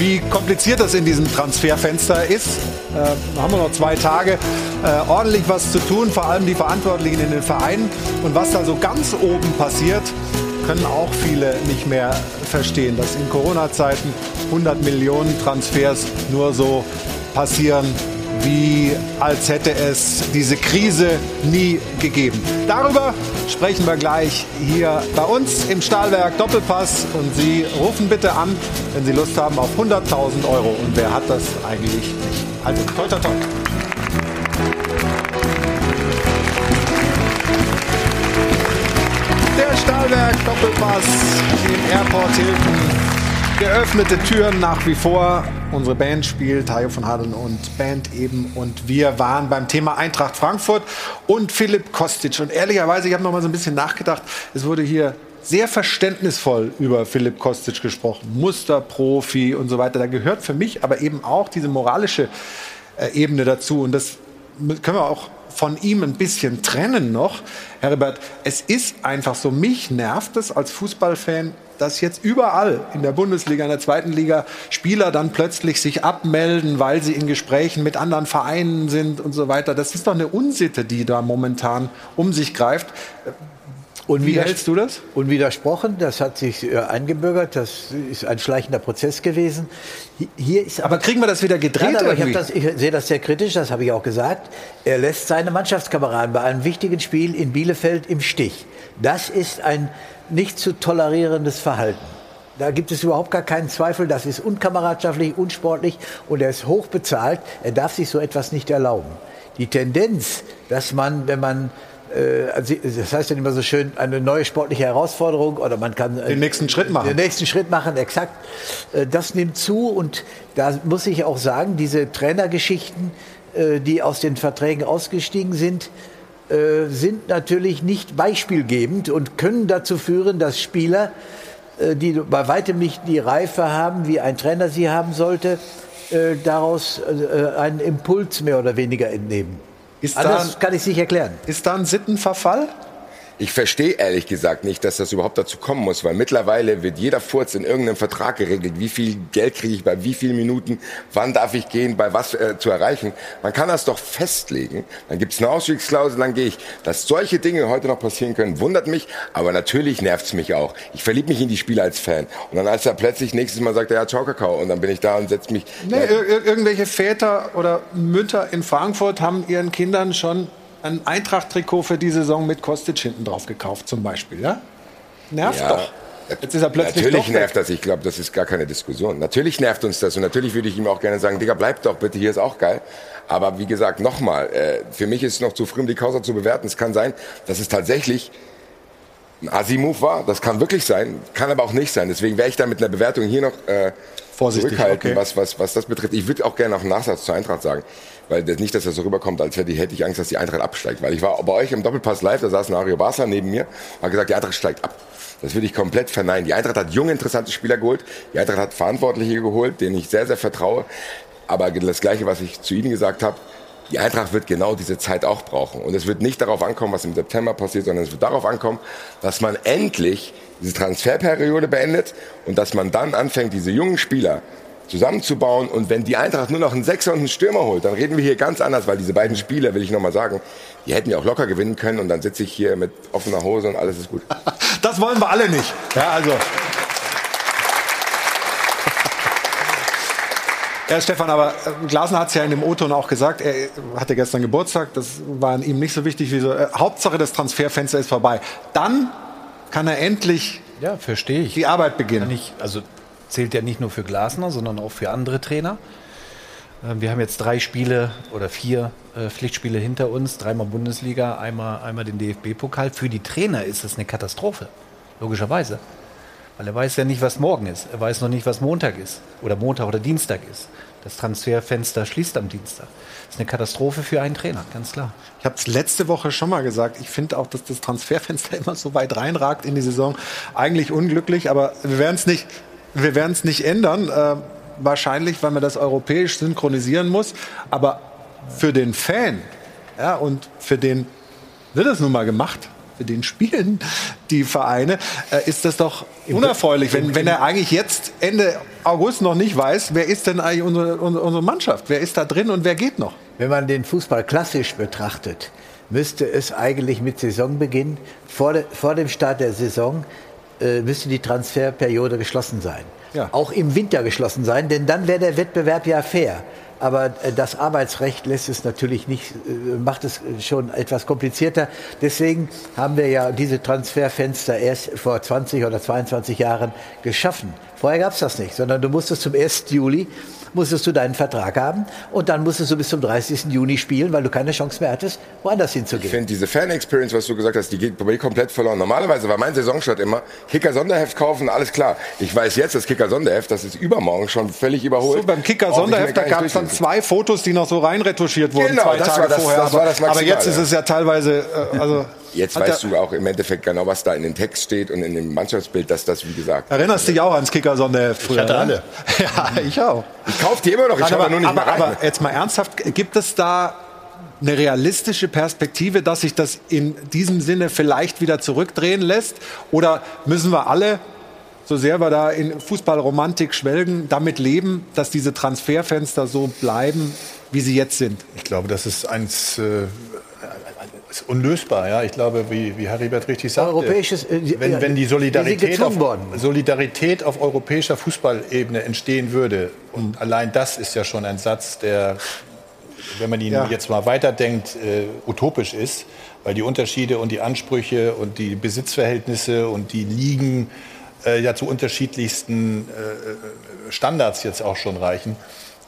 wie kompliziert das in diesem Transferfenster ist. Äh, haben wir noch zwei Tage, äh, ordentlich was zu tun, vor allem die Verantwortlichen in den Vereinen und was da so ganz oben passiert, können auch viele nicht mehr verstehen, dass in Corona-Zeiten 100 Millionen Transfers nur so passieren, wie als hätte es diese Krise nie gegeben. Darüber sprechen wir gleich hier bei uns im Stahlwerk Doppelpass und Sie rufen bitte an, wenn Sie Lust haben auf 100.000 Euro. Und wer hat das eigentlich nicht? Also toi toi toi. Stahlwerk Doppelpass im Airport Hilton Geöffnete Türen nach wie vor. Unsere Band spielt, Tayo von Hadeln und Band eben. Und wir waren beim Thema Eintracht Frankfurt und Philipp Kostic. Und ehrlicherweise, ich habe noch mal so ein bisschen nachgedacht. Es wurde hier sehr verständnisvoll über Philipp Kostic gesprochen. Musterprofi und so weiter. Da gehört für mich aber eben auch diese moralische äh, Ebene dazu. Und das können wir auch von ihm ein bisschen trennen noch. Herbert, es ist einfach so, mich nervt es als Fußballfan, dass jetzt überall in der Bundesliga, in der zweiten Liga Spieler dann plötzlich sich abmelden, weil sie in Gesprächen mit anderen Vereinen sind und so weiter. Das ist doch eine Unsitte, die da momentan um sich greift. Wie hältst du das? Unwidersprochen, das hat sich äh, eingebürgert, das ist ein schleichender Prozess gewesen. Hier ist aber, kriegen wir das wieder gedreht? Nein, aber ich, das, ich, sehe das sehr kritisch, das habe ich auch gesagt. Er lässt seine Mannschaftskameraden bei einem wichtigen Spiel in Bielefeld im Stich. Das ist ein nicht zu tolerierendes Verhalten. Da gibt es überhaupt gar keinen Zweifel. Das ist unkameradschaftlich, unsportlich und er ist hoch bezahlt. Er darf sich so etwas nicht erlauben. Die Tendenz, dass man, wenn man also, das heißt ja immer so schön, eine neue sportliche Herausforderung oder man kann den nächsten Schritt machen. Den nächsten Schritt machen, exakt. Äh, das nimmt zu und da muss ich auch sagen, diese Trainergeschichten, äh, die aus den Verträgen ausgestiegen sind, sind natürlich nicht beispielgebend und können dazu führen, dass Spieler, die bei weitem nicht die Reife haben, wie ein Trainer sie haben sollte, daraus einen Impuls mehr oder weniger entnehmen. Ist Anders da, kann ich nicht erklären. Ist da ein Sittenverfall? Ich verstehe ehrlich gesagt nicht, dass das überhaupt dazu kommen muss, weil mittlerweile wird jeder Furz in irgendeinem Vertrag geregelt, wie viel Geld kriege ich bei wie vielen Minuten, wann darf ich gehen, bei was äh, zu erreichen. Man kann das doch festlegen, dann gibt es eine Ausstiegsklausel, dann gehe ich. Dass solche Dinge heute noch passieren können, wundert mich, aber natürlich nervt es mich auch. Ich verliebe mich in die Spiele als Fan. Und dann als er plötzlich nächstes Mal sagt, ja, ciao Kakao, und dann bin ich da und setze mich... Nee, ir irgendwelche Väter oder Mütter in Frankfurt haben ihren Kindern schon ein Eintracht-Trikot für die Saison mit Kostic hinten drauf gekauft, zum Beispiel. Ja? Nervt Ja. doch. Jetzt ist er plötzlich Natürlich nervt das, ich glaube, das ist gar keine Diskussion. Natürlich nervt uns das und natürlich würde ich ihm auch gerne sagen, Digga, bleib doch bitte, hier ist auch geil. Aber wie gesagt, nochmal, äh, für mich ist es noch zu früh, um die Causa zu bewerten. Es kann sein, dass es tatsächlich ein Assi-Move war, das kann wirklich sein, kann aber auch nicht sein. Deswegen wäre ich da mit einer Bewertung hier noch äh, Vorsichtig, zurückhalten, okay. was, was, was das betrifft. Ich würde auch gerne noch einen Nachsatz zur Eintracht sagen, weil das nicht, dass das so rüberkommt, als hätte ich, hätte ich Angst, dass die Eintracht absteigt. Weil ich war bei euch im Doppelpass live, da saß Mario Basler neben mir hat gesagt, die Eintracht steigt ab. Das würde ich komplett verneinen. Die Eintracht hat junge, interessante Spieler geholt. Die Eintracht hat Verantwortliche geholt, denen ich sehr, sehr vertraue. Aber das Gleiche, was ich zu Ihnen gesagt habe, die Eintracht wird genau diese Zeit auch brauchen. Und es wird nicht darauf ankommen, was im September passiert, sondern es wird darauf ankommen, dass man endlich diese Transferperiode beendet und dass man dann anfängt, diese jungen Spieler zusammenzubauen. Und wenn die Eintracht nur noch einen Sechser und einen Stürmer holt, dann reden wir hier ganz anders, weil diese beiden Spieler, will ich nochmal sagen, die hätten ja auch locker gewinnen können. Und dann sitze ich hier mit offener Hose und alles ist gut. Das wollen wir alle nicht. Ja, also. Ja, Stefan, aber äh, Glasner hat es ja in dem O-Ton auch gesagt, er hatte gestern Geburtstag, das war ihm nicht so wichtig wie so. Äh, Hauptsache, das Transferfenster ist vorbei. Dann kann er endlich ja, verstehe ich. die Arbeit beginnen. Kann ich, also zählt ja nicht nur für Glasner, sondern auch für andere Trainer. Ähm, Wir haben jetzt drei Spiele oder vier äh, Pflichtspiele hinter uns, dreimal Bundesliga, einmal, einmal den DFB-Pokal. Für die Trainer ist das eine Katastrophe, logischerweise. Weil er weiß ja nicht, was morgen ist. Er weiß noch nicht, was Montag ist. Oder Montag oder Dienstag ist. Das Transferfenster schließt am Dienstag. Das ist eine Katastrophe für einen Trainer, ganz klar. Ich habe es letzte Woche schon mal gesagt. Ich finde auch, dass das Transferfenster immer so weit reinragt in die Saison. Eigentlich unglücklich, aber wir werden es nicht, wir werden es nicht ändern. Äh, wahrscheinlich, weil man das europäisch synchronisieren muss. Aber für den Fan ja, und für den wird es nun mal gemacht. Für den spielen die Vereine, äh, ist das doch unerfreulich, wenn, wenn er eigentlich jetzt Ende August noch nicht weiß, wer ist denn eigentlich unsere, unsere, unsere Mannschaft? Wer ist da drin und wer geht noch? Wenn man den Fußball klassisch betrachtet, müsste es eigentlich mit Saisonbeginn, vor, de, vor dem Start der Saison, äh, müsste die Transferperiode geschlossen sein. Ja. Auch im Winter geschlossen sein, denn dann wäre der Wettbewerb ja fair. Aber äh, das Arbeitsrecht lässt es natürlich nicht, äh, macht es schon etwas komplizierter. Deswegen haben wir ja diese Transferfenster erst vor 20 oder 22 Jahren geschaffen. Vorher gab es das nicht, sondern du musstest zum 1. Juli musstest du deinen Vertrag haben und dann musstest du bis zum 30. Juni spielen, weil du keine Chance mehr hattest, woanders hinzugehen. Ich finde diese Fan-Experience, was du gesagt hast, die geht bei mir komplett verloren. Normalerweise war mein Saisonstart immer Kicker Sonderheft kaufen, alles klar. Ich weiß jetzt, das Kicker Sonderheft, das ist übermorgen schon völlig überholt. So, beim Kicker Sonderheft, da gab es dann zwei Fotos, die noch so reinretuschiert wurden, Genau, zwei das Tage war das- vorher. das war das aber, aber jetzt Maximale. ist es ja teilweise, äh, also Jetzt weißt du auch im Endeffekt genau, was da in dem Text steht und in dem Mannschaftsbild, dass das, wie gesagt. Erinnerst dich auch ans Kicker Sonderheft früher? hatte ne? alle. Ja, ich auch. Ich kauf die immer noch, ich aber, schau da nur nicht aber, mehr rein. aber jetzt mal ernsthaft, gibt es da eine realistische Perspektive, dass sich das in diesem Sinne vielleicht wieder zurückdrehen lässt? Oder müssen wir alle, so sehr wir da in Fußballromantik schwelgen, damit leben, dass diese Transferfenster so bleiben, wie sie jetzt sind? Ich glaube, das ist eins äh, ist unlösbar. Ja? Ich glaube, wie, wie Heribert richtig sagte, Europäisches, äh, wenn, wenn die Solidarität auf. Solidarität auf europäischer Fußballebene entstehen würde, und allein das ist ja schon ein Satz, der, wenn man ihn Ja. jetzt mal weiterdenkt, äh, utopisch ist, weil die Unterschiede und die Ansprüche und die Besitzverhältnisse und die Ligen äh, ja zu unterschiedlichsten äh, Standards jetzt auch schon reichen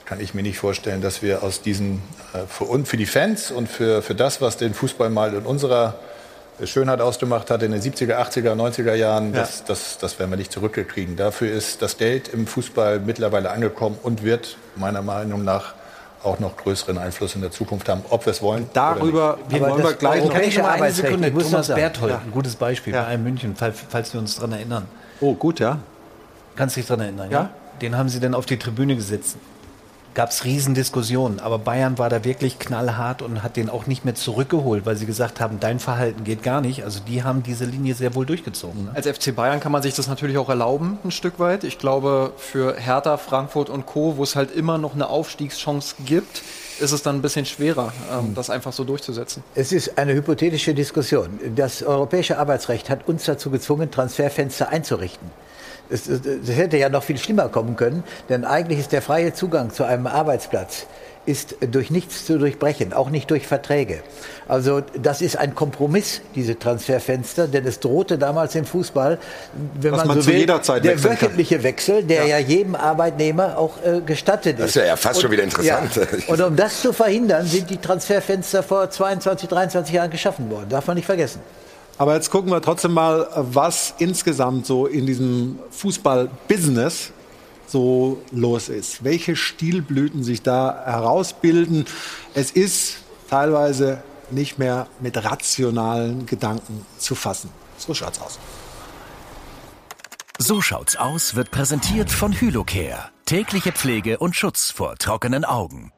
kann ich mir nicht vorstellen, dass wir aus diesen, äh, für, uns, für die Fans und für, für das, was den Fußball mal in unserer Schönheit ausgemacht hat in den 70er, 80er, 90er Jahren, Ja. das, das, das werden wir nicht zurückkriegen. Dafür ist das Geld im Fußball mittlerweile angekommen und wird meiner Meinung nach auch noch größeren Einfluss in der Zukunft haben, ob wir es wollen. Darüber oder nicht. wollen wir gleich noch. Kann ich noch eine Sekunde? ich muss Thomas. Berthold, Ja. ein gutes Beispiel bei Bayern München, falls, falls wir uns daran erinnern. Oh, gut, ja. Kannst du dich daran erinnern? Ja. Den haben sie dann auf die Tribüne gesetzt. Gab es Riesendiskussionen, aber Bayern war da wirklich knallhart und hat den auch nicht mehr zurückgeholt, weil sie gesagt haben, dein Verhalten geht gar nicht. Also die haben diese Linie sehr wohl durchgezogen. Ne? Als FC Bayern kann man sich das natürlich auch erlauben, ein Stück weit. Ich glaube, für Hertha, Frankfurt und Co., wo es halt immer noch eine Aufstiegschance gibt, ist es dann ein bisschen schwerer, ähm, das einfach so durchzusetzen. Es ist eine hypothetische Diskussion. Das europäische Arbeitsrecht hat uns dazu gezwungen, Transferfenster einzurichten. Es, es, es hätte ja noch viel schlimmer kommen können, denn eigentlich ist der freie Zugang zu einem Arbeitsplatz ist durch nichts zu durchbrechen, auch nicht durch Verträge. Also das ist ein Kompromiss, diese Transferfenster, denn es drohte damals im Fußball, wenn man, man so will, der wechseln kann. wöchentliche Wechsel, der ja, jedem Arbeitnehmer auch äh, gestattet ist. Das ist ja ja fast schon wieder interessant. Ja. Und um das zu verhindern, sind die Transferfenster vor 22, 23 Jahren geschaffen worden. Darf man nicht vergessen. Aber jetzt gucken wir trotzdem mal, was insgesamt so in diesem Fußball-Business so los ist. Welche Stilblüten sich da herausbilden. Es ist teilweise nicht mehr mit rationalen Gedanken zu fassen. So schaut's aus. So schaut's aus wird präsentiert von Hylocare. Tägliche Pflege und Schutz vor trockenen Augen.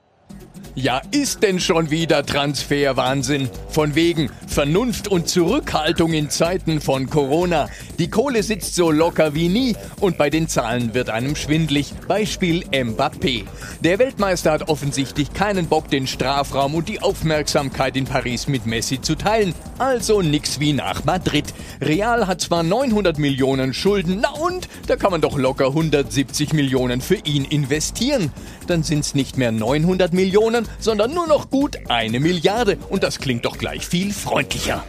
Ja, ist denn schon wieder Transferwahnsinn? Von wegen Vernunft und Zurückhaltung in Zeiten von Corona. Die Kohle sitzt so locker wie nie und bei den Zahlen wird einem schwindlig. Beispiel Mbappé. Der Weltmeister hat offensichtlich keinen Bock, den Strafraum und die Aufmerksamkeit in Paris mit Messi zu teilen. Also nix wie nach Madrid. Real hat zwar 900 Millionen Schulden, na und? Da kann man doch locker 170 Millionen für ihn investieren. Dann sind's nicht mehr 900 Millionen, sondern nur noch gut eine Milliarde. Und das klingt doch gleich viel freundlicher.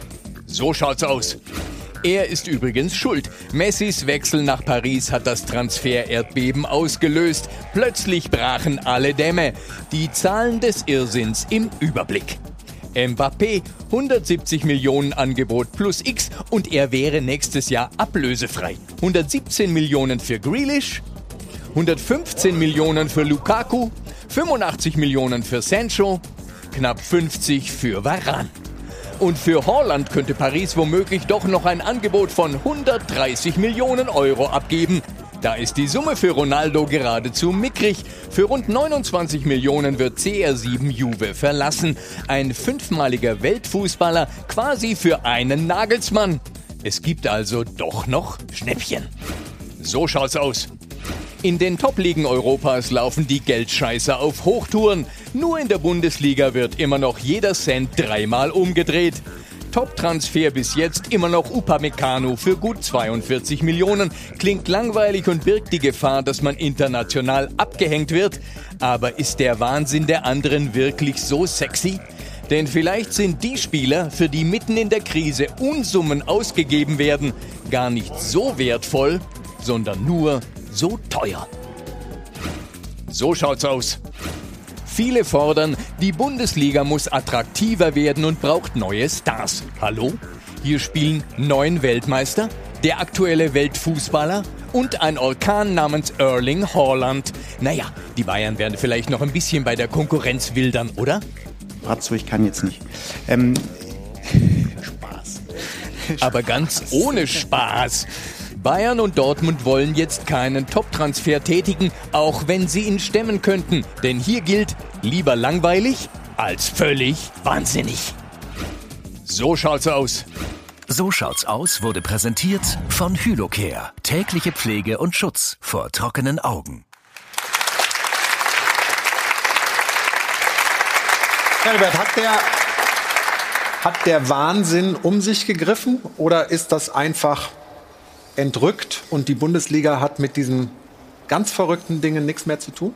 So schaut's aus. Er ist übrigens schuld. Messis Wechsel nach Paris hat das Transfer-Erdbeben ausgelöst. Plötzlich brachen alle Dämme. Die Zahlen des Irrsinns im Überblick. Mbappé, 170 Millionen Angebot plus X und er wäre nächstes Jahr ablösefrei. 117 Millionen für Grealish, 115 Millionen für Lukaku, 85 Millionen für Sancho, knapp 50 für Varane. Und für Holland könnte Paris womöglich doch noch ein Angebot von 130 Millionen Euro abgeben. Da ist die Summe für Ronaldo geradezu mickrig. Für rund 29 Millionen wird CR7 Juve verlassen. Ein fünfmaliger Weltfußballer quasi für einen Nagelsmann. Es gibt also doch noch Schnäppchen. So schaut's aus. In den Top-Ligen Europas laufen die Geldscheißer auf Hochtouren. Nur in der Bundesliga wird immer noch jeder Cent dreimal umgedreht. Top-Transfer bis jetzt immer noch Upamecano für gut 42 Millionen. Klingt langweilig und birgt die Gefahr, dass man international abgehängt wird. Aber ist der Wahnsinn der anderen wirklich so sexy? Denn vielleicht sind die Spieler, für die mitten in der Krise Unsummen ausgegeben werden, gar nicht so wertvoll, sondern nur so teuer. So schaut's aus. Viele fordern, die Bundesliga muss attraktiver werden und braucht neue Stars. Hallo? Hier spielen neun Weltmeister, der aktuelle Weltfußballer und ein Orkan namens Erling Haaland. Naja, die Bayern werden vielleicht noch ein bisschen bei der Konkurrenz wildern, oder? Bratzo, ich kann jetzt nicht. Ähm, Aber ganz ohne Spaß. Bayern und Dortmund wollen jetzt keinen Top-Transfer tätigen, auch wenn sie ihn stemmen könnten. Denn hier gilt, lieber langweilig als völlig wahnsinnig. So schaut's aus. So schaut's aus wurde präsentiert von Hylocare. Tägliche Pflege und Schutz vor trockenen Augen. Herbert, hat der, hat der Wahnsinn um sich gegriffen oder ist das einfach entrückt und die Bundesliga hat mit diesen ganz verrückten Dingen nichts mehr zu tun?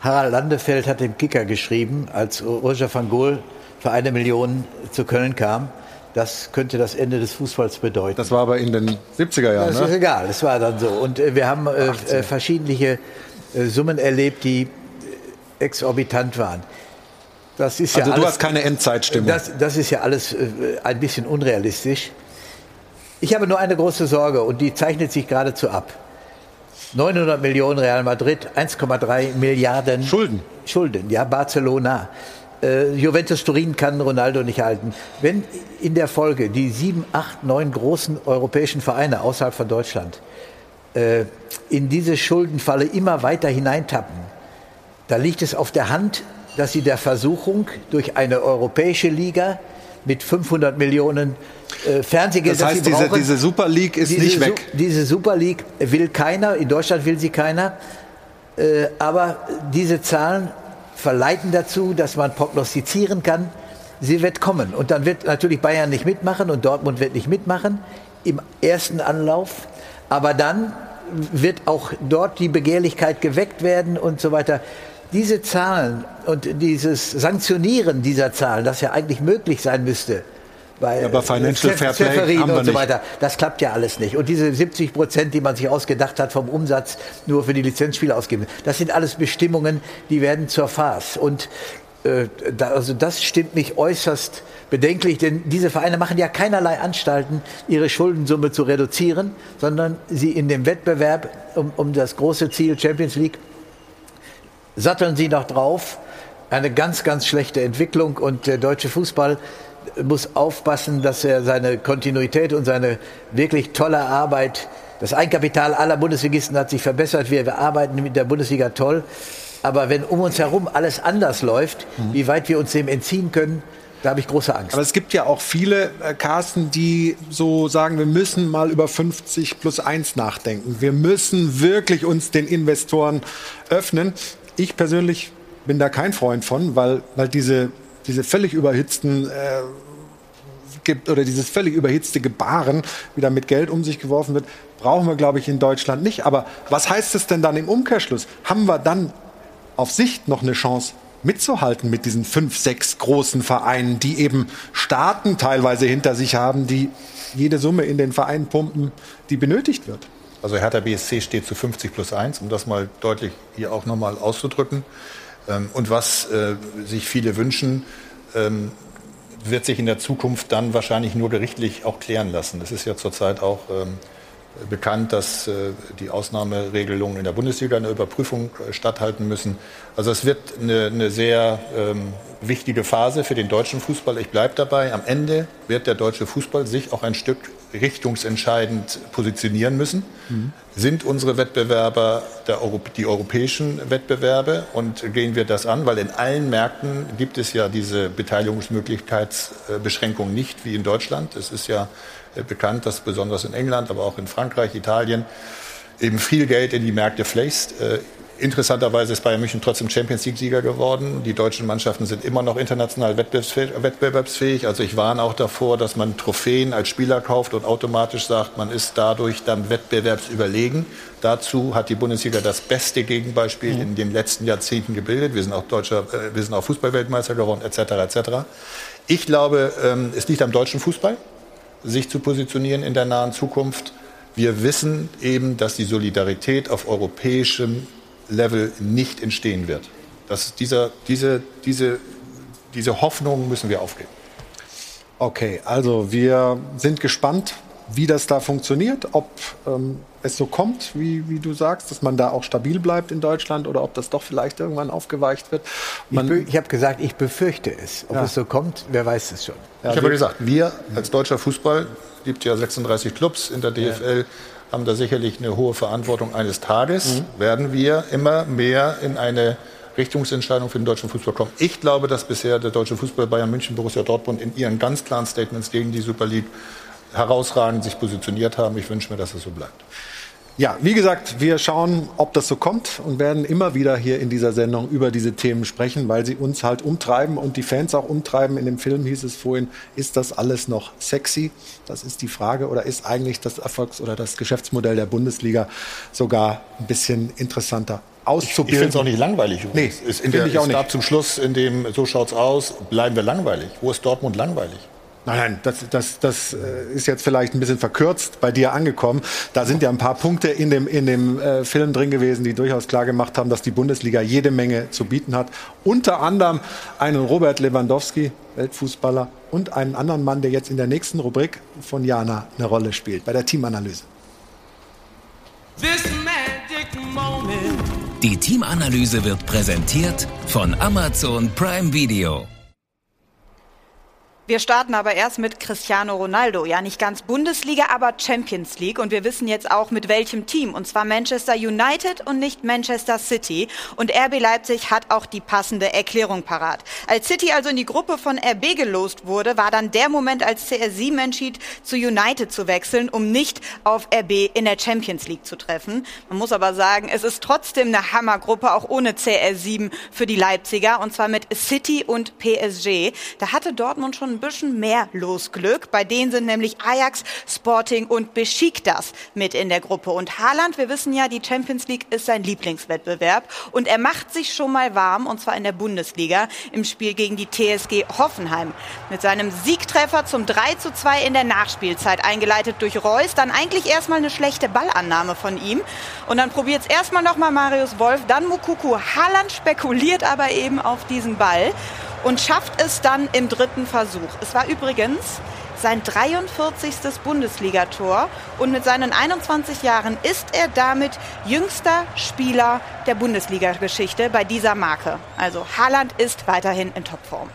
Harald Landefeld hat dem Kicker geschrieben, als Roger van Gool für eine Million zu Köln kam. Das könnte das Ende des Fußballs bedeuten. Das war aber in den 70er Jahren. Das ne? ist egal, das war dann so. Und äh, wir haben äh, äh, verschiedene äh, Summen erlebt, die exorbitant waren. Das ist Also ja du alles, hast keine Endzeitstimmung. Das, das ist ja alles ein bisschen unrealistisch. Ich habe nur eine große Sorge und die zeichnet sich geradezu ab. 900 Millionen Real Madrid, 1,3 Milliarden Schulden. Schulden, ja, Barcelona. Äh, Juventus Turin kann Ronaldo nicht halten. Wenn in der Folge die sieben, acht, neun großen europäischen Vereine außerhalb von Deutschland äh, in diese Schuldenfalle immer weiter hineintappen, da liegt es auf der Hand, dass sie der Versuchung durch eine europäische Liga mit 500 Millionen äh, Fernsehgeld, Das heißt, sie diese, brauchen, diese Super League ist diese nicht weg. Diese Super League will keiner, in Deutschland will sie keiner. Äh, aber diese Zahlen verleiten dazu, dass man prognostizieren kann, sie wird kommen. Und dann wird natürlich Bayern nicht mitmachen und Dortmund wird nicht mitmachen im ersten Anlauf. Aber dann wird auch dort die Begehrlichkeit geweckt werden und so weiter. Diese Zahlen und dieses Sanktionieren dieser Zahlen, das ja eigentlich möglich sein müsste, Ja, aber Financial Fair Play haben wir und so nicht. weiter. Das klappt ja alles nicht. Und diese 70 Prozent, die man sich ausgedacht hat vom Umsatz, nur für die Lizenzspiele ausgeben, das sind alles Bestimmungen, die werden zur Farce. Und äh, da, also das stimmt mich äußerst bedenklich, denn diese Vereine machen ja keinerlei Anstalten, ihre Schuldensumme zu reduzieren, sondern sie in dem Wettbewerb um, um das große Ziel Champions League satteln sie noch drauf. Eine ganz, ganz schlechte Entwicklung und der deutsche Fußball muss aufpassen, dass er seine Kontinuität und seine wirklich tolle Arbeit, das Eigenkapital aller Bundesligisten hat sich verbessert. Wir, arbeiten mit der Bundesliga toll. Aber wenn um uns herum alles anders läuft, wie weit wir uns dem entziehen können, da habe ich große Angst. Aber es gibt ja auch viele, äh, Carsten, die so sagen, wir müssen mal über 50 plus 1 nachdenken. Wir müssen wirklich uns den Investoren öffnen. Ich persönlich bin da kein Freund von, weil, weil diese, diese völlig überhitzten äh, oder dieses völlig überhitzte Gebaren wieder mit Geld um sich geworfen wird, brauchen wir, glaube ich, in Deutschland nicht. Aber was heißt es denn dann im Umkehrschluss? Haben wir dann auf Sicht noch eine Chance mitzuhalten mit diesen fünf, sechs großen Vereinen, die eben Staaten teilweise hinter sich haben, die jede Summe in den Verein pumpen, die benötigt wird? Also Hertha BSC steht zu 50 plus 1, um das mal deutlich hier auch nochmal auszudrücken. Ähm, Und was äh, sich viele wünschen, ähm, wird sich in der Zukunft dann wahrscheinlich nur gerichtlich auch klären lassen. Es ist ja zurzeit auch ähm, bekannt, dass äh, die Ausnahmeregelungen in der Bundesliga einer Überprüfung äh, statthalten müssen. Also es wird eine, eine sehr ähm, wichtige Phase für den deutschen Fußball. Ich bleibe dabei. Am Ende wird der deutsche Fußball sich auch ein Stück richtungsentscheidend positionieren müssen. Sind unsere Wettbewerber der Euro die europäischen Wettbewerbe und gehen wir das an? Weil in allen Märkten gibt es ja diese Beteiligungsmöglichkeitsbeschränkung nicht wie in Deutschland. Es ist ja bekannt, dass besonders in England, aber auch in Frankreich, Italien eben viel Geld in die Märkte fließt. Äh, Interessanterweise ist Bayern München trotzdem Champions League-Sieger geworden. Die deutschen Mannschaften sind immer noch international wettbewerbsfähig. Also ich warne auch davor, dass man Trophäen als Spieler kauft und automatisch sagt, man ist dadurch dann wettbewerbsüberlegen. Dazu hat die Bundesliga das beste Gegenbeispiel mhm. in den letzten Jahrzehnten gebildet. Wir sind auch deutscher, äh, wir sind auch Fußballweltmeister geworden, etc. etc. Ich glaube, ähm, es liegt am deutschen Fußball, sich zu positionieren in der nahen Zukunft. Wir wissen eben, dass die Solidarität auf europäischem Level nicht entstehen wird. Das, dieser, diese, diese, diese Hoffnung müssen wir aufgeben. Okay, also wir sind gespannt, wie das da funktioniert, ob ähm, es so kommt, wie, wie du sagst, dass man da auch stabil bleibt in Deutschland oder ob das doch vielleicht irgendwann aufgeweicht wird. Man ich, ich habe gesagt, ich befürchte es. Ob ja. es so kommt, wer weiß es schon. Ja, ich habe gesagt, wir als deutscher Fußball, gibt ja 36 Clubs in der DFL, ja haben da sicherlich eine hohe Verantwortung eines Tages, mhm. werden wir immer mehr in eine Richtungsentscheidung für den deutschen Fußball kommen. Ich glaube, dass bisher der deutsche Fußball Bayern München, Borussia Dortmund in ihren ganz klaren Statements gegen die Super League herausragend sich positioniert haben. Ich wünsche mir, dass es so bleibt. Ja, wie gesagt, wir schauen, ob das so kommt und werden immer wieder hier in dieser Sendung über diese Themen sprechen, weil sie uns halt umtreiben und die Fans auch umtreiben. In dem Film hieß es vorhin, ist das alles noch sexy? Das ist die Frage. Oder ist eigentlich das Erfolgs- oder das Geschäftsmodell der Bundesliga sogar ein bisschen interessanter? auszubilden. Ich finde es auch nicht langweilig. Nee, es, in der, ich auch es gab zum Schluss, in dem so schaut's aus, bleiben wir langweilig. Wo ist Dortmund langweilig? Nein, nein, das, das, das äh, ist jetzt vielleicht ein bisschen verkürzt bei dir angekommen. Da sind ja ein paar Punkte in dem, in dem äh, Film drin gewesen, die durchaus klar gemacht haben, dass die Bundesliga jede Menge zu bieten hat. Unter anderem einen Robert Lewandowski, Weltfußballer, und einen anderen Mann, der jetzt in der nächsten Rubrik von Jana eine Rolle spielt, bei der Teamanalyse. Die Teamanalyse wird präsentiert von Amazon Prime Video. Wir starten aber erst mit Cristiano Ronaldo. Ja, nicht ganz Bundesliga, aber Champions League. Und wir wissen jetzt auch mit welchem Team. Und zwar Manchester United und nicht Manchester City. Und RB Leipzig hat auch die passende Erklärung parat. Als City also in die Gruppe von RB gelost wurde, war dann der Moment, als CR7 entschied, zu United zu wechseln, um nicht auf RB in der Champions League zu treffen. Man muss aber sagen, es ist trotzdem eine Hammergruppe, auch ohne CR7 für die Leipziger. Und zwar mit City und PSG. Da hatte Dortmund schon ein bisschen mehr Losglück. Bei denen sind nämlich Ajax, Sporting und Besiktas mit in der Gruppe. Und Haaland, wir wissen ja, die Champions League ist sein Lieblingswettbewerb. Und er macht sich schon mal warm, und zwar in der Bundesliga, im Spiel gegen die TSG Hoffenheim. Mit seinem Siegtreffer zum 3 zu 2 in der Nachspielzeit, eingeleitet durch Reus. Dann eigentlich erstmal eine schlechte Ballannahme von ihm. Und dann probiert es erstmal nochmal Marius Wolf, dann Mukuku. Haaland spekuliert aber eben auf diesen Ball und schafft es dann im dritten Versuch. Es war übrigens sein 43. Bundesligator und mit seinen 21 Jahren ist er damit jüngster Spieler der Bundesliga-Geschichte bei dieser Marke. Also Haaland ist weiterhin in Topform.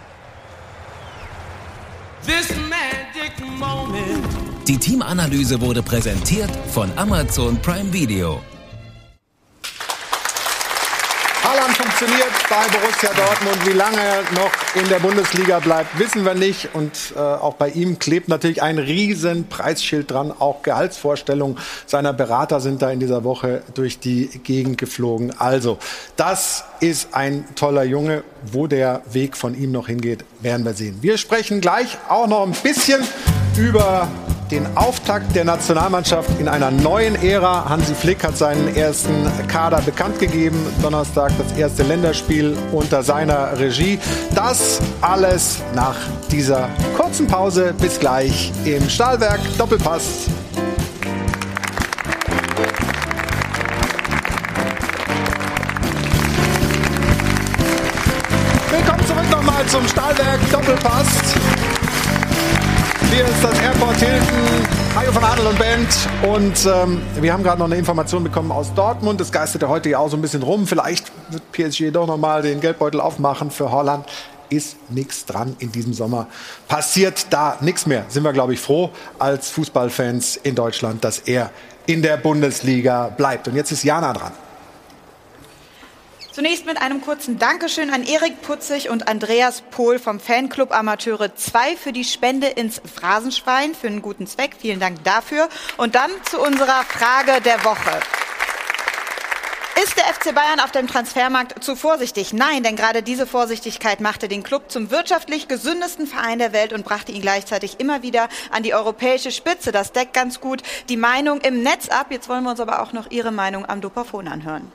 Die Teamanalyse wurde präsentiert von Amazon Prime Video. Funktioniert bei Borussia Dortmund. Wie lange er noch in der Bundesliga bleibt, wissen wir nicht. Und äh, auch bei ihm klebt natürlich ein riesen Preisschild dran. Auch Gehaltsvorstellungen seiner Berater sind da in dieser Woche durch die Gegend geflogen. Also, das ist ein toller Junge. Wo der Weg von ihm noch hingeht, werden wir sehen. Wir sprechen gleich auch noch ein bisschen über den Auftakt der Nationalmannschaft in einer neuen Ära. Hansi Flick hat seinen ersten Kader bekannt gegeben. Donnerstag das erste Länderspiel unter seiner Regie. Das alles nach dieser kurzen Pause. Bis gleich im Stahlwerk Doppelpass. Willkommen zurück nochmal zum Stahlwerk Doppelpass. Hier ist das Airport Hilton, Hajo von Adel und Band. Und ähm, wir haben gerade noch eine Information bekommen aus Dortmund. Das geisterte heute ja auch so ein bisschen rum. Vielleicht wird PSG doch noch mal den Geldbeutel aufmachen für Holland. Ist nichts dran in diesem Sommer. Passiert da nichts mehr. Sind wir, glaube ich, froh als Fußballfans in Deutschland, dass er in der Bundesliga bleibt. Und jetzt ist Jana dran. Zunächst mit einem kurzen Dankeschön an Erik Putzig und Andreas Pohl vom Fanclub Amateure 2 für die Spende ins Phrasenschwein für einen guten Zweck. Vielen Dank dafür. Und dann zu unserer Frage der Woche. Ist der FC Bayern auf dem Transfermarkt zu vorsichtig? Nein, denn gerade diese Vorsichtigkeit machte den Club zum wirtschaftlich gesündesten Verein der Welt und brachte ihn gleichzeitig immer wieder an die europäische Spitze. Das deckt ganz gut die Meinung im Netz ab. Jetzt wollen wir uns aber auch noch Ihre Meinung am Dopafon anhören.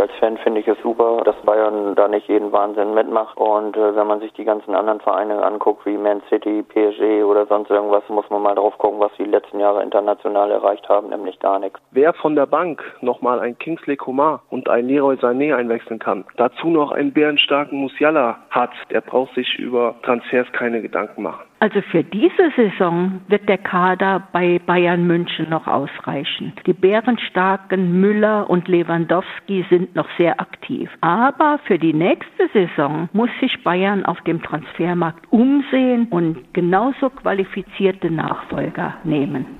Als Fan finde ich es super, dass Bayern da nicht jeden Wahnsinn mitmacht. Und äh, wenn man sich die ganzen anderen Vereine anguckt, wie Man City, PSG oder sonst irgendwas, muss man mal drauf gucken, was die letzten Jahre international erreicht haben, nämlich gar nichts. Wer von der Bank nochmal ein Kingsley Coman und ein Leroy Sané einwechseln kann, dazu noch einen bärenstarken Musiala hat, der braucht sich über Transfers keine Gedanken machen. Also für diese Saison wird der Kader bei Bayern München noch ausreichen. Die bärenstarken Müller und Lewandowski sind noch sehr aktiv. Aber für die nächste Saison muss sich Bayern auf dem Transfermarkt umsehen und genauso qualifizierte Nachfolger nehmen.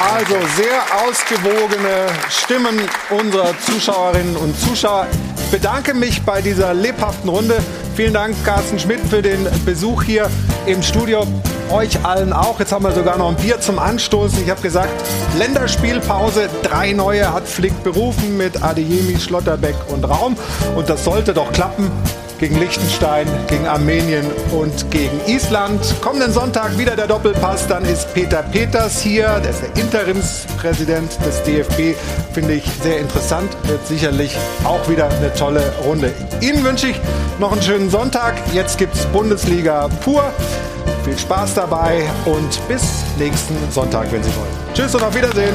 Also sehr ausgewogene Stimmen unserer Zuschauerinnen und Zuschauer. Ich bedanke mich bei dieser lebhaften Runde. Vielen Dank, Carsten Schmidt, für den Besuch hier im Studio. Euch allen auch. Jetzt haben wir sogar noch ein Bier zum Anstoßen. Ich habe gesagt, Länderspielpause. Drei neue hat Flick berufen mit Adeyemi, Schlotterbeck und Raum. Und das sollte doch klappen gegen Liechtenstein, gegen Armenien und gegen Island. Kommenden Sonntag wieder der Doppelpass, dann ist Peter Peters hier, der ist der Interimspräsident des DFB, finde ich sehr interessant, wird sicherlich auch wieder eine tolle Runde. Ihnen wünsche ich noch einen schönen Sonntag, jetzt gibt es Bundesliga pur. Viel Spaß dabei und bis nächsten Sonntag, wenn Sie wollen. Tschüss und auf Wiedersehen.